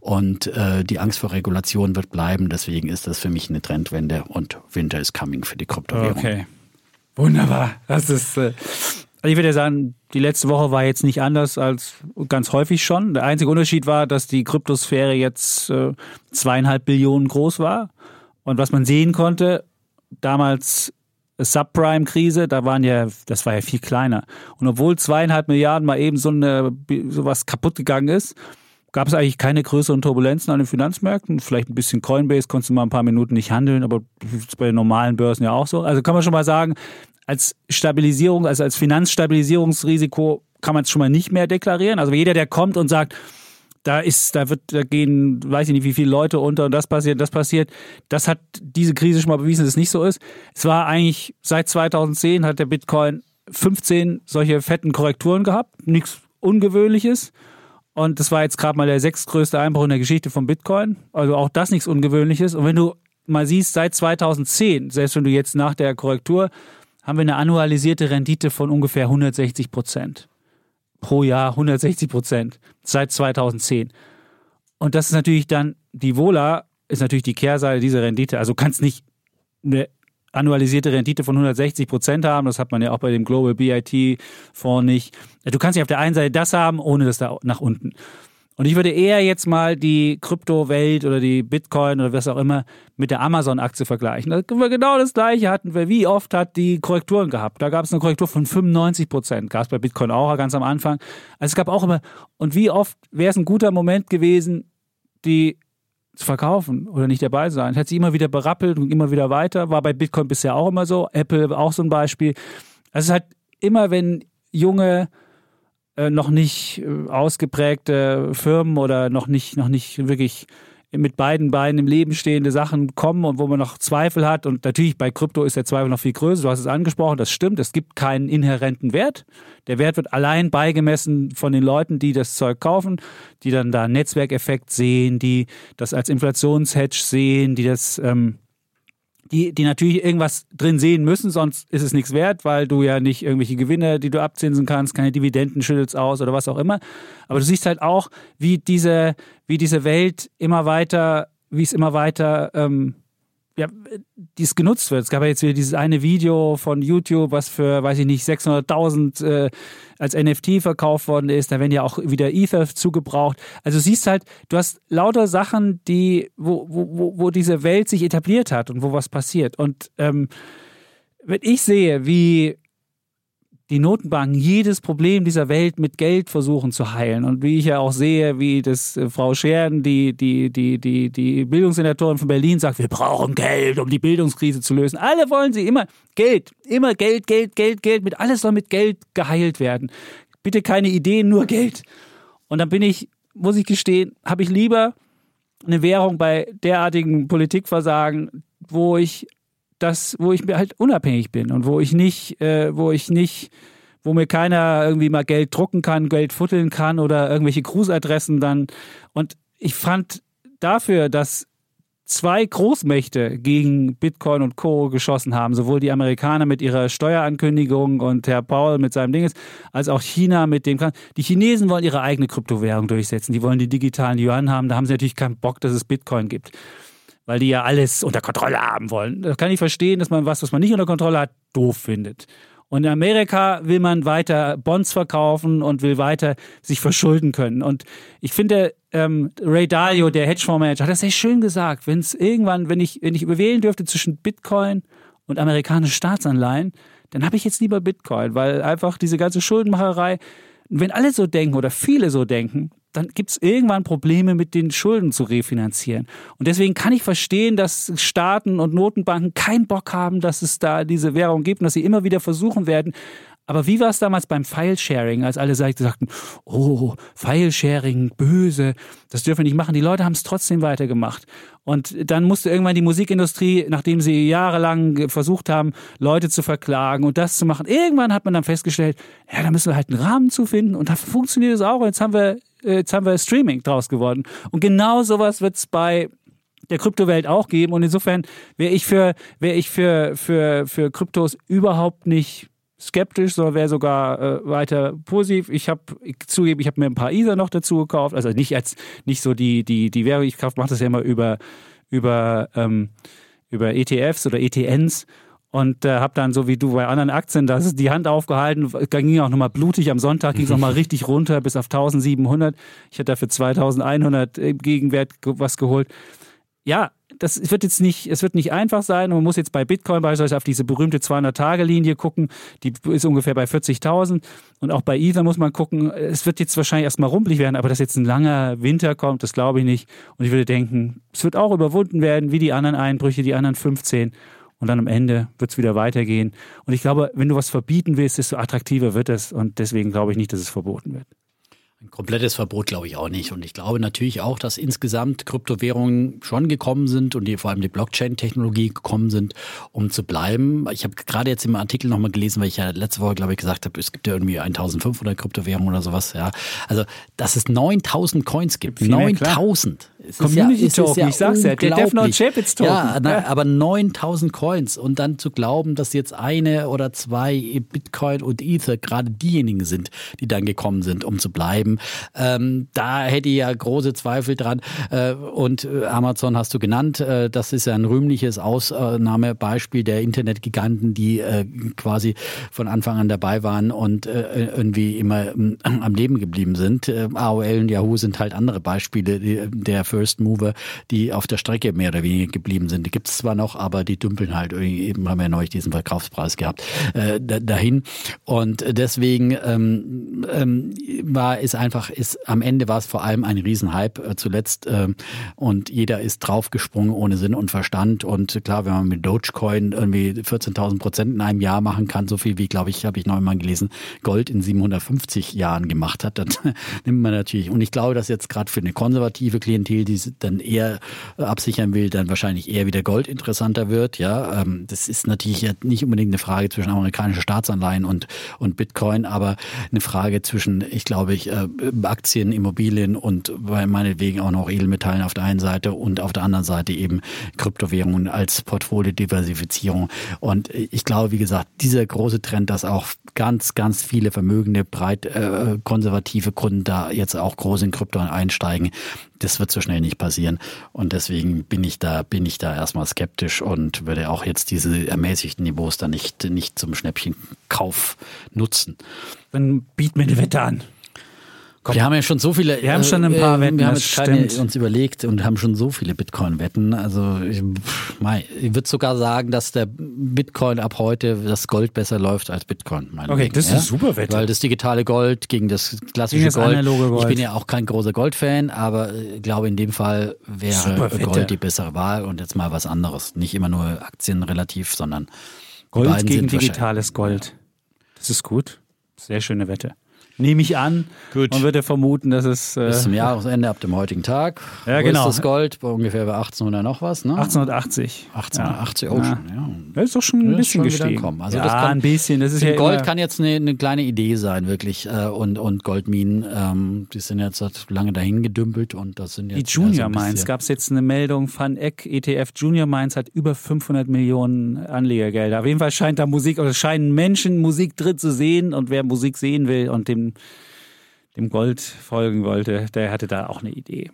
und äh, die Angst vor Regulation wird bleiben. Deswegen ist das für mich eine Trendwende und Winter is coming für die Kryptowährung. Okay. Wunderbar. Das ist, äh, ich würde sagen, die letzte Woche war jetzt nicht anders als ganz häufig schon. Der einzige Unterschied war, dass die Kryptosphäre jetzt äh, zweieinhalb Billionen groß war. Und was man sehen konnte, damals Subprime-Krise, da waren ja, das war ja viel kleiner. Und obwohl zweieinhalb Milliarden mal eben so eine, sowas kaputt gegangen ist, gab es eigentlich keine größeren Turbulenzen an den Finanzmärkten. Vielleicht ein bisschen Coinbase, konntest du mal ein paar Minuten nicht handeln, aber das ist bei den normalen Börsen ja auch so. Also kann man schon mal sagen, als Stabilisierung, also als Finanzstabilisierungsrisiko kann man es schon mal nicht mehr deklarieren. Also jeder, der kommt und sagt, da ist, da wird, da gehen, weiß ich nicht, wie viele Leute unter und das passiert, das passiert. Das hat diese Krise schon mal bewiesen, dass es nicht so ist. Es war eigentlich seit 2010 hat der Bitcoin 15 solche fetten Korrekturen gehabt, nichts Ungewöhnliches. Und das war jetzt gerade mal der sechstgrößte Einbruch in der Geschichte von Bitcoin. Also auch das nichts Ungewöhnliches. Und wenn du mal siehst, seit 2010, selbst wenn du jetzt nach der Korrektur, haben wir eine annualisierte Rendite von ungefähr 160 Prozent pro Jahr 160 Prozent seit 2010. Und das ist natürlich dann, die Vola ist natürlich die Kehrseite dieser Rendite. Also kannst nicht eine annualisierte Rendite von 160 Prozent haben. Das hat man ja auch bei dem Global BIT Fonds nicht. Du kannst nicht auf der einen Seite das haben, ohne das da nach unten. Und ich würde eher jetzt mal die Kryptowelt oder die Bitcoin oder was auch immer mit der Amazon-Aktie vergleichen. Da wir genau das Gleiche hatten wir. Wie oft hat die Korrekturen gehabt? Da gab es eine Korrektur von 95 Prozent. Gab es bei Bitcoin auch ganz am Anfang. Also es gab auch immer. Und wie oft wäre es ein guter Moment gewesen, die zu verkaufen oder nicht dabei sein? Hat sie immer wieder berappelt und immer wieder weiter. War bei Bitcoin bisher auch immer so. Apple auch so ein Beispiel. Also es hat immer, wenn junge äh, noch nicht äh, ausgeprägte Firmen oder noch nicht, noch nicht wirklich mit beiden Beinen im Leben stehende Sachen kommen und wo man noch Zweifel hat. Und natürlich bei Krypto ist der Zweifel noch viel größer. Du hast es angesprochen, das stimmt. Es gibt keinen inhärenten Wert. Der Wert wird allein beigemessen von den Leuten, die das Zeug kaufen, die dann da Netzwerkeffekt sehen, die das als Inflationshedge sehen, die das ähm, die, die natürlich irgendwas drin sehen müssen, sonst ist es nichts wert, weil du ja nicht irgendwelche Gewinne, die du abzinsen kannst, keine Dividenden schüttelst aus oder was auch immer. Aber du siehst halt auch, wie diese, wie diese Welt immer weiter, wie es immer weiter ähm, ja, dies genutzt wird. Es gab ja jetzt wieder dieses eine Video von YouTube, was für, weiß ich nicht, 600.000 äh, als NFT verkauft worden ist. Da werden ja auch wieder Ether zugebraucht. Also siehst halt, du hast lauter Sachen, die, wo, wo, wo diese Welt sich etabliert hat und wo was passiert. Und ähm, wenn ich sehe, wie die Notenbanken jedes Problem dieser Welt mit Geld versuchen zu heilen. Und wie ich ja auch sehe, wie das äh, Frau Scherden, die, die, die, die, die Bildungssenatorin von Berlin sagt, wir brauchen Geld, um die Bildungskrise zu lösen. Alle wollen sie immer Geld, immer Geld, Geld, Geld, Geld. Mit alles soll mit Geld geheilt werden. Bitte keine Ideen, nur Geld. Und dann bin ich, muss ich gestehen, habe ich lieber eine Währung bei derartigen Politikversagen, wo ich das, wo ich halt unabhängig bin und wo ich nicht, äh, wo ich nicht, wo mir keiner irgendwie mal Geld drucken kann, Geld futteln kann oder irgendwelche Grußadressen dann. Und ich fand dafür, dass zwei Großmächte gegen Bitcoin und Co. geschossen haben, sowohl die Amerikaner mit ihrer Steuerankündigung und Herr Paul mit seinem Dinges, als auch China mit dem. Die Chinesen wollen ihre eigene Kryptowährung durchsetzen. Die wollen die digitalen Yuan haben. Da haben sie natürlich keinen Bock, dass es Bitcoin gibt weil die ja alles unter Kontrolle haben wollen. Das kann ich verstehen, dass man was, was man nicht unter Kontrolle hat, doof findet. Und in Amerika will man weiter Bonds verkaufen und will weiter sich verschulden können. Und ich finde, ähm, Ray Dalio, der Hedgefondsmanager, hat das sehr schön gesagt. Wenn es irgendwann, wenn ich, wenn ich überwählen dürfte zwischen Bitcoin und amerikanischen Staatsanleihen, dann habe ich jetzt lieber Bitcoin, weil einfach diese ganze Schuldenmacherei, wenn alle so denken oder viele so denken, dann gibt es irgendwann Probleme mit den Schulden zu refinanzieren. Und deswegen kann ich verstehen, dass Staaten und Notenbanken keinen Bock haben, dass es da diese Währung gibt und dass sie immer wieder versuchen werden, Aber wie war es damals beim File-Sharing, als alle sagten, oh, File-Sharing, böse, das dürfen wir nicht machen. Die Leute haben es trotzdem weitergemacht. Und dann musste irgendwann die Musikindustrie, nachdem sie jahrelang versucht haben, Leute zu verklagen und das zu machen, irgendwann hat man dann festgestellt, ja, da müssen wir halt einen Rahmen zu finden und da funktioniert es auch. Und jetzt haben wir, jetzt haben wir Streaming draus geworden. Und genau sowas wird es bei der Kryptowelt auch geben. Und insofern wäre ich für, wäre ich für, für, für Kryptos überhaupt nicht skeptisch, sondern wäre sogar äh, weiter positiv. Ich habe zugeben, ich habe mir ein paar Ether noch dazu gekauft, also nicht als nicht so die die die Währung. Ich mache das ja immer über über ähm, über ETFs oder ETNs und äh, habe dann so wie du bei anderen Aktien, da ist die Hand aufgehalten, ging auch nochmal blutig am Sonntag, ging es nochmal richtig runter bis auf 1700. Ich hatte dafür 2100 im Gegenwert was geholt. Ja, das wird jetzt nicht, es wird nicht einfach sein. Man muss jetzt bei Bitcoin beispielsweise auf diese berühmte 200-Tage-Linie gucken. Die ist ungefähr bei 40.000. Und auch bei Ether muss man gucken. Es wird jetzt wahrscheinlich erstmal rumpelig werden, aber dass jetzt ein langer Winter kommt, das glaube ich nicht. Und ich würde denken, es wird auch überwunden werden, wie die anderen Einbrüche, die anderen 15. Und dann am Ende wird es wieder weitergehen. Und ich glaube, wenn du was verbieten willst, desto attraktiver wird es. Und deswegen glaube ich nicht, dass es verboten wird. Ein komplettes Verbot glaube ich auch nicht. Und ich glaube natürlich auch, dass insgesamt Kryptowährungen schon gekommen sind und die, vor allem die Blockchain-Technologie gekommen sind, um zu bleiben. Ich habe gerade jetzt im Artikel nochmal gelesen, weil ich ja letzte Woche, glaube ich, gesagt habe, es gibt ja irgendwie 1500 Kryptowährungen oder sowas. Ja, Also, dass es 9000 Coins gibt. 9000. Community ja, Token, ja ich sag's ja, der Death Note Chapitz Token. Ja, na, aber 9000 Coins und dann zu glauben, dass jetzt eine oder zwei Bitcoin und Ether gerade diejenigen sind, die dann gekommen sind, um zu bleiben. Ähm, da hätte ich ja große Zweifel dran. Äh, und äh, Amazon hast du genannt. Äh, das ist ja ein rühmliches Ausnahmebeispiel der Internetgiganten, die äh, quasi von Anfang an dabei waren und äh, irgendwie immer ähm, am Leben geblieben sind. Äh, AOL und Yahoo sind halt andere Beispiele der First Mover, die auf der Strecke mehr oder weniger geblieben sind. Die gibt es zwar noch, aber die dümpeln halt eben haben wir neulich diesen Verkaufspreis gehabt, äh, dahin. Und deswegen ähm, ähm, war es einfach, ist am Ende war es vor allem ein Riesenhype äh, zuletzt äh, und jeder ist draufgesprungen ohne Sinn und Verstand und klar, wenn man mit Dogecoin irgendwie 14.000 Prozent in einem Jahr machen kann, so viel wie, glaube ich, habe ich noch einmal gelesen, Gold in 750 Jahren gemacht hat, dann nimmt man natürlich und ich glaube, dass jetzt gerade für eine konservative Klientel, die dann eher absichern will, dann wahrscheinlich eher wieder Gold interessanter wird, ja, ähm, das ist natürlich nicht unbedingt eine Frage zwischen amerikanischen Staatsanleihen und, und Bitcoin, aber eine Frage zwischen, ich glaube, ich, äh, Aktien, Immobilien und meinetwegen auch noch Edelmetallen auf der einen Seite und auf der anderen Seite eben Kryptowährungen als Portfoliodiversifizierung. Und ich glaube, wie gesagt, dieser große Trend, dass auch ganz, ganz viele vermögende, breit äh, konservative Kunden da jetzt auch groß in Krypto einsteigen, das wird so schnell nicht passieren. Und deswegen bin ich da, bin ich da erstmal skeptisch und würde auch jetzt diese ermäßigten Niveaus da nicht, nicht zum Schnäppchenkauf nutzen. Dann biet mir eine Wette an. Komm. Wir haben ja schon so viele. Wir haben schon ein paar äh, Wetten. Wir haben jetzt keine uns überlegt und haben schon so viele Bitcoin-Wetten. Also ich, ich würde sogar sagen, dass der Bitcoin ab heute das Gold besser läuft als Bitcoin. Okay, Wegen, das ist ja? eine super Wette. Weil das digitale Gold gegen das klassische gegen das Gold. Gold. Ich bin ja auch kein großer Gold-Fan, aber ich glaube in dem Fall wäre Gold die bessere Wahl und jetzt mal was anderes. Nicht immer nur Aktien relativ, sondern Gold gegen digitales Gold. Das ist gut. Sehr schöne Wette nehme ich an. Gut. Man würde vermuten, dass es. Äh, Bis zum Jahresende ab dem heutigen Tag. Ja, Wo genau. ist das Gold? Bei ungefähr bei 1800 noch was, ne? 1880. 1880 ja. schon, ja. Das ist doch schon ein bisschen gestiegen. Also ja, kann, ein bisschen. Das ist ja Gold kann jetzt eine, eine, kleine Idee sein, wirklich. Äh, und, und Goldminen, ähm, die sind jetzt lange dahin gedümpelt und das sind jetzt. Die Junior Mines, gab es jetzt eine Meldung, Van Eck ETF Junior Mines hat über 500 Millionen Anlegergelder. Auf jeden Fall scheint da Musik, oder scheinen Menschen Musik drin zu sehen und wer Musik sehen will und dem dem Gold folgen wollte, der hatte da auch eine Idee.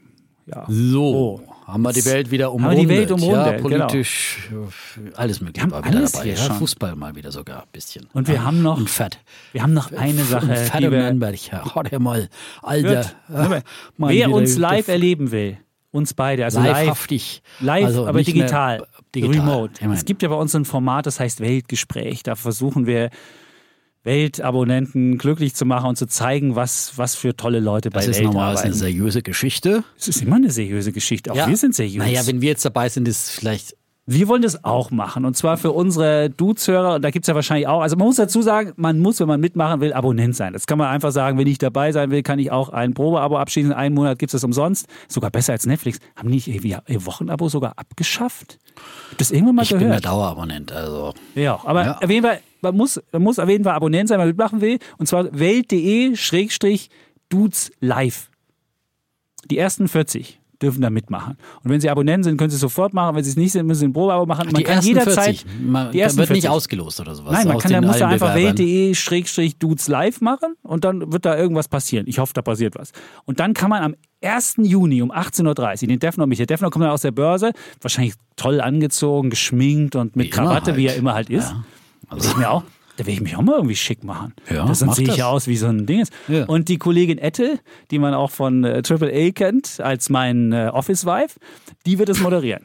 Ja. So, oh. haben wir die Welt wieder umrundet. Haben wir die Welt umrundet, ja, genau. politisch, genau. alles mögliche war wieder dabei. Ja, Fußball mal wieder sogar ein bisschen. Und wir ja. haben noch, und Fett. wir haben noch eine Sache. Und Fett die wir, Nürnberg, ja, hau mal, Alter. Äh, Wer uns live erleben will, uns beide, also live, live, also aber digital, digital, remote. Es gibt ja bei uns ein Format, das heißt Weltgespräch. Da versuchen wir Weltabonnenten glücklich zu machen und zu zeigen, was, was für tolle Leute bei Welt Das ist eine seriöse Geschichte. Es ist immer eine seriöse Geschichte. Auch ja. wir sind seriös. Naja, wenn wir jetzt dabei sind, ist vielleicht Wir wollen das auch machen. Und zwar für unsere Dudes-Hörer. Und da gibt's ja wahrscheinlich auch. Also man muss dazu sagen, man muss, wenn man mitmachen will, Abonnent sein. Das kann man einfach sagen, wenn ich dabei sein will, kann ich auch ein Probeabo abschließen. Einen Monat gibt's das umsonst. Sogar besser als Netflix. Haben die nicht ihr Wochenabo sogar abgeschafft? Hab das irgendwann mal Ich bin der gehört? Dauerabonnent, also. Ja, aber Ja. auf jeden Fall, man muss, man muss auf jeden Fall Abonnent sein, wenn man mitmachen will. Und zwar welt.de-dudes live. Die ersten 40 dürfen da mitmachen. Und wenn sie Abonnenten sind, können sie es sofort machen. Wenn sie es nicht sind, müssen sie ein Probeabo machen. man die kann jederzeit 40. Man, die ersten wird nicht 40. ausgelost oder sowas. Nein, man kann, da muss da einfach welt.de-dudes live machen und dann wird da irgendwas passieren. Ich hoffe, da passiert was. Und dann kann man am 1. Juni um 18.30 Uhr den Defner mich. Der Defner kommt dann aus der Börse, wahrscheinlich toll angezogen, geschminkt und mit Wie Krawatte, wie er halt. immer halt ist. Ja. Also ich mir auch, da will ich mich auch mal irgendwie schick machen. Ja, das, sonst sehe ich ja aus wie so ein Ding. Ja. Und die Kollegin Ette, die man auch von äh, AAA kennt, als mein äh, Office-Wife, die wird es moderieren.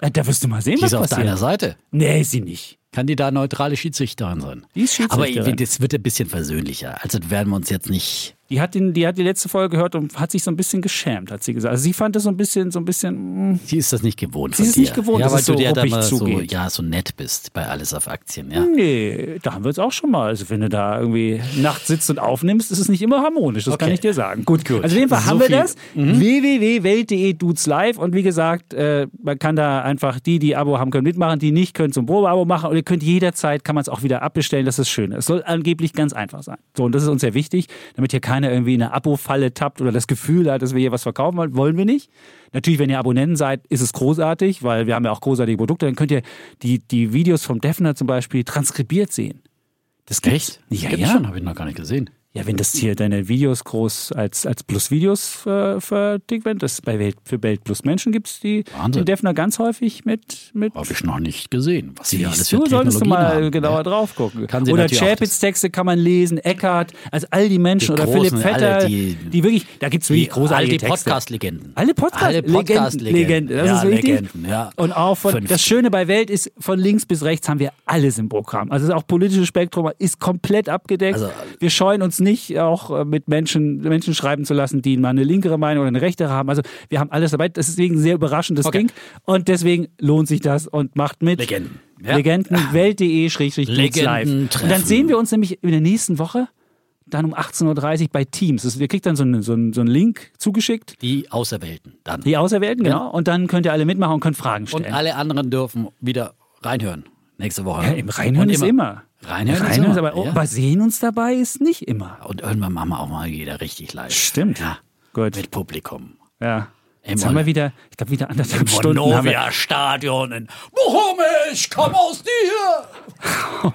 Äh, Da wirst du mal sehen, Die was ist auf passiert. deiner Seite. Nee, sie nicht. Kann die da neutrale Schiedsrichterin sein? Die ist Aber Schiedsrichterin. das wird ein bisschen versöhnlicher. Also werden wir uns jetzt nicht. Die hat, den, die hat die letzte Folge gehört und hat sich so ein bisschen geschämt, hat sie gesagt. Also sie fand das so ein bisschen, so ein bisschen, mh, Sie ist das nicht gewohnt. Sie ist dir. nicht gewohnt, ja, dass weil es du so dir da mal so, ja, so nett bist bei Alles auf Aktien. Ja. nee, da haben wir es auch schon mal. Also wenn du da irgendwie nachts sitzt und aufnimmst, ist es nicht immer harmonisch, das kann Okay. ich dir sagen. Gut, Gut. Also auf jeden Fall So haben wir viel. das. www.welt.de dudes live und wie gesagt, äh, man kann da einfach die, die Abo haben können, mitmachen, die nicht können zum Probeabo machen und ihr könnt jederzeit, kann man es auch wieder abbestellen, das ist schön. Es soll angeblich ganz einfach sein. So, und das ist uns sehr wichtig, damit hier keiner irgendwie in eine Abo-Falle tappt oder das Gefühl hat, dass wir hier was verkaufen wollen, wollen wir nicht. Natürlich, wenn ihr Abonnenten seid, ist es großartig, weil wir haben ja auch großartige Produkte, dann könnt ihr die, die Videos vom Defner zum Beispiel transkribiert sehen. Das gibt's. Echt? Ja, Gibt's ja. schon, habe ich noch gar nicht gesehen. Ja, wenn das hier deine Videos groß als, als Plus-Videos ver, vertickt werden, das bei Welt, für Welt Plus Menschen gibt es die Wahnsinn. den Defner ganz häufig mit. mit Habe ich noch nicht gesehen. Was sie alles für du, solltest du mal haben. genauer Ja. drauf gucken. Oder natürlich auch Chapitz Texte kann man lesen, Eckart, also all die Menschen Die oder großen, Philipp Vetter, die, die- wirklich, da gibt es wirklich Die, großartige all die. Podcast-Legenden. Alle Podcast, Alle Podcast-Legenden. Legenden, das ja, ist wichtig. Legenden, ja. Und auch von, 50. das Schöne bei Welt ist, von links bis rechts haben wir alles im Programm. Also auch politische Spektrum ist komplett abgedeckt. Also- wir scheuen uns nicht, auch äh, mit Menschen, Menschen schreiben zu lassen, die mal eine linkere Meinung oder eine rechtere haben. Also wir haben alles dabei. Das ist deswegen ein sehr überraschendes Okay. Ding. Und deswegen lohnt sich das und macht mit. Legenden. Ja. Legenden, Welt.de, Schrägstrich, live. Und dann sehen wir uns nämlich in der nächsten Woche dann um 18.30 Uhr bei Teams. Das, ihr kriegt dann so einen, so, einen, so einen Link zugeschickt. Die Auserwählten dann. Die Auserwählten, genau. Und dann könnt ihr alle mitmachen und könnt Fragen stellen. Und alle anderen dürfen wieder reinhören. Nächste Woche. ja, Im Reinhören Und ist immer. Reinhören, Reinhören aber, oh, ja. aber sehen uns dabei ist nicht immer. Und irgendwann machen wir auch mal wieder richtig live. Stimmt. Ja. Gut. Mit Publikum. Ja. Jetzt Im haben wir wieder, ich glaube, wieder anderthalb Stunden. Haben wir. Vonovia-Stadion in Mohammed, ich komm aus dir.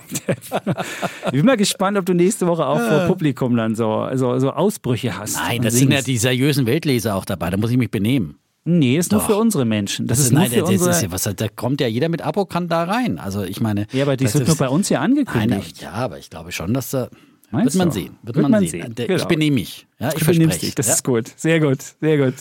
Ich bin mal gespannt, ob du nächste Woche auch vor Publikum dann so, so, so Ausbrüche hast. Nein, das sind ja singst. die seriösen Weltleser auch dabei. Da muss ich mich benehmen. Nee, ist nur Doch. für unsere Menschen. Das, ist nur Nein, für das unsere. ist ja was. Da kommt ja jeder mit Abo kann da rein. Also ich meine. ja, aber das wird nur bei uns hier Nein, angekündigt. ja, aber ich glaube schon, dass da. Meinst wird man du? sehen. Wird, Wird man, man sehen. sehen. Genau. Ich benehme mich. Ja, ich benimmst verspreche. dich. Das ja. ist gut. Sehr gut. Sehr gut.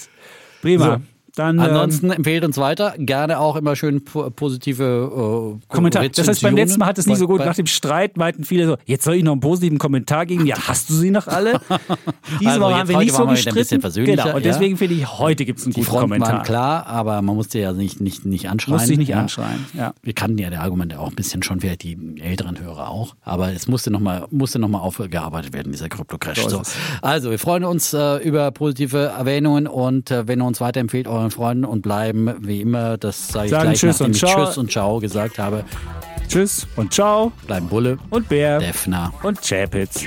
Prima. So. Dann ähm, Ansonsten empfehlt uns weiter. Gerne auch immer schön po positive äh, Kommentar. Das heißt, beim letzten Mal hat es nicht so gut. Nach dem Streit meinten viele so, jetzt soll ich noch einen positiven Kommentar geben. Ja, hast du sie noch alle? Diese Also haben wir nicht so gestritten. Genau. Und ja. deswegen finde ich, heute gibt es einen Die guten Fronten Kommentar. waren klar, aber man musste ja nicht, nicht, nicht anschreien. Musste ich nicht ja. anschreien. Ja. Wir kannten ja die Argumente auch ein bisschen schon, vielleicht die älteren Hörer auch. Aber es musste nochmal musste noch mal aufgearbeitet werden, dieser Krypto-Crash. So. Also, wir freuen uns äh, über positive Erwähnungen und äh, wenn ihr uns weiterempfehlt, euren Freunden und bleiben, wie immer, das sage ich Sagen gleich, Tschüss nachdem ich Ciao. Tschüss und Ciao gesagt habe. Tschüss und ciao Bleiben Bulle, und Bär Defner. und Chapitz.